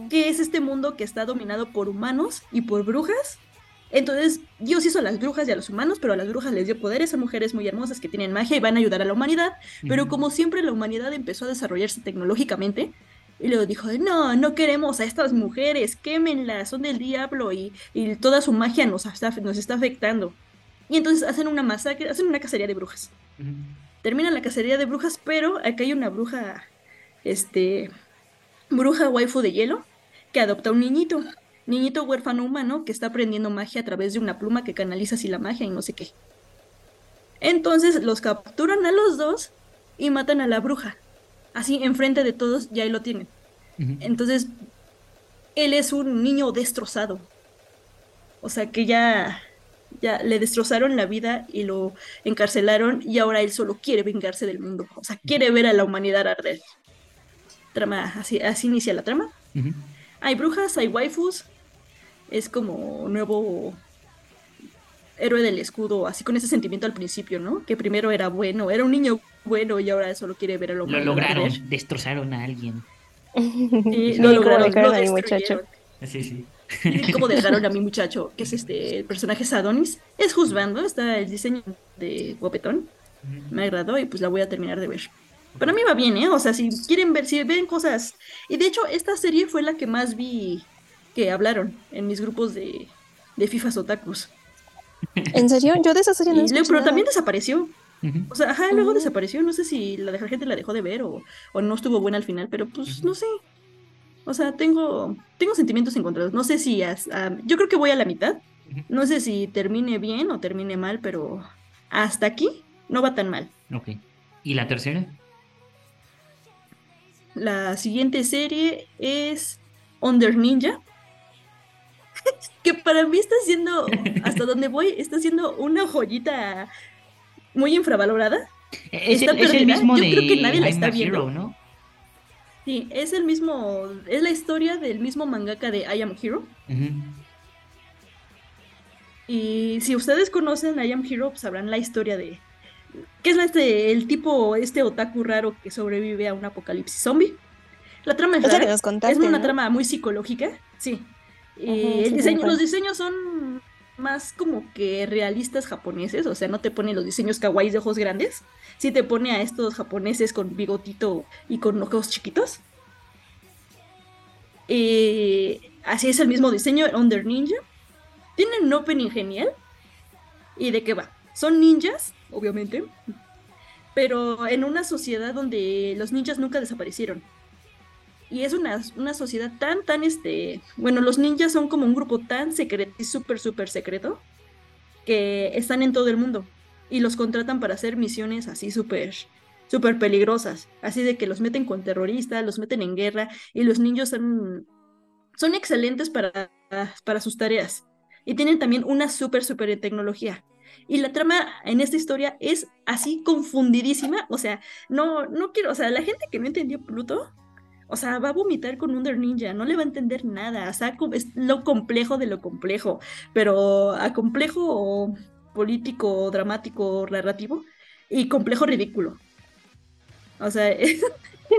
que es este mundo que está dominado por humanos y por brujas. Entonces, Dios hizo a las brujas y a los humanos, pero a las brujas les dio poderes a mujeres muy hermosas que tienen magia y van a ayudar a la humanidad. Pero como siempre, la humanidad empezó a desarrollarse tecnológicamente. Y luego dijo, no, no queremos a estas mujeres, quémenlas, son del diablo y, toda su magia nos está, nos está afectando. Y entonces hacen una masacre, hacen una cacería de brujas. Terminan la cacería de brujas, pero acá hay una bruja, este, bruja waifu de hielo que adopta un niñito, niñito huérfano humano que está aprendiendo magia a través de una pluma que canaliza así la magia y no sé qué. Entonces los capturan a los dos y matan a la bruja. Así enfrente de todos ya ahí lo tienen. Entonces él es un niño destrozado. O sea que ya ya le destrozaron la vida y lo encarcelaron y ahora él solo quiere vengarse del mundo. O sea, quiere ver a la humanidad arder trama, así, así inicia la trama. Hay brujas, hay waifus, es como nuevo héroe del escudo, así con ese sentimiento al principio, ¿no? Que primero era bueno, era un niño bueno y ahora solo quiere ver a lo Lo lograron, destrozaron a alguien. Sí, lo lograron, lo a mi muchacho. Sí, sí. Como dejaron a mi muchacho, que es este el personaje Sadonis. Es juzgando, está el diseño de guapetón. Me agradó y pues la voy a terminar de ver. Pero a mí va bien, ¿eh? O sea, si quieren ver, si ven cosas. Y de hecho, esta serie fue la que más vi que hablaron en mis grupos de, de FIFAs otakus. ¿En serio? Yo de esa serie no Pero también desapareció. O sea, ajá, luego desapareció. No sé si la, gente la dejó de ver o, o, no estuvo buena al final, pero pues no sé. O sea, tengo, tengo sentimientos encontrados. No sé si. yo creo que voy a la mitad. No sé si termine bien o termine mal, pero hasta aquí no va tan mal. Ok. ¿Y la tercera? La siguiente serie es Under Ninja. que para mí está siendo, hasta donde voy, está siendo una joyita muy infravalorada. Es, el, mismo Yo creo que nadie la está viendo. ¿no? Sí, es el mismo, es la historia del mismo mangaka de I Am Hero. Y si ustedes conocen I Am Hero, pues sabrán la historia de, ¿Qué es este, el tipo, este otaku raro que sobrevive a un apocalipsis zombie? La trama es rara, es una trama muy psicológica, sí. Y el diseño, los diseños son más como que realistas japoneses, o sea, no te pone los diseños kawaiis de ojos grandes, sí te pone a estos japoneses con bigotito y con ojos chiquitos. así es el mismo diseño, Under Ninja. Tiene un opening genial. ¿Y de qué va? Son ninjas obviamente, pero en una sociedad donde los ninjas nunca desaparecieron. Y es una, una sociedad tan, tan, este, bueno, los ninjas son como un grupo tan secreto y súper, súper secreto que están en todo el mundo y los contratan para hacer misiones así súper, súper peligrosas. Así de que los meten con terroristas, los meten en guerra y los ninjas son, son excelentes para, para sus tareas. Y tienen también una súper, súper tecnología. Y la trama en esta historia es así confundidísima. O sea, no, no quiero, o sea, la gente que no entendió Pluto, o sea, va a vomitar con Under Ninja, no le va a entender nada. O sea, es lo complejo de lo complejo. Pero a complejo político, dramático, narrativo y complejo ridículo. O sea, es,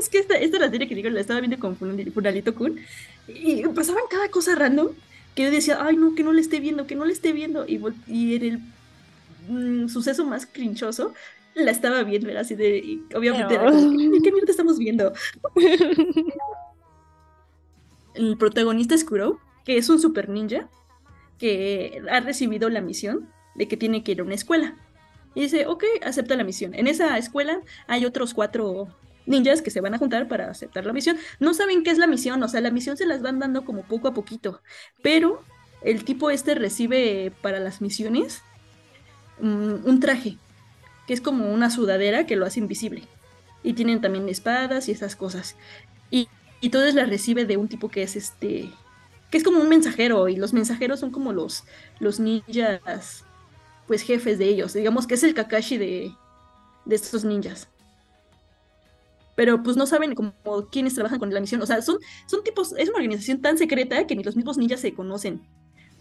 que esta, esta es la serie que digo, la estaba viendo con Funalito Kun y pasaban cada cosa random que yo decía, ay no, que no le esté viendo, que no le esté viendo. Y, y en el mm, suceso más crinchoso, la estaba viendo, era así de, obviamente, ¿qué mierda estamos viendo? el protagonista es Kuro, que es un super ninja, que ha recibido la misión de que tiene que ir a una escuela. Y dice, ok, acepta la misión. En esa escuela hay otros cuatro ninjas que se van a juntar para aceptar la misión. No saben qué es la misión, o sea, la misión se las van dando como poco a poquito. Pero el tipo este recibe para las misiones mm, un traje, que es como una sudadera que lo hace invisible. Y tienen también espadas y esas cosas. Y, y todas las recibe de un tipo que es este que es como un mensajero y los mensajeros son como los, los ninjas pues jefes de ellos. Digamos que es el Kakashi de, de estos ninjas. Pero pues no saben como quiénes trabajan con la misión. O sea, son, son tipos, es una organización tan secreta que ni los mismos ninjas se conocen.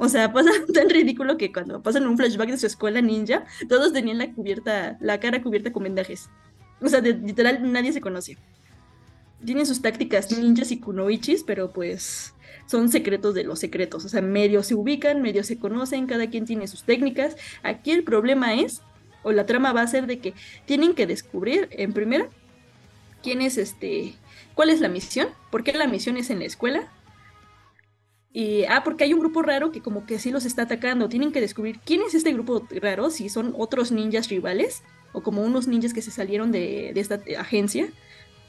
O sea, pasa tan ridículo que cuando pasan un flashback de su escuela ninja, todos tenían la cubierta, la cara cubierta con vendajes. O sea, literal nadie se conoce. Tienen sus tácticas ninjas y kunoichis, pero pues son secretos de los secretos, o sea, medio se ubican, medio se conocen, cada quien tiene sus técnicas. Aquí el problema es, o la trama va a ser de que tienen que descubrir, en primera, quién es este, cuál es la misión, por qué la misión es en la escuela. Y, ah, porque hay un grupo raro que como que sí los está atacando. Tienen que descubrir quién es este grupo raro, si son otros ninjas rivales o como unos ninjas que se salieron de, esta agencia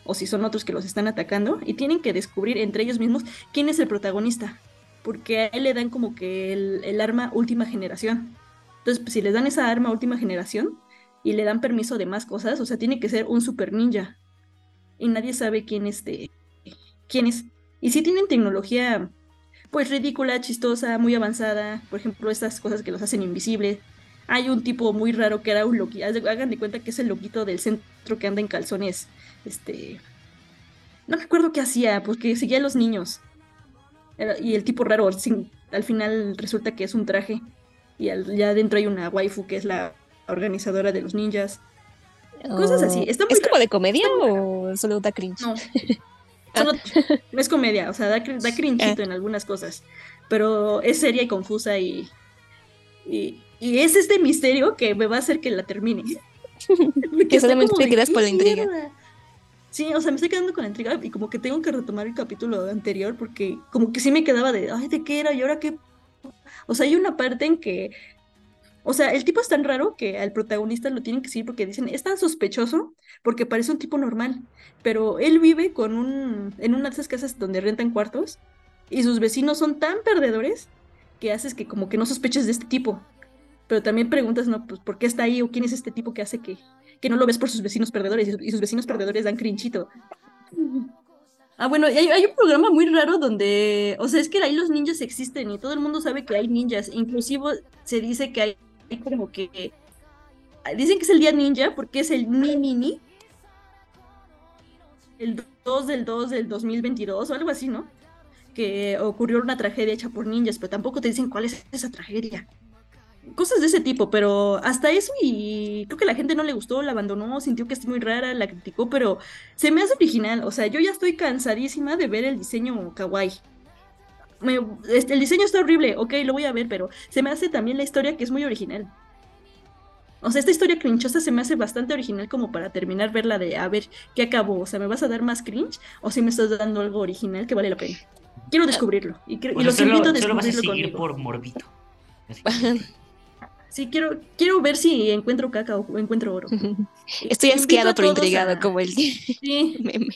o si son otros que los están atacando, y tienen que descubrir entre ellos mismos quién es el protagonista, porque a él le dan como que el, arma última generación. Entonces, pues, si le dan esa arma última generación y le dan permiso de más cosas, o sea, tiene que ser un super ninja. Y nadie sabe quién, este, quién es. Y si tienen tecnología, pues ridícula, chistosa, muy avanzada, por ejemplo, estas cosas que los hacen invisibles. Hay un tipo muy raro que era un loquito, hagan de cuenta que es el loquito del centro que anda en calzones este, no me acuerdo qué hacía, porque seguía a los niños. y el tipo raro, al final resulta que es un traje. Y ya adentro hay una waifu que es la organizadora de los ninjas. Cosas así. ¿Es como de comedia o solo da cringe? No. no es comedia, o sea, da, da crinchito ah. en algunas cosas. Pero es seria y confusa y, y, y es este misterio que me va a hacer que la termine. que solamente te quedas por la intriga. Sí, o sea, me estoy quedando con la intriga y como que tengo que retomar el capítulo anterior porque como que sí me quedaba de, ay, ¿de qué era? ¿Y ahora qué? O sea, hay una parte en que, o sea, el tipo es tan raro que al protagonista lo tienen que seguir porque dicen, es tan sospechoso porque parece un tipo normal, pero él vive con un, en una de esas casas donde rentan cuartos y sus vecinos son tan perdedores que haces que como que no sospeches de este tipo. Pero también preguntas, ¿no? Pues, ¿por qué está ahí? ¿O quién es este tipo que hace que, que no lo ves por sus vecinos perdedores y sus vecinos perdedores dan crinchito. Ah, bueno, hay, hay, un programa muy raro donde, o sea, es que ahí los ninjas existen y todo el mundo sabe que hay ninjas. Inclusive se dice que hay, como que... Dicen que es el día ninja porque es el ni ni ni. El 2 del 2 del 2022 o algo así, ¿no? Que ocurrió una tragedia hecha por ninjas, pero tampoco te dicen cuál es esa tragedia cosas de ese tipo, pero hasta eso y creo que la gente no le gustó, la abandonó, sintió que es muy rara, la criticó, pero se me hace original, o sea, yo ya estoy cansadísima de ver el diseño kawaii. Este, el diseño está horrible, ok, lo voy a ver, pero se me hace también la historia que es muy original. O sea, esta historia crinchosa se me hace bastante original como para terminar verla de a ver qué acabó. O sea, ¿me vas a dar más cringe o si me estás dando algo original que vale la pena? Quiero descubrirlo. Y, los invito a descubrirlo vas a seguir por morbito. Sí, quiero, quiero ver si encuentro caca o encuentro oro. Estoy asqueado pero intrigado como el sí. meme.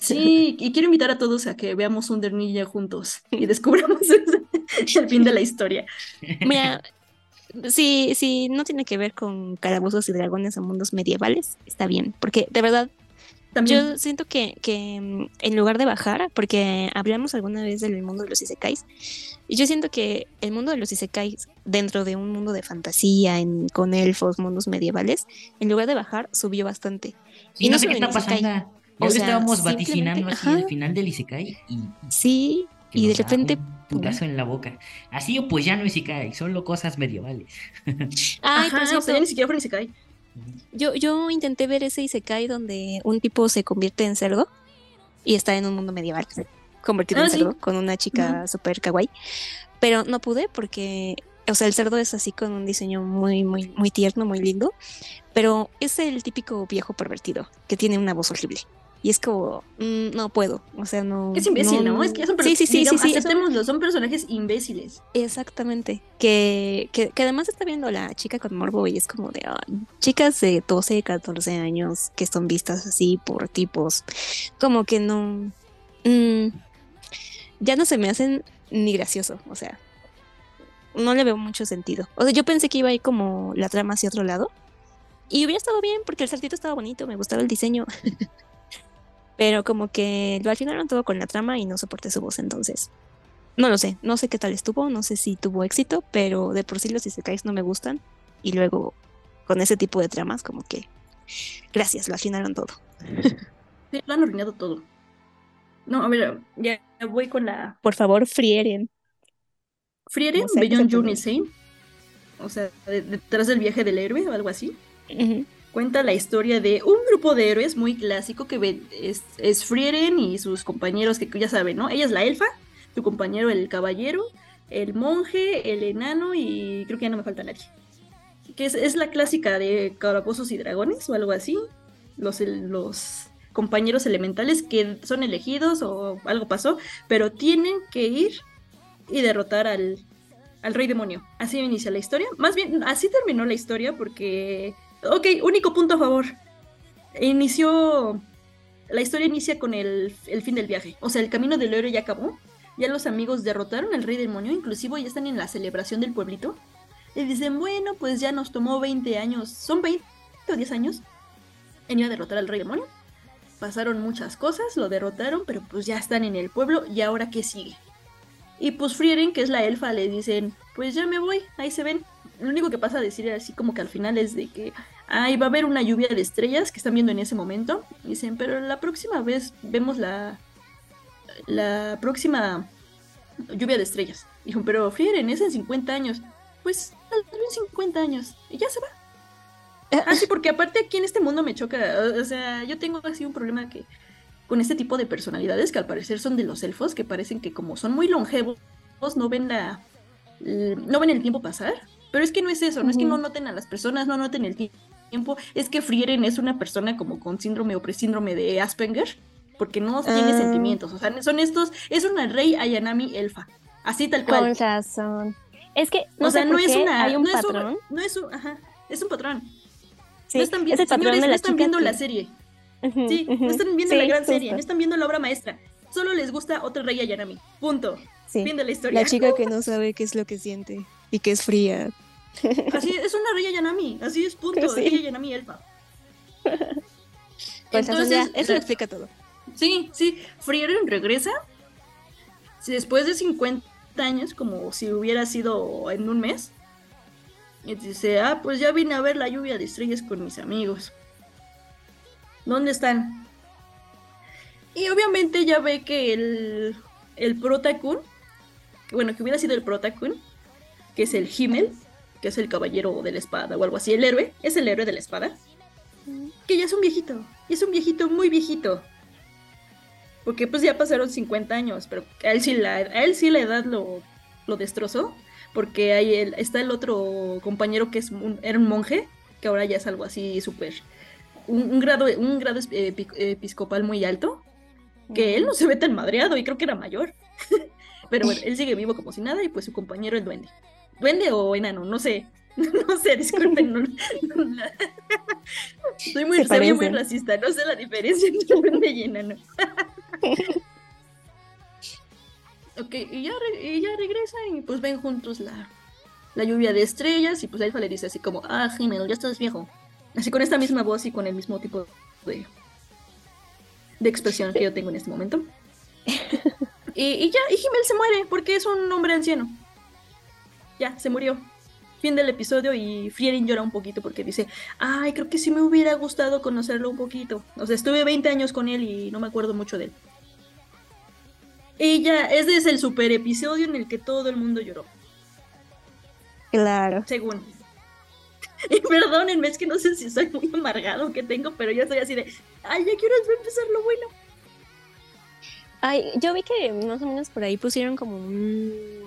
Sí, y quiero invitar a todos a que veamos un Undernilla juntos y descubramos el fin de la historia. Mira, si, si no tiene que ver con calabozos y dragones o mundos medievales, está bien, porque de verdad yo siento que, que, mm, en lugar de bajar, porque hablamos alguna vez del mundo de los isekais, y yo siento que el mundo de los isekais, dentro de un mundo de fantasía, en, con elfos, mundos medievales, en lugar de bajar, subió bastante. y no sé qué está pasando. O estábamos vaticinando así el final del isekai y... Sí, y de repente... Un putazo en la boca. Así pues ya no isekai, solo cosas medievales. Ay, Ajá, pero ni siquiera fue isekai. Yo, yo intenté ver ese Isekai donde un tipo se convierte en cerdo y está en un mundo medieval, convertido en ah, cerdo, con una chica super kawaii. Pero no pude porque o sea, el cerdo es así con un diseño muy, muy, muy tierno, muy lindo, pero es el típico viejo pervertido que tiene una voz horrible. Y es como, mm, no puedo, o sea, no... Es imbécil, ¿no? Es que son sí, sí, sí, sí, sí, aceptémoslo, son personajes imbéciles. Exactamente, que, que, que, además está viendo la chica con morbo y es como de, chicas de 12, 14 años que son vistas así por tipos, como que no... Mm, ya no se me hacen ni gracioso, o sea, no le veo mucho sentido. O sea, yo pensé que iba a ir como la trama hacia otro lado. Y hubiera estado bien porque el saltito estaba bonito, me gustaba el diseño. Pero como que lo afinaron todo con la trama y no soporté su voz, entonces. No lo sé, no sé qué tal estuvo, no sé si tuvo éxito, pero de por sí los isekais no me gustan. Y luego, con ese tipo de tramas, como que. Gracias, lo afinaron todo. Sí, lo han arruinado todo. No, a ver, ya voy con la. Por favor, frieren. Frieren, Beyond Journey Sane. O sea, detrás del viaje del héroe o algo así cuenta la historia de un grupo de héroes muy clásico que es, es Frieren y sus compañeros que ya saben, ¿no? Ella es la elfa, su compañero el caballero, el monje, el enano y creo que ya no me falta nadie. Que es, la clásica de calabozos y dragones o algo así. Los, los compañeros elementales que son elegidos o algo pasó, pero tienen que ir y derrotar al, al rey demonio. Así inicia la historia. Más bien, así terminó la historia porque Ok, único punto a favor. Inició. La historia inicia con el, fin del viaje. O sea, el camino del héroe ya acabó. Ya los amigos derrotaron al rey demonio, inclusive ya están en la celebración del pueblito. Y dicen, bueno, pues ya nos tomó 20 años. ¿Son 20 o 10 años? En ir a derrotar al rey demonio. Pasaron muchas cosas, lo derrotaron, pero pues ya están en el pueblo. ¿Y ahora qué sigue? Y pues Frieren, que es la elfa, le dicen, pues ya me voy, ahí se ven. Lo único que pasa a decir así como que al final es de que, ay, va a haber una lluvia de estrellas que están viendo en ese momento. dicen, pero la próxima vez vemos la, la próxima lluvia de estrellas. Dijo, pero Frieren, es en 50 años. Pues tal vez en 50 años. Y ya se va. Ah, sí, porque aparte aquí en este mundo me choca. O sea, yo tengo así un problema que con este tipo de personalidades que al parecer son de los elfos, que parecen que como son muy longevos, no ven la no ven el tiempo pasar. Pero es que no es eso, no es que no noten a las personas, no noten el tiempo tiempo es que Frieren es una persona como con síndrome o presíndrome de Asperger, porque no tiene ah. sentimientos, o sea, son estos, es una rey Ayanami elfa, así tal cual. Con razón. Es que, no o sea, no es una, hay un no patrón. Es un, no es un, ajá, es un patrón. Sí, no están, viendo, señores, no están viendo la serie. sí, no están viendo la gran serie, no están viendo la obra maestra. Solo les gusta otra rey Ayanami. Punto. Fin de la historia. La chica que no sabe qué es lo que siente y que es fría. Así es una Rey Yanami, así es punto, sí. Rey Yanami Elfa. Pues Entonces, eso explica todo. Sí, sí, Frieren regresa después de 50 años, como si hubiera sido en un mes. Y dice, ah, pues ya vine a ver la lluvia de estrellas con mis amigos. ¿Dónde están? Y obviamente ya ve que el, el Protacun, bueno, que hubiera sido el Protacun, que es el Himmel, que es el caballero de la espada o algo así, el héroe, es el héroe de la espada, que ya es un viejito, y es un viejito muy viejito. Porque pues ya pasaron 50 años, pero a él sí la, a él sí la edad lo, lo destrozó, porque ahí está el otro compañero que es era un monje, que ahora ya es algo así súper, un, grado, un grado episcopal muy alto, que él no se ve tan madreado y creo que era mayor. pero bueno, él sigue vivo como si nada y pues su compañero el duende duende o enano, no sé. No sé, disculpen. Soy muy, muy racista, no sé la diferencia entre duende y enano. ok, y ya, y ya regresan y pues ven juntos la, la lluvia de estrellas y pues Elfa le dice así como, ah, Jimeno, ya estás viejo. Así con esta misma voz y con el mismo tipo de, de expresión que yo tengo en este momento. y, y ya, y Jimel se muere porque es un hombre anciano ya, se murió. Fin del episodio y Frierin llora un poquito porque dice, ay, creo que sí me hubiera gustado conocerlo un poquito. O sea, estuve 20 años con él y no me acuerdo mucho de él. Y ya, ese es el super episodio en el que todo el mundo lloró. Claro. Según. Y perdónenme, es que no sé si soy muy amargado que tengo, pero yo estoy así de, ay, ya quiero empezar lo bueno. Ay, yo vi que más o menos por ahí pusieron como un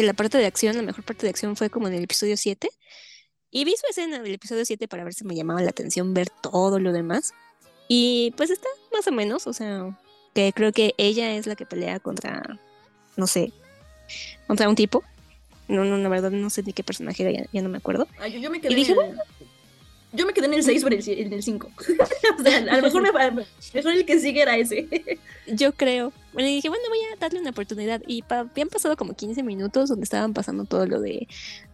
que la parte de acción, la mejor parte de acción fue como en el episodio 7. Y vi su escena del episodio 7 para ver si me llamaba la atención ver todo lo demás. Y pues está más o menos, o sea, que creo que ella es la que pelea contra, no sé, contra un tipo. No, no, la verdad no sé ni qué personaje era, ya, no me acuerdo. yo, me quedé en el, yo me quedé en el 6 por el, en el 5. o sea, a lo mejor, me, mejor el que sigue era ese. yo creo. Bueno, dije, bueno, voy a darle una oportunidad. Y habían pasado como 15 minutos donde estaban pasando todo lo de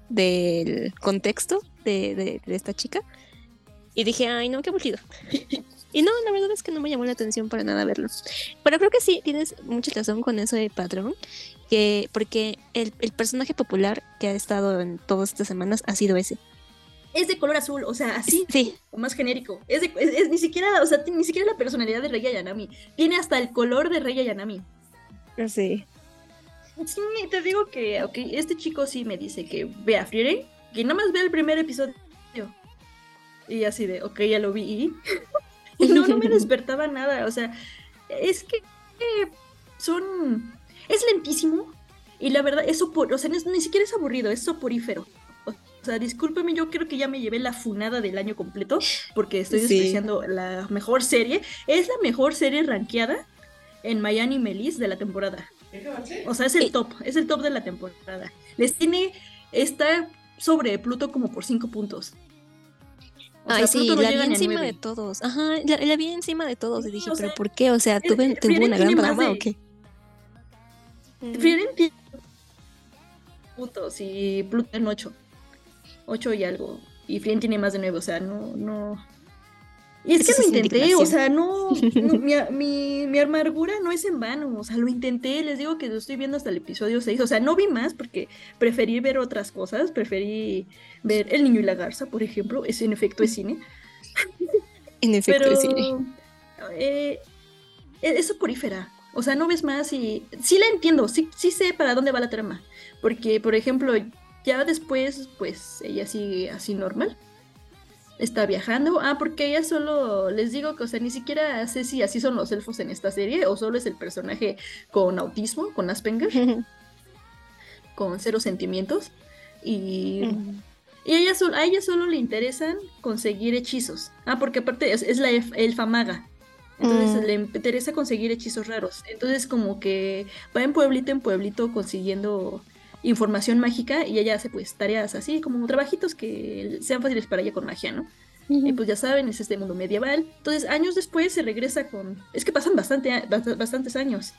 del contexto de, de, de esta chica. Y dije, ay, no, qué aburrido. Y no, la verdad es que no me llamó la atención para nada verlo. Pero creo que sí, tienes mucha razón con eso de patrón, que porque el, personaje popular que ha estado en todas estas semanas ha sido ese. Es de color azul, o sea, así, sí. o más genérico. Es, es, ni siquiera, o sea, ni siquiera la personalidad de Rey Yanami. Tiene hasta el color de Rey Yanami. Sí. Sí, te digo que, ok, este chico sí me dice que vea Frieren, que nada más vea el primer episodio. Y así de, ok, ya lo vi. Y no, no me despertaba nada. O sea, es que son. Es lentísimo. Y la verdad, eso por, o sea, ni siquiera es aburrido, es soporífero. O sea, discúlpeme, yo creo que ya me llevé la funada del año completo porque estoy despreciando la mejor serie. Es la mejor serie rankeada en Miami Melis de la temporada. O sea, es el top, es el top de la temporada. Les tiene, está sobre Pluto como por cinco puntos. Ay, sí, la vi encima de todos. Ajá, la, vi encima de todos y dije, ¿pero por qué? O sea, ¿tuve, ¿tuvo una gran drama o qué? Frieren tiene puntos y Pluto en 8. 8 y algo. Y Frieren tiene más de 9, o sea, no, no, y es que lo intenté, o sea, no, mi, mi, amargura no es en vano, o sea, lo intenté, les digo que lo estoy viendo hasta el episodio 6, o sea, no vi más porque preferí ver otras cosas, preferí ver El Niño y la Garza, por ejemplo, es en efecto es cine. En efecto es cine. Eh, es soporífera, o sea, no ves más y sí la entiendo, sí, sí sé para dónde va la trama, porque, por ejemplo, ya después, pues, ella sigue así normal está viajando. Ah, porque ella solo, les digo que, o sea, ni siquiera sé si así son los elfos en esta serie o solo es el personaje con autismo, con Asperger, con cero sentimientos. Y, y ella a ella solo le interesan conseguir hechizos. Ah, porque aparte es, la elfa maga. Entonces mm. le interesa conseguir hechizos raros. Entonces como que va en pueblito en pueblito consiguiendo información mágica y ella hace pues tareas así, como trabajitos que sean fáciles para ella con magia, ¿no? Y pues ya saben, es este mundo medieval. Entonces, años después se regresa con... Es que pasan bastante, bastantes años.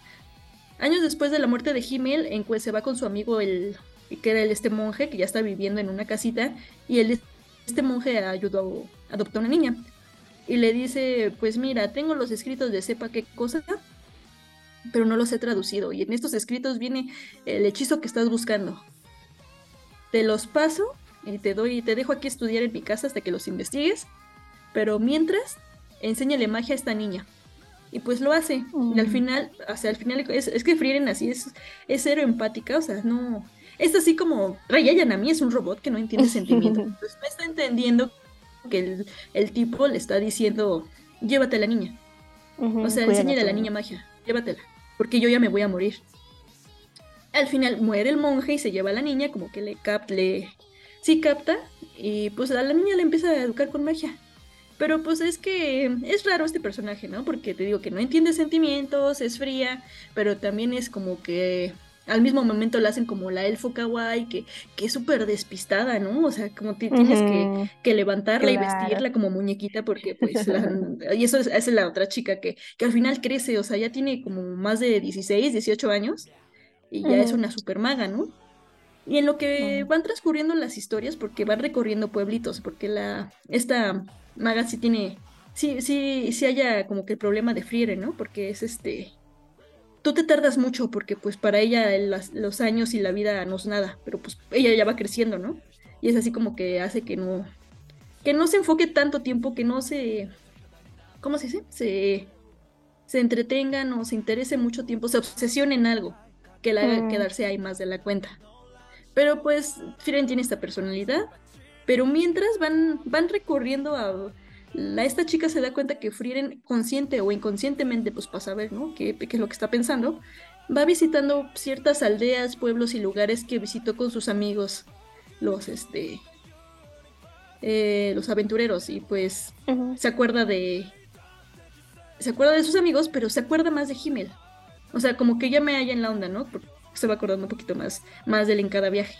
Años después de la muerte de Himmel, en pues se va con su amigo, el que era el, este monje, que ya está viviendo en una casita, y el, este monje ayudó, adoptó a una niña. Y le dice, pues mira, tengo los escritos de sepa qué cosa, pero no los he traducido. Y en estos escritos viene el hechizo que estás buscando. Te los paso y te doy, te dejo aquí estudiar en mi casa hasta que los investigues. Pero mientras, enséñale magia a esta niña. Y pues lo hace. Y al mm. final, o sea, al final es, que Frieren así es, es cero empática, o sea, no. Es así como Raya Yanami es un robot que no entiende sentimientos. No está entendiendo que el, el, tipo le está diciendo, llévate a la niña. o sea, enséñale a la niña magia, llévatela porque yo ya me voy a morir. Al final muere el monje y se lleva a la niña, como que le capta, sí capta, y pues a la niña le empieza a educar con magia. Pero pues es que es raro este personaje, ¿no? Porque te digo que no entiende sentimientos, es fría, pero también es como que al mismo momento la hacen como la elfo kawaii, que, que es súper despistada, ¿no? O sea, como tienes que, levantarla y vestirla como muñequita, porque pues, y eso es, la otra chica que, que al final crece, o sea, ya tiene como más de 16, 18 años, y ya es una super maga, ¿no? Y en lo que van transcurriendo las historias, porque van recorriendo pueblitos, porque la, esta maga sí tiene, sí, sí, sí haya como que el problema de Friere, ¿no? Porque es este, tú te tardas mucho porque pues para ella los años y la vida no es nada, pero pues ella ya va creciendo, ¿no? Y es así como que hace que no, que no se enfoque tanto tiempo, que no se, ¿cómo se dice? Se, se entretengan o se interese mucho tiempo, se obsesione en algo que la haga mm. quedarse ahí más de la cuenta. Pero pues Firen tiene esta personalidad, pero mientras van, van recorriendo a esta chica se da cuenta que Frieren consciente o inconscientemente, pues para saber, ¿no? ¿Qué, es lo que está pensando? va visitando ciertas aldeas, pueblos y lugares que visitó con sus amigos, los este eh, los aventureros, y pues se acuerda de se acuerda de sus amigos, pero se acuerda más de Himmel. O sea, como que ya me halla en la onda, ¿no? Porque se va acordando un poquito más, más de él en cada viaje.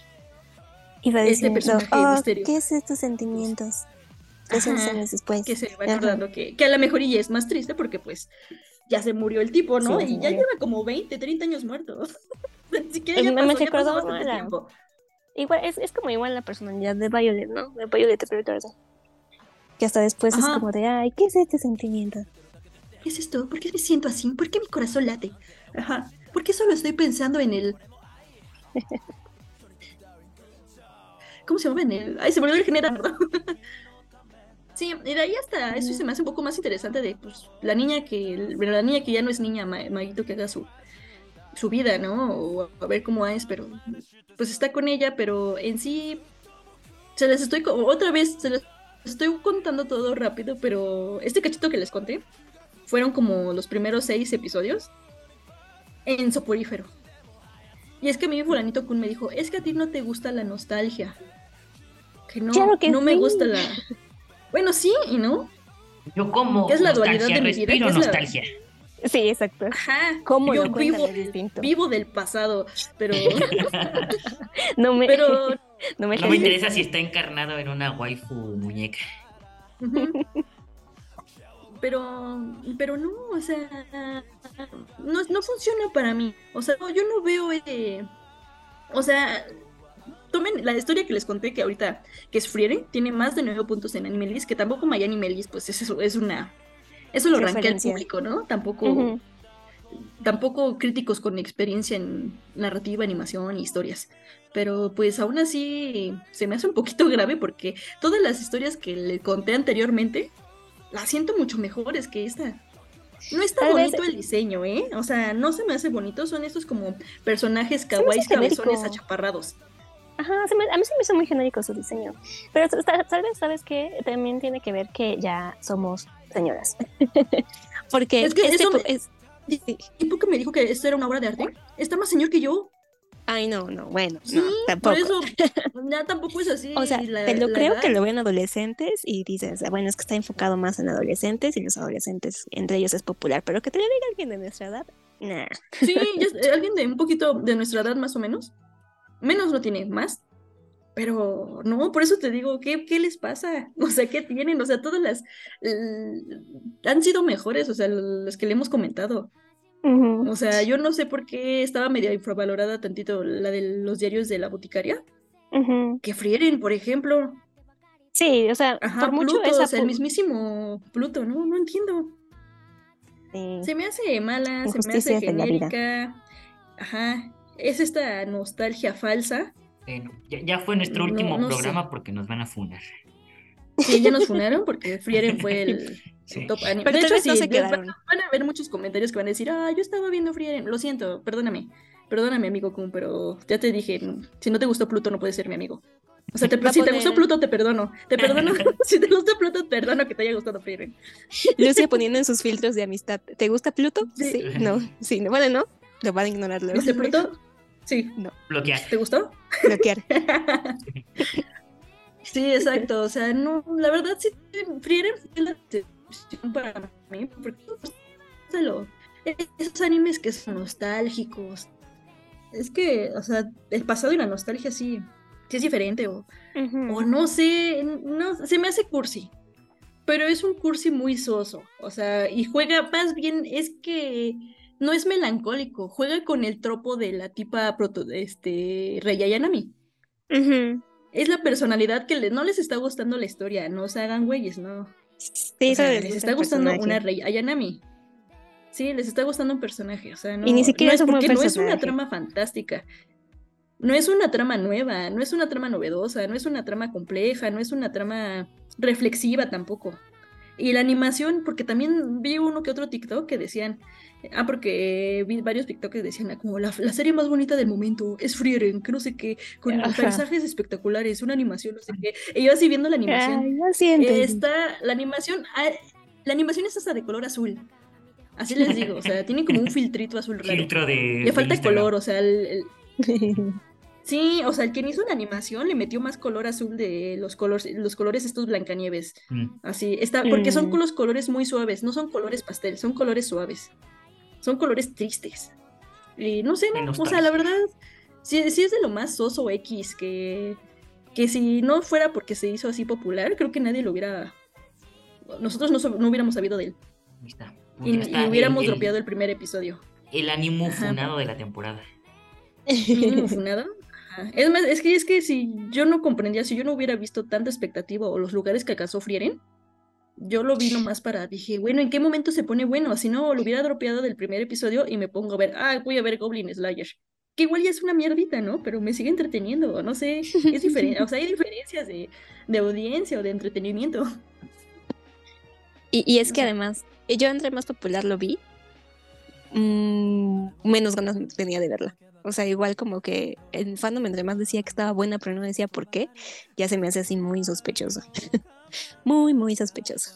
Y va este personaje oh, ¿qué es estos sentimientos? Después. Que se va acordando que, que, a lo mejor y es más triste porque pues ya se murió el tipo, ¿no? y ya lleva como 20, 30 años muerto. Si ya me pasó, Igual, es, es, como igual la personalidad de Violet, ¿no? De Violet Que hasta después es como de, ay, ¿qué es este sentimiento? ¿Qué es esto? ¿Por qué me siento así? ¿Por qué mi corazón late? Ajá. ¿Por qué solo estoy pensando en el... ¿Cómo se llama? En el... Ay, se me olvidó el generador. Sí, y de ahí hasta eso se me hace un poco más interesante de pues la niña que la niña que ya no es niña, Maguito que haga su su vida, ¿no? O a ver cómo es, pero pues está con ella, pero en sí se les estoy otra vez se les estoy contando todo rápido, pero este cachito que les conté fueron como los primeros seis episodios en Soporífero. Y es que a mí fulanito Kun me dijo, es que a ti no te gusta la nostalgia. Que no, no me gusta la bueno, sí y no. Yo como es la dualidad de mi vida? nostalgia. Sí, exacto. Ajá. ¿Cómo yo vivo, vivo del pasado, pero no me pero no me, interesa si está encarnado en una waifu muñeca. pero pero no, o sea, no, no funciona para mí. O sea, yo no veo eh, o sea, tomen la historia que les conté que ahorita, que es Frieren, tiene más de nueve puntos en Animelis, que tampoco My Animelis, pues eso es una... Eso lo arranqué al público, ¿no? Tampoco... Tampoco críticos con experiencia en narrativa, animación y historias. Pero pues aún así se me hace un poquito grave porque todas las historias que le conté anteriormente las siento mucho mejores que esta. No está bonito el diseño, ¿eh? O sea, no se me hace bonito. Son estos como personajes kawaiis cabezones achaparrados. Ajá, a mí se me hizo muy genérico su diseño. Pero tal vez, ¿sabes que También tiene que ver que ya somos señoras. Porque es que este es... ¿Y que me dijo que esto era una obra de arte? Está más señor que yo. Ay, no, no, bueno, sí, tampoco. Por eso, ya tampoco es así. O sea, te lo creo que lo ven adolescentes y dices, bueno, es que está enfocado más en adolescentes y los adolescentes, entre ellos es popular, pero que te lo diga alguien de nuestra edad, nah. Sí, alguien de un poquito de nuestra edad más o menos menos no tiene, más. Pero no, por eso te digo, ¿qué, qué les pasa? O sea, ¿qué tienen? O sea, todas las han sido mejores, o sea, las que le hemos comentado. O sea, yo no sé por qué estaba medio infravalorada tantito la de los diarios de la boticaria. Que frieren, por ejemplo. Sí, o sea, por mucho Pluto, o sea, el mismísimo Pluto, ¿no? No entiendo. Se me hace mala, se me hace genérica. Ajá es esta nostalgia falsa. Bueno, ya, fue nuestro último programa porque nos van a funar. Sí, ya nos funaron porque Frieren fue el top anime. Pero de hecho, sí, se quedaron. Van, a haber muchos comentarios que van a decir, ah, yo estaba viendo Frieren. Lo siento, perdóname. Perdóname, amigo Kun, pero ya te dije, si no te gustó Pluto, no puedes ser mi amigo. O sea, si te gustó Pluto, te perdono. Te perdono. si te gustó Pluto, te perdono que te haya gustado Frieren. Lucia poniendo en sus filtros de amistad. ¿Te gusta Pluto? Sí. No. Sí, no. Bueno, no. Lo van a ignorar luego. ¿Viste Pluto? Sí. No. Bloquear. ¿Te gustó? Bloquear. sí, exacto. O sea, no, la verdad sí, Frieren fue la decepción para mí, porque esos animes que son nostálgicos. Es que, o sea, el pasado y la nostalgia sí, sí es diferente, o, o no sé, no, se me hace cursi. Pero es un cursi muy soso. O sea, y juega más bien, es que no es melancólico, juega con el tropo de la tipa proto, este, Rey Ayanami. Es la personalidad que no les está gustando la historia, no se hagan güeyes, no. Sí, les está gustando una Rey Ayanami. Sí, les está gustando un personaje, o sea, no, y ni siquiera es, porque no es una trama fantástica. No es una trama nueva, no es una trama novedosa, no es una trama compleja, no es una trama reflexiva tampoco. Y la animación, porque también vi uno que otro TikTok que decían, Ah, porque vi varios TikToks que decían ah, como la, serie más bonita del momento es Frieren, que no sé qué, con paisajes espectaculares, una animación, no sé qué. Y yo así viendo la animación. está la animación, ah, la animación es hasta de color azul. Así les digo, o sea, tiene como un filtrito azul raro. Filtro de. Le falta color, o sea, el, Sí, o sea, el quien hizo la animación le metió más color azul de los colores, los colores estos Blancanieves. Mm. Así, está, porque son mm. los colores muy suaves, no son colores pastel, son colores suaves. Son colores tristes. Y no sé, no, o sea, la verdad, sí, sí es de lo más soso X que, que si no fuera porque se hizo así popular, creo que nadie lo hubiera. Nosotros no, hubiéramos sabido de él. Y, hubiéramos dropeado el primer episodio. El ánimo funado de la temporada. ¿El ánimo funado? Es más, es que es que si yo no comprendía, si yo no hubiera visto tanta expectativa o los lugares que acaso Frieren, yo lo vi nomás para, dije, bueno, ¿en qué momento se pone bueno? Si no, lo hubiera dropeado del primer episodio y me pongo a ver, ah, voy a ver Goblin Slayer. Que igual ya es una mierdita, ¿no? Pero me sigue entreteniendo, no sé, es diferente, o sea, hay diferencias de, de audiencia o de entretenimiento. Y, y es que además, yo entre más popular lo vi, mmm, menos ganas tenía de verla. O sea, igual como que el fandom entre más decía que estaba buena, pero no decía por qué, ya se me hace así muy sospechoso. muy, muy sospechoso.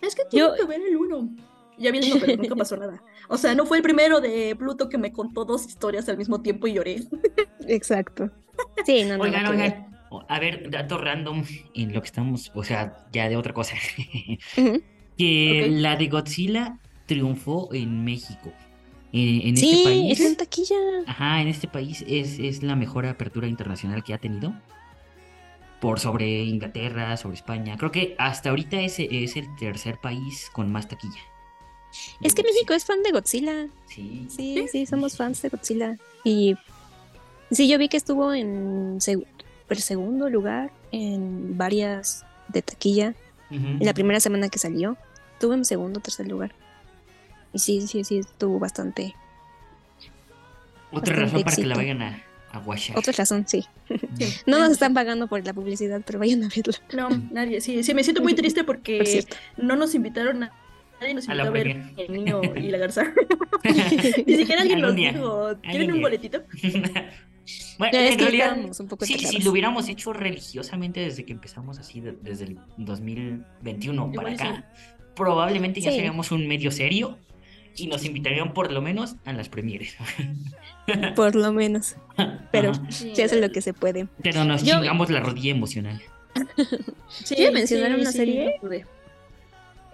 Es que tuve que ver el uno. Ya vi pero nunca pasó nada. O sea, no fue el primero de Pluto que me contó dos historias al mismo tiempo y lloré. Exacto. Sí, no, no. Oigan, oigan. A ver, dato random en lo que estamos, o sea, ya de otra cosa. Que la de Godzilla triunfó en México. En sí, este país. en taquilla. Ajá, en este país es, es la mejor apertura internacional que ha tenido. Por sobre Inglaterra, sobre España. Creo que hasta ahorita es el tercer país con más taquilla. Es que México es fan de Godzilla. Sí. Sí, sí, somos fans de Godzilla. Y sí, yo vi que estuvo en el segundo lugar en varias de taquilla. En la primera semana que salió. Estuvo en segundo o tercer lugar. Y sí, sí, sí, estuvo bastante. Otra razón para que la vayan a, a Otra razón, sí. no nos están pagando por la publicidad, pero vayan a verla. No, nadie. Sí, sí, me siento muy triste porque no nos invitaron a. Nadie nos invitó a, ver el niño y la garza. Ni siquiera alguien nos dijo, ¿quieren un boletito? Bueno, en realidad, un poco sí, si lo hubiéramos hecho religiosamente desde que empezamos así, desde el 2021 para acá, probablemente ya seríamos un medio serio y nos invitarían por lo menos a las premieres. Por lo menos. Pero se hace lo que se puede. Pero nos chingamos la rodilla emocional. Sí, ¿Quiero mencionar una serie?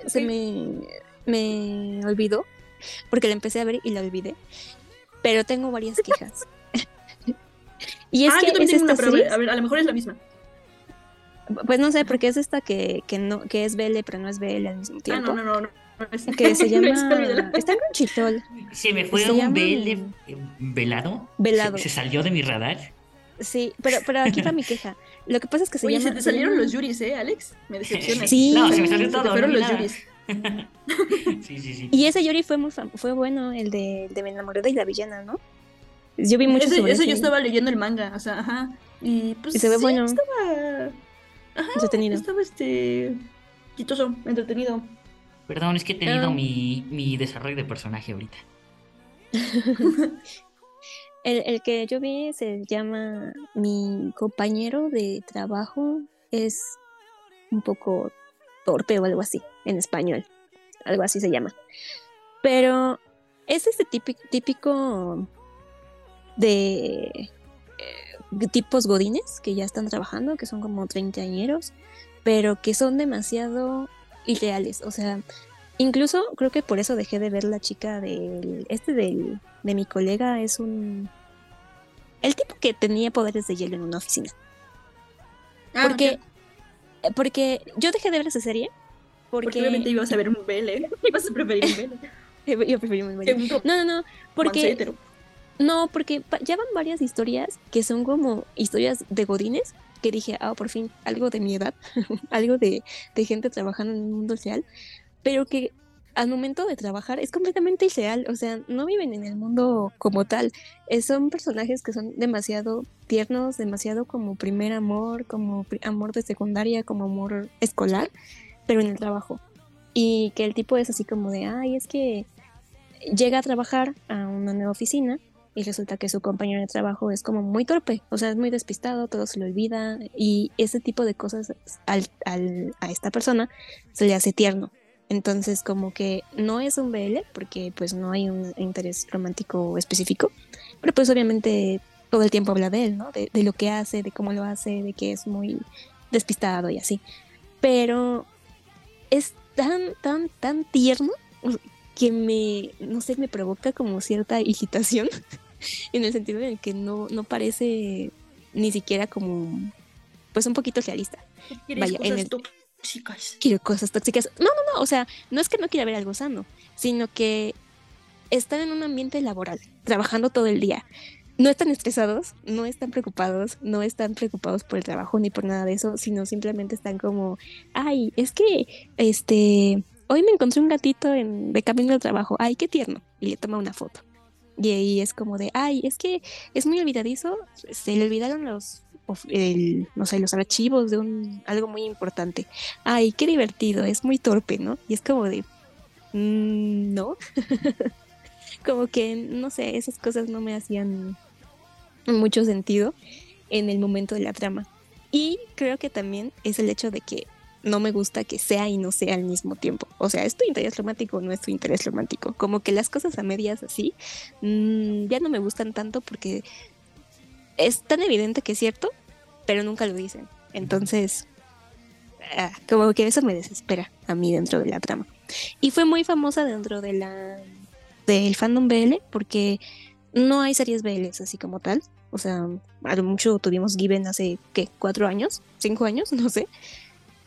Se me, me olvidó porque la empecé a ver y la olvidé. Pero tengo varias quejas. y es ah, que yo también tengo una, pero a ver, a lo mejor es la misma. Pues no sé, porque es esta que, que no, que es BL, pero no es BL al mismo tiempo. Ah, no, no, no, que se llama. Está en Chitol. Se me fue un BL velado. Velado. Se, salió de mi radar. Sí, pero, pero aquí va mi queja. Lo que pasa es que se Oye, llama. se te salieron los Yuris, ¿eh, Alex? Me decepciona. Sí. No, se me salió todo. Se fueron los Yuris. sí, sí, sí. Y ese Yuri fue muy fue bueno, el de, de Me enamoré de la villana, ¿no? Yo vi mucho ese, sobre eso. yo estaba leyendo el manga, o sea, ajá. Y pues. Y se ve bueno. Estaba. Ajá. Entretenido. Estaba este. Chistoso, entretenido. Perdón, es que he tenido ah. mi, mi, desarrollo de personaje ahorita. el, el, que yo vi se llama Mi compañero de trabajo es un poco torpe o algo así, en español. Algo así se llama. Pero es este típico, típico de eh, tipos godines que ya están trabajando, que son como treintañeros, pero que son demasiado irreales. O sea, incluso creo que por eso dejé de ver la chica del. Este del, de mi colega es un. El tipo que tenía poderes de hielo en una oficina. Ah, porque. Porque yo dejé de ver esa serie. Porque, obviamente ibas a ver un BL. Ibas a preferir un BL. Yo preferí un BL. No, no, no. Porque. No, porque ya van varias historias que son como historias de godines que dije, ah, por fin, algo de mi edad, algo de, gente trabajando en un mundo real, pero que al momento de trabajar es completamente irreal, o sea, no viven en el mundo como tal, eh, son personajes que son demasiado tiernos, demasiado como primer amor, como amor de secundaria, como amor escolar, pero en el trabajo. Y que el tipo es así como de, ay, es que llega a trabajar a una nueva oficina y resulta que su compañero de trabajo es como muy torpe, o sea, es muy despistado, todo se le olvida y ese tipo de cosas al, al, a esta persona se le hace tierno Entonces, como que no es un BL, porque pues no hay un interés romántico específico, pero pues obviamente todo el tiempo habla de él, ¿no? De, de lo que hace, de cómo lo hace, de que es muy despistado y así. Pero es tan, tan, tan tierno que me, no sé, me provoca como cierta irritación en el sentido en el que no, no parece ni siquiera como, pues un poquito realista. Vaya, en el, tóxicas. Quiero cosas tóxicas. No, no, no, o sea, no es que no quiera ver algo sano, sino que están en un ambiente laboral, trabajando todo el día. No están estresados, no están preocupados, no están preocupados por el trabajo ni por nada de eso, sino simplemente están como, ay, es que, este, hoy me encontré un gatito en, de camino al trabajo, ay, qué tierno, y le toma una foto. Y ahí es como de, ay, es que es muy olvidadizo, se le olvidaron los, no sé, los archivos de un, algo muy importante. Ay, qué divertido, es muy torpe, ¿no? Y es como de, mm, no. como que, no sé, esas cosas no me hacían mucho sentido en el momento de la trama. Y creo que también es el hecho de que no me gusta que sea y no sea al mismo tiempo. O sea, ¿es tu interés romántico o no es tu interés romántico? Como que las cosas a medias así mmm, ya no me gustan tanto porque es tan evidente que es cierto, pero nunca lo dicen. Entonces, ah, como que eso me desespera a mí dentro de la trama. Y fue muy famosa dentro de la del fandom BL porque no hay series BL así como tal. O sea, a lo mucho tuvimos Given hace, ¿qué? ¿Cuatro años? ¿Cinco años? No sé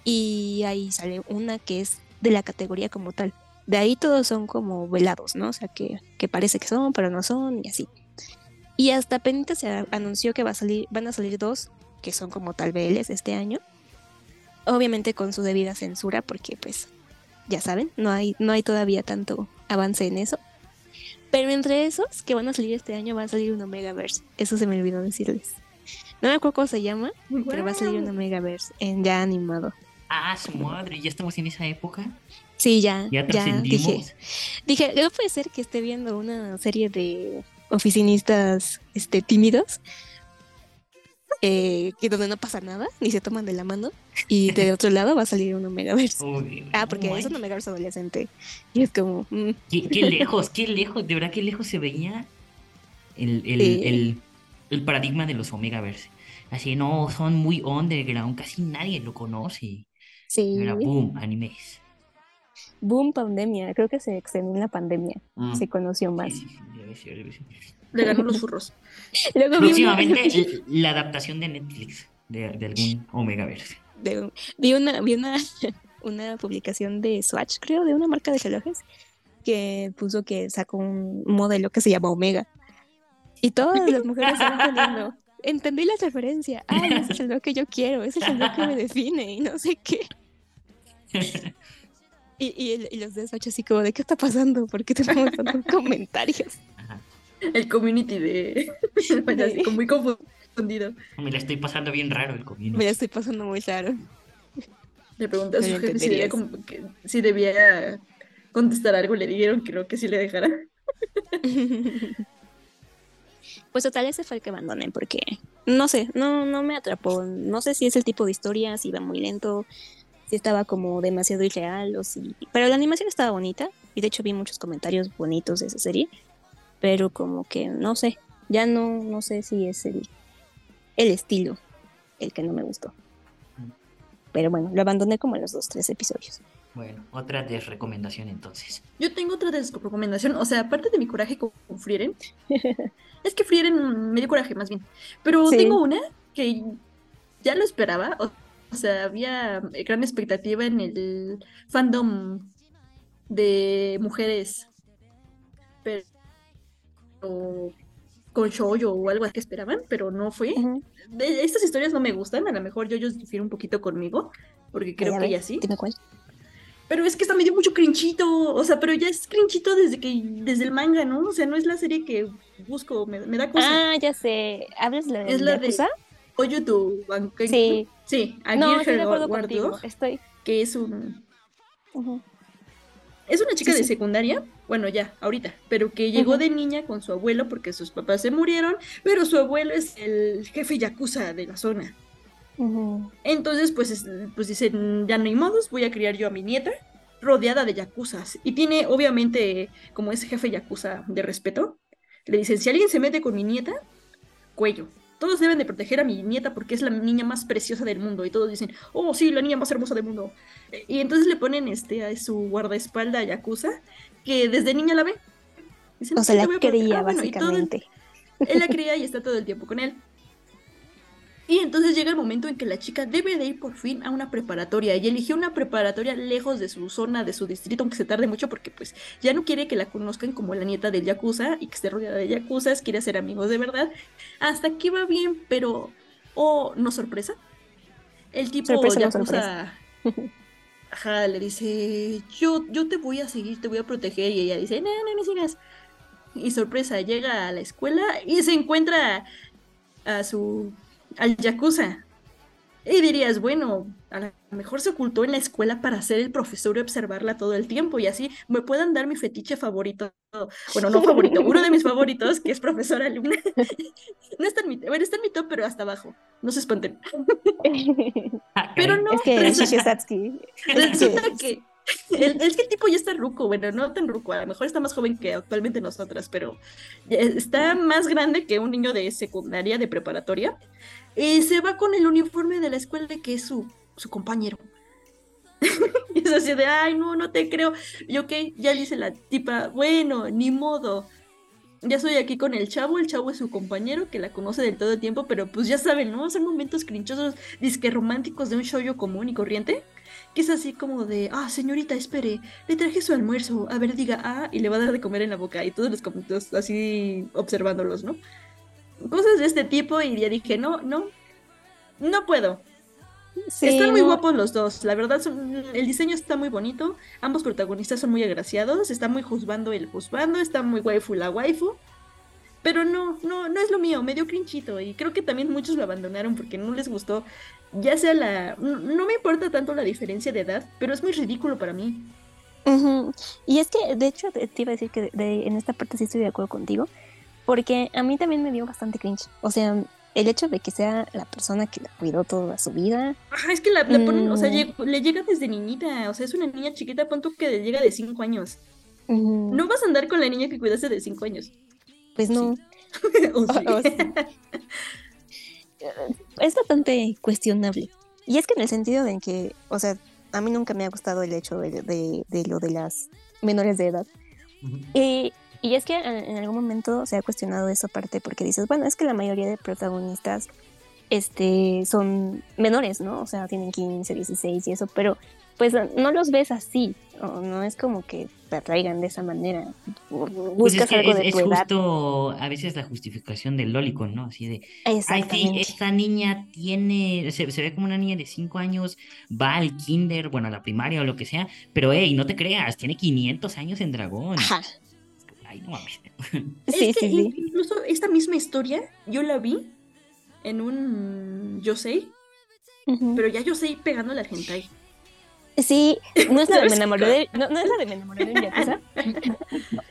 y ahí sale una que es de la categoría como tal. De ahí todos son como velados, ¿no? O sea, que, que parece que son, pero no son y así. Y hasta Penita se anunció que va a salir, van a salir dos que son como tal BLs este año. Obviamente con su debida censura, porque pues ya saben, no hay, no hay todavía tanto avance en eso. Pero entre esos que van a salir este año va a salir un Omegaverse. Eso se me olvidó decirles. No me acuerdo cómo se llama, pero va a salir un Omegaverse en ya animado. Ah, su madre, ¿ya estamos en esa época? Sí, ya. Ya trascendimos. Dije, no puede ser que esté viendo una serie de oficinistas este, tímidos eh, que donde no pasa nada, ni se toman de la mano, y de otro lado va a salir un Omegaverse. ah, porque es un Omegaverse adolescente. Y es como. Mm. ¿Qué, lejos, qué lejos, de verdad, qué lejos se veía el, el, el, el paradigma de los Omegaverse. Así, no, son muy underground, casi nadie lo conoce. Sí. Era boom, animes. Boom pandemia, creo que se extendió en la pandemia, mm. se conoció más. Le ganó los furros. Próximamente la adaptación de Netflix de, algún Omegaverse. vi una, vi una, una publicación de Swatch, creo, de una marca de relojes, que puso que sacó un modelo que se llama Omega. Y todas las mujeres estaban poniendo entendí la referencia. Ay, ese es el lo que yo quiero, ese es el lo que me define y no sé qué. Y, y, los despachos así como, ¿de qué está pasando? ¿Por qué tenemos tantos comentarios? El community de... muy confundido. Me la estoy pasando bien raro el community. Me la estoy pasando muy raro. Le pregunté a su jefe si debía, si debía contestar algo, le dijeron que creo que sí le dejara. Pues total ese fue el que abandoné porque no sé, no, no me atrapó. No sé si es el tipo de historia, si iba muy lento, si estaba como demasiado irreal o si... Pero la animación estaba bonita y de hecho vi muchos comentarios bonitos de esa serie, pero como que no sé, ya no, no sé si es el, el estilo el que no me gustó. Pero bueno, lo abandoné como en los dos, tres episodios. Bueno, otra desrecomendación entonces. Yo tengo otra desrecomendación, o sea, aparte de mi coraje con, Frieren, es que Frieren me dio coraje más bien, pero tengo una que ya lo esperaba, o, sea, había gran expectativa en el fandom de mujeres, pero con shoujo o algo que esperaban, pero no fue. estas historias no me gustan, a lo mejor yo, yo difiero un poquito conmigo, porque creo que ella sí. cuál. Pero es que está medio mucho crinchito, o sea, pero ya es crinchito desde que desde el manga, ¿no? O sea, no es la serie que busco, me, da cosa. Ah, ya sé. ¿Hablas la de Es la de Oye tu Sí. Sí, aquí no, estoy de acuerdo contigo. Estoy. Que es un Es una chica de secundaria, bueno, ya, ahorita, pero que llegó de niña con su abuelo porque sus papás se murieron, pero su abuelo es el jefe yakuza de la zona. Entonces, pues, pues dicen, ya no hay modos, voy a criar yo a mi nieta. rodeada de yakuzas y tiene obviamente como ese jefe yakuza de respeto. Le dicen, si alguien se mete con mi nieta, cuello. Todos deben de proteger a mi nieta porque es la niña más preciosa del mundo. Y todos dicen, oh, sí, la niña más hermosa del mundo. Y entonces le ponen este, a su guardaespalda Yakuza, que desde niña la ve. o sea, la quería, ah, básicamente. él la cría y está todo el tiempo con él. Y entonces llega el momento en que la chica debe de ir por fin a una preparatoria y eligió una preparatoria lejos de su zona, de su distrito, aunque se tarde mucho porque pues ya no quiere que la conozcan como la nieta del Yakuza y que esté rodeada de Yakuzas, quiere ser amigos de verdad. Hasta aquí va bien, pero... Oh, no sorpresa. El tipo Yakuza... Ajá, le dice, yo, yo te voy a seguir, te voy a proteger. Y ella dice, no, no me sigas. Y sorpresa, llega a la escuela y se encuentra a su al Yakuza. Y dirías, bueno, a lo mejor se ocultó en la escuela para ser el profesor y observarla todo el tiempo y así me puedan dar mi fetiche favorito. Bueno, no favorito, uno de mis favoritos, que es profesor alumna. no está en mi, bueno, está en mi top, pero hasta abajo. No se espanten. pero no. Es que Resulta que es que el tipo ya está ruco, bueno, no tan ruco, a lo mejor está más joven que actualmente nosotras, pero está más grande que un niño de secundaria, de preparatoria, y se va con el uniforme de la escuela que es su, su compañero. y es así de, ay, no, no te creo. Y ok, ya dice la tipa, bueno, ni modo. Ya estoy aquí con el chavo, el chavo es su compañero que la conoce del todo el tiempo, pero pues ya saben, ¿no? Son momentos crinchosos, disque románticos de un show común y corriente que es así como de, ah, señorita, espere, le traje su almuerzo, a ver, diga, ah, y le va a dar de comer en la boca, y todos los comentarios así observándolos, ¿no? Cosas de este tipo, y ya dije, no, no, no puedo. Están muy guapos los dos, la verdad, el diseño está muy bonito, ambos protagonistas son muy agraciados, está muy juzgando el juzgando, está muy waifu la waifu, pero no, no, no es lo mío, medio crinchito, y creo que también muchos lo abandonaron porque no les gustó ya sea la... No me importa tanto la diferencia de edad, pero es muy ridículo para mí. Y es que, de hecho, te, iba a decir que en esta parte sí estoy de acuerdo contigo, porque a mí también me dio bastante cringe. O sea, el hecho de que sea la persona que la cuidó toda su vida. Ajá, es que la, ponen, o sea, mm. le llega desde niñita, o sea, es una niña chiquita, punto que le llega de 5 años. No vas a andar con la niña que cuidaste de 5 años. Pues no. es bastante cuestionable. Y es que en el sentido de que, o sea, a mí nunca me ha gustado el hecho de, lo de las menores de edad. y, y, es que en, algún momento se ha cuestionado esa parte porque dices, bueno, es que la mayoría de protagonistas este, son menores, ¿no? O sea, tienen 15, 16 y eso, pero pues no los ves así, no, es como que te atraigan de esa manera. Pues buscas algo de tu es justo a veces la justificación del lolicon, ¿no? Así de, ay, sí, esta niña tiene, se, ve como una niña de 5 años, va al kinder, bueno, a la primaria o lo que sea, pero hey, no te creas, tiene 500 años en dragón. Ajá. Ay, no mames. Sí, sí, sí. Incluso esta misma historia yo la vi en un Yo sé, pero ya Yo sé pegando a la gente Sí, no es la de me enamoré de, no, no es la de me enamoré de un yakuza.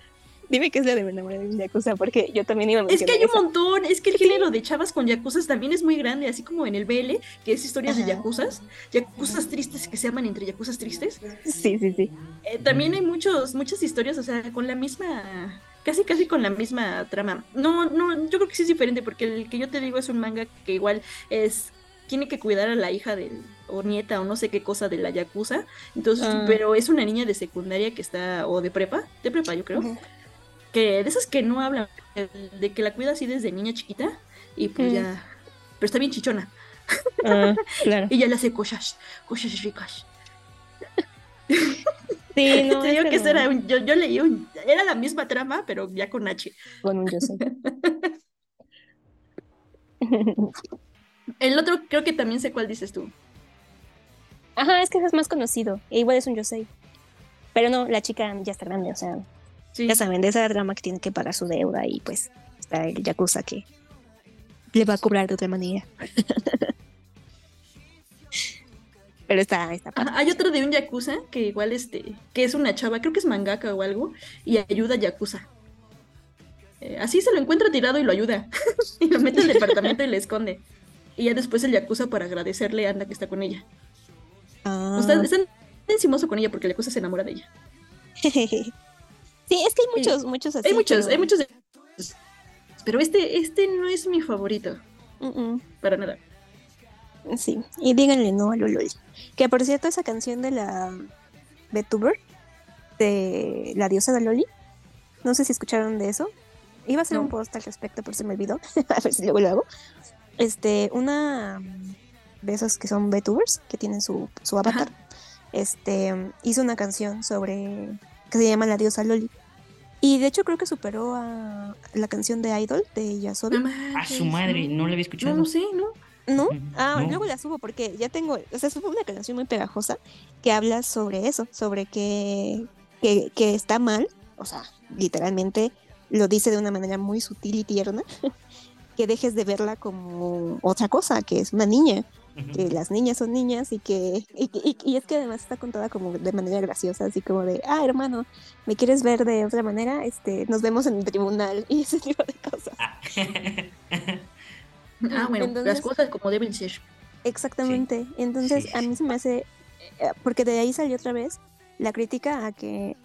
Dime que es la de me enamoré de un yakuza, porque yo también iba a Es que hay un montón, es que el género de chavas con yakuzas también es muy grande, así como en el BL, que es historias de yakuzas, yakuzas tristes que se llaman entre yakuzas tristes. Sí, sí, sí. Eh, también hay muchos, muchas historias, o sea, con la misma, casi casi con la misma trama. No, no, yo creo que sí es diferente, porque el que yo te digo es un manga que igual es tiene que cuidar a la hija del, o nieta o no sé qué cosa de la yakuza. Entonces, ah. pero es una niña de secundaria que está, o de prepa, de prepa yo creo, que de esas que no hablan, de que la cuida así desde niña chiquita y pues ya, pero está bien chichona. Ah, claro. y ya le hace cosas, cosas ricas. Sí, no. Te digo que era un, yo, yo leí un, era la misma trama, pero ya con H. Con un yo sé. El otro creo que también sé cuál dices tú. Ajá, es que es más conocido. E igual es un Yosei. Pero no, la chica ya está grande, o sea. Ya saben, de esa drama que tiene que pagar su deuda y pues está el Yakuza que le va a cobrar de otra manera. Pero está, está Hay otro de un Yakuza que igual este, que es una chava, creo que es mangaka o algo, y ayuda a Yakuza. Eh, así se lo encuentra tirado y lo ayuda. y lo mete al departamento y le esconde. Y ya después el Yakuza para agradecerle anda que está con ella. Ah. están, encimoso con ella porque la cosa se enamora de ella. sí, es que hay muchos, muchos así. Hay muchos, hay muchos. Pero este, este no es mi favorito. Para nada. Sí, y díganle no a Lololi. Que por cierto, esa canción de la VTuber, de la diosa de Loli, no sé si escucharon de eso. Iba a hacer un post al respecto, pero se me olvidó. a ver si luego lo hago. Este, una de esos que son VTubers, que tienen su, su avatar, este, hizo una canción sobre que se llama La diosa Loli. Y de hecho creo que superó a la canción de Idol de Yasobi. A su madre, no la había escuchado. No, no sé, ¿no? ¿No? Ah, luego la subo porque ya tengo, o sea, es una canción muy pegajosa que habla sobre eso, sobre que, que, que está mal, o sea, literalmente lo dice de una manera muy sutil y tierna, que dejes de verla como otra cosa, que es una niña, que las niñas son niñas y que y, es que además está contada como de manera graciosa, así como de, ah, hermano, ¿me quieres ver de otra manera? Este, nos vemos en el tribunal y ese tipo de cosas. ah, ah bueno, las cosas como deben ser. Exactamente. Entonces, a mí se me hace, eh, porque de ahí salió otra vez la crítica a que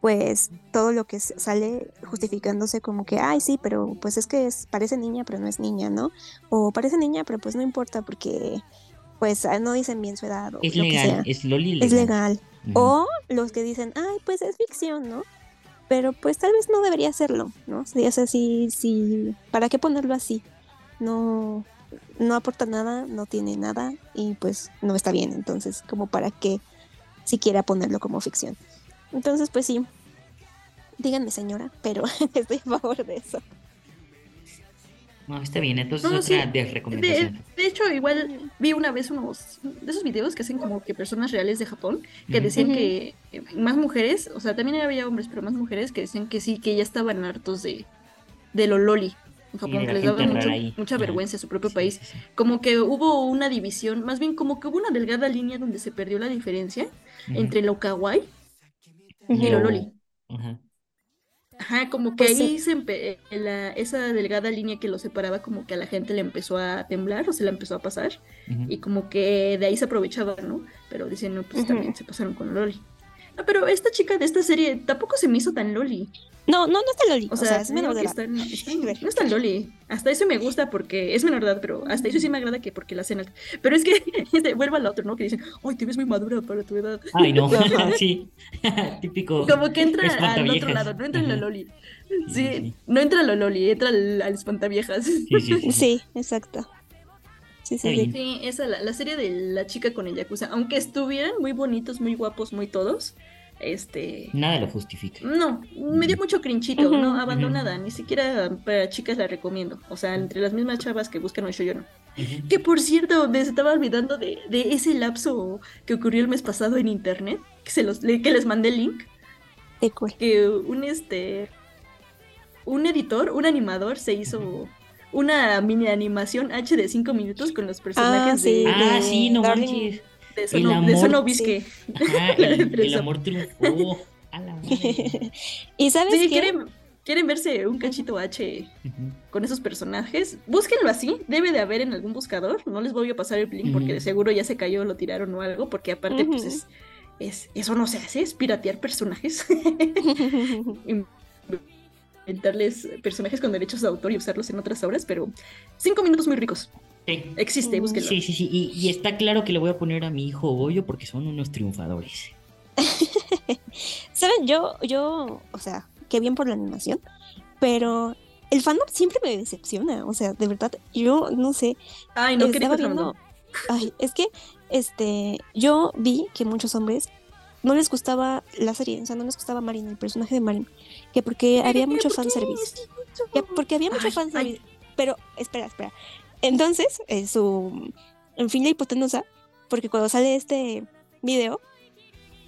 pues todo lo que sale justificándose como que, ay, sí, pero pues es que es, parece niña, pero no es niña, ¿no? O parece niña, pero pues no importa porque pues ah, no dicen bien su edad. es legal, es Loli Es legal. O los que dicen, ay, pues es ficción, ¿no? Pero pues tal vez no debería hacerlo, ¿no? O sea, sí, sí, ¿para qué ponerlo así? No, no aporta nada, no tiene nada y pues no está bien. Entonces, como para qué siquiera ponerlo como ficción. Entonces, pues sí, díganme señora, pero estoy a favor de eso. No, está bien, entonces otra de recomendación. De, hecho, igual vi una vez unos de esos videos que hacen como que personas reales de Japón que decían que más mujeres, o sea, también había hombres, pero más mujeres que decían que sí, que ya estaban hartos de, de lo loli en Japón, que les daba mucha vergüenza a su propio país. Como que hubo una división, más bien como que hubo una delgada línea donde se perdió la diferencia entre lo kawaii y lo loli. Ajá. como que pues ahí se la, esa delgada línea que lo separaba, como que a la gente le empezó a temblar o se la empezó a pasar. Y como que de ahí se aprovechaba, ¿no? Pero dicen, no, pues también se pasaron con Loli. No, pero esta chica de esta serie tampoco se me hizo tan Loli. No, no, no está Loli. O, sea, es menor de edad. no está Loli. Hasta eso me gusta porque es menor de edad, pero hasta eso sí me agrada que porque la cena. Pero es que vuelve al otro, ¿no? Que dicen, ay, te ves muy madura para tu edad. Ay, no, sí. Típico. Como que entra al otro lado, no entra en la Loli. Sí, no entra la Loli, entra al, al espantaviejas. Sí, sí, sí. exacto. Sí, sí, sí. esa, la, la serie de la chica con el Yakuza, aunque estuvieran muy bonitos, muy guapos, muy todos, este... Nada lo justifica. No, me dio mucho crinchito, ¿no? Abandonada, ni siquiera para chicas la recomiendo. O sea, entre las mismas chavas que buscan un yo no. Que por cierto, me estaba olvidando de, de, ese lapso que ocurrió el mes pasado en internet, que, se los, que les mandé el link. Que un este un editor, un animador se hizo una mini animación H de 5 minutos con los personajes ah, de, Ah, sí, no manches. de eso, no, de eso no visque. el, amor triunfó. y sabes sí, quieren, quieren verse un cachito H con esos personajes, búsquenlo así, debe de haber en algún buscador, no les voy a pasar el link porque de seguro ya se cayó, lo tiraron o algo, porque aparte pues es, es, eso no se hace, es piratear personajes. Inventarles personajes con derechos de autor y usarlos en otras obras, pero cinco minutos muy ricos. Existe, búsquelo. Sí, sí, sí. Y, está claro que le voy a poner a mi hijo Goyo porque son unos triunfadores. Saben, yo, yo, o sea, qué bien por la animación, pero el fandom siempre me decepciona. O sea, de verdad, yo no sé. Ay, no quería viendo. Ay, es que este, yo vi que muchos hombres no les gustaba la serie, o sea, no les gustaba Marin, el personaje de Marin, que porque había mucho fanservice. Que porque había mucho fanservice. Pero, espera, espera. Entonces, en su. En fin, la hipotenusa, porque cuando sale este video,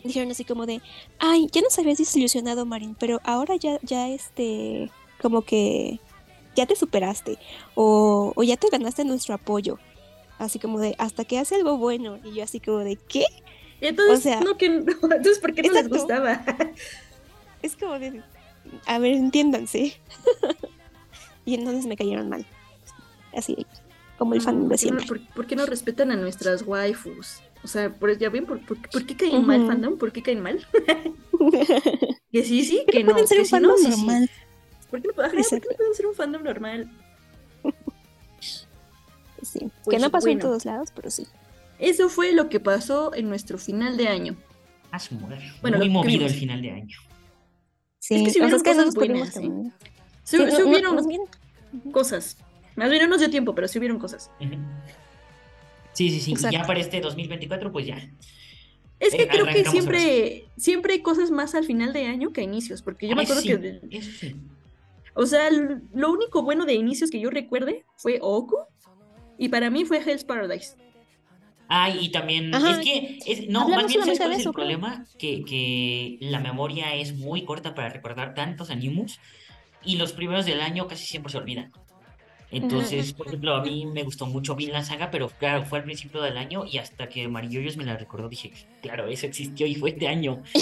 dijeron así como de: Ay, ya nos habías desilusionado, Marin, pero ahora ya, ya este. Como que. Ya te superaste. O, o ya te ganaste nuestro apoyo. Así como de: Hasta que hace algo bueno. Y yo, así como de: ¿Qué? Entonces, o sea, no, que, entonces ¿por qué no les gustaba? es como de. A ver, entiéndanse. y entonces me cayeron mal. Así como el fan de siempre. ¿por, qué no respetan a nuestras waifus? O sea, por, ya ven, ¿por, por, qué caen mal fandom? ¿Por qué caen mal? que sí, sí, que, no. Pueden ser un fandom normal. ¿Por qué no, pueden ser un fandom normal? Sí, que pues no pasó en todos lados, pero sí. Eso fue lo que pasó en nuestro final de año. Ah, su Bueno, Muy movido el final de año. Sí, es que si hubieron cosas buenas. ¿eh? Se, hubieron cosas. Más bien no nos dio tiempo, pero sí hubieron cosas. Sí, sí, sí. Y ya para este 2024, pues ya. Es que eh, creo que siempre, siempre hay cosas más al final de año que a inicios, porque yo me acuerdo que... Eso sí. O sea, lo único bueno de inicios que yo recuerde fue Oku, y para mí fue Hell's Paradise. Ay, y también, es que, es, no, más bien, ¿sabes cuál es el problema? Que, que la memoria es muy corta para recordar tantos animus y los primeros del año casi siempre se olvidan. Entonces, por ejemplo, a mí me gustó mucho bien la saga, pero claro, fue al principio del año y hasta que Marilloyos me la recordó dije, claro, eso existió y fue este año.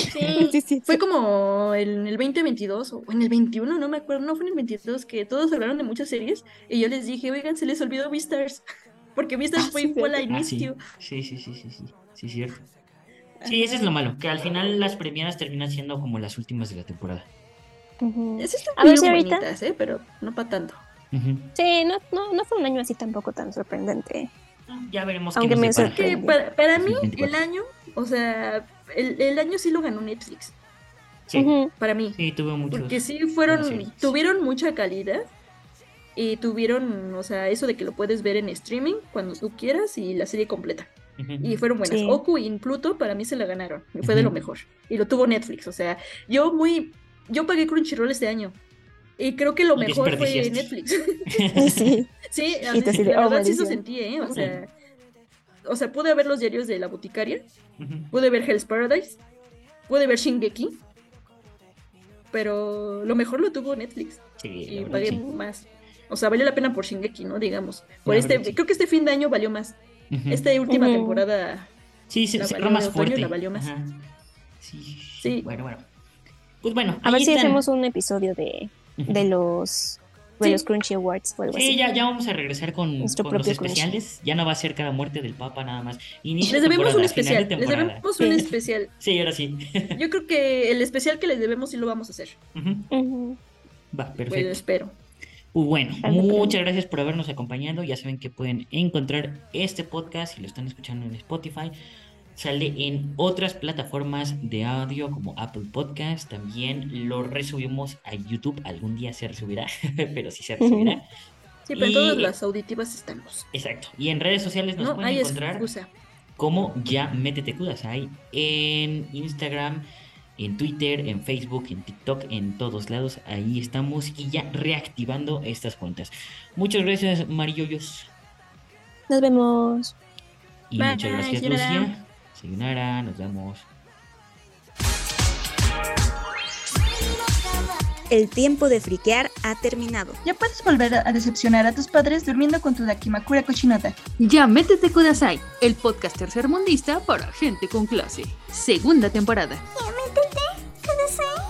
Sí, sí, Fue como en el 2022 o en el 21, no me acuerdo, no fue en el 22 que todos hablaron de muchas series y yo les dije, oigan, se les olvidó Beastars, porque Beastars ah, fue igual al inicio. sí, sí, sí, sí, sí, sí, cierto. Sí, eso es lo malo, que al final las premiadas terminan siendo como las últimas de la temporada. Esas están muy bonitas, ¿eh? pero no para tanto. Sí, no, no, no fue un año así tampoco tan sorprendente. Ya veremos Aunque me que para, para mí el año, o sea, el, el, año sí lo ganó Netflix. Sí. Para mí. Sí, tuvo muchos. Porque sí fueron, tuvieron mucha calidad y tuvieron, o sea, eso de que lo puedes ver en streaming cuando tú quieras y la serie completa. Y fueron buenas. Oku y Pluto para mí se la ganaron. Fue de lo mejor. Y lo tuvo Netflix. O sea, yo muy. Yo pagué Crunchyroll este año. Y creo que lo mejor fue Netflix. sí, sí la verdad sí eso sentí, ¿eh? O sea, o sea, pude ver los diarios de la boticaria, pude ver Hell's Paradise, pude ver Shingeki, pero lo mejor lo tuvo Netflix. Sí, y pagué más. O sea, valió la pena por Shingeki, ¿no? Digamos. Por este, creo que este fin de año valió más. Esta última temporada. Sí, se, cerró más fuerte. La valió más. Sí. sí. Bueno, bueno. Pues bueno. A ver si hacemos un episodio de de los de los Crunchy Awards sí, Ya, ya vamos a regresar con, los especiales. Ya no va a ser cada muerte del Papa nada más. les debemos un especial. Les debemos un especial. Sí, ahora sí. Yo creo que el especial que les debemos sí lo vamos a hacer. Va, perfecto. Pues espero. Pues bueno, muchas gracias por habernos acompañado. Ya saben que pueden encontrar este podcast si lo están escuchando en Spotify sale en otras plataformas de audio como Apple Podcast. También lo resubimos a YouTube. Algún día se resubirá, pero sí se resubirá. Sí, pero todas las auditivas estamos. Exacto. Y en redes sociales nos pueden encontrar como ya métete Kudasai en Instagram, en Twitter, en Facebook, en TikTok, en todos lados. Ahí estamos y ya reactivando estas cuentas. Muchas gracias, Mariyoyos. Nos vemos. Y muchas gracias, Lucia. Sayonara, nos vemos. El tiempo de friquear ha terminado. Ya puedes volver a decepcionar a tus padres durmiendo con tu Dakimakura cochinota. Ya métete Kudasai, el podcast tercermundista para gente con clase. Segunda temporada. Ya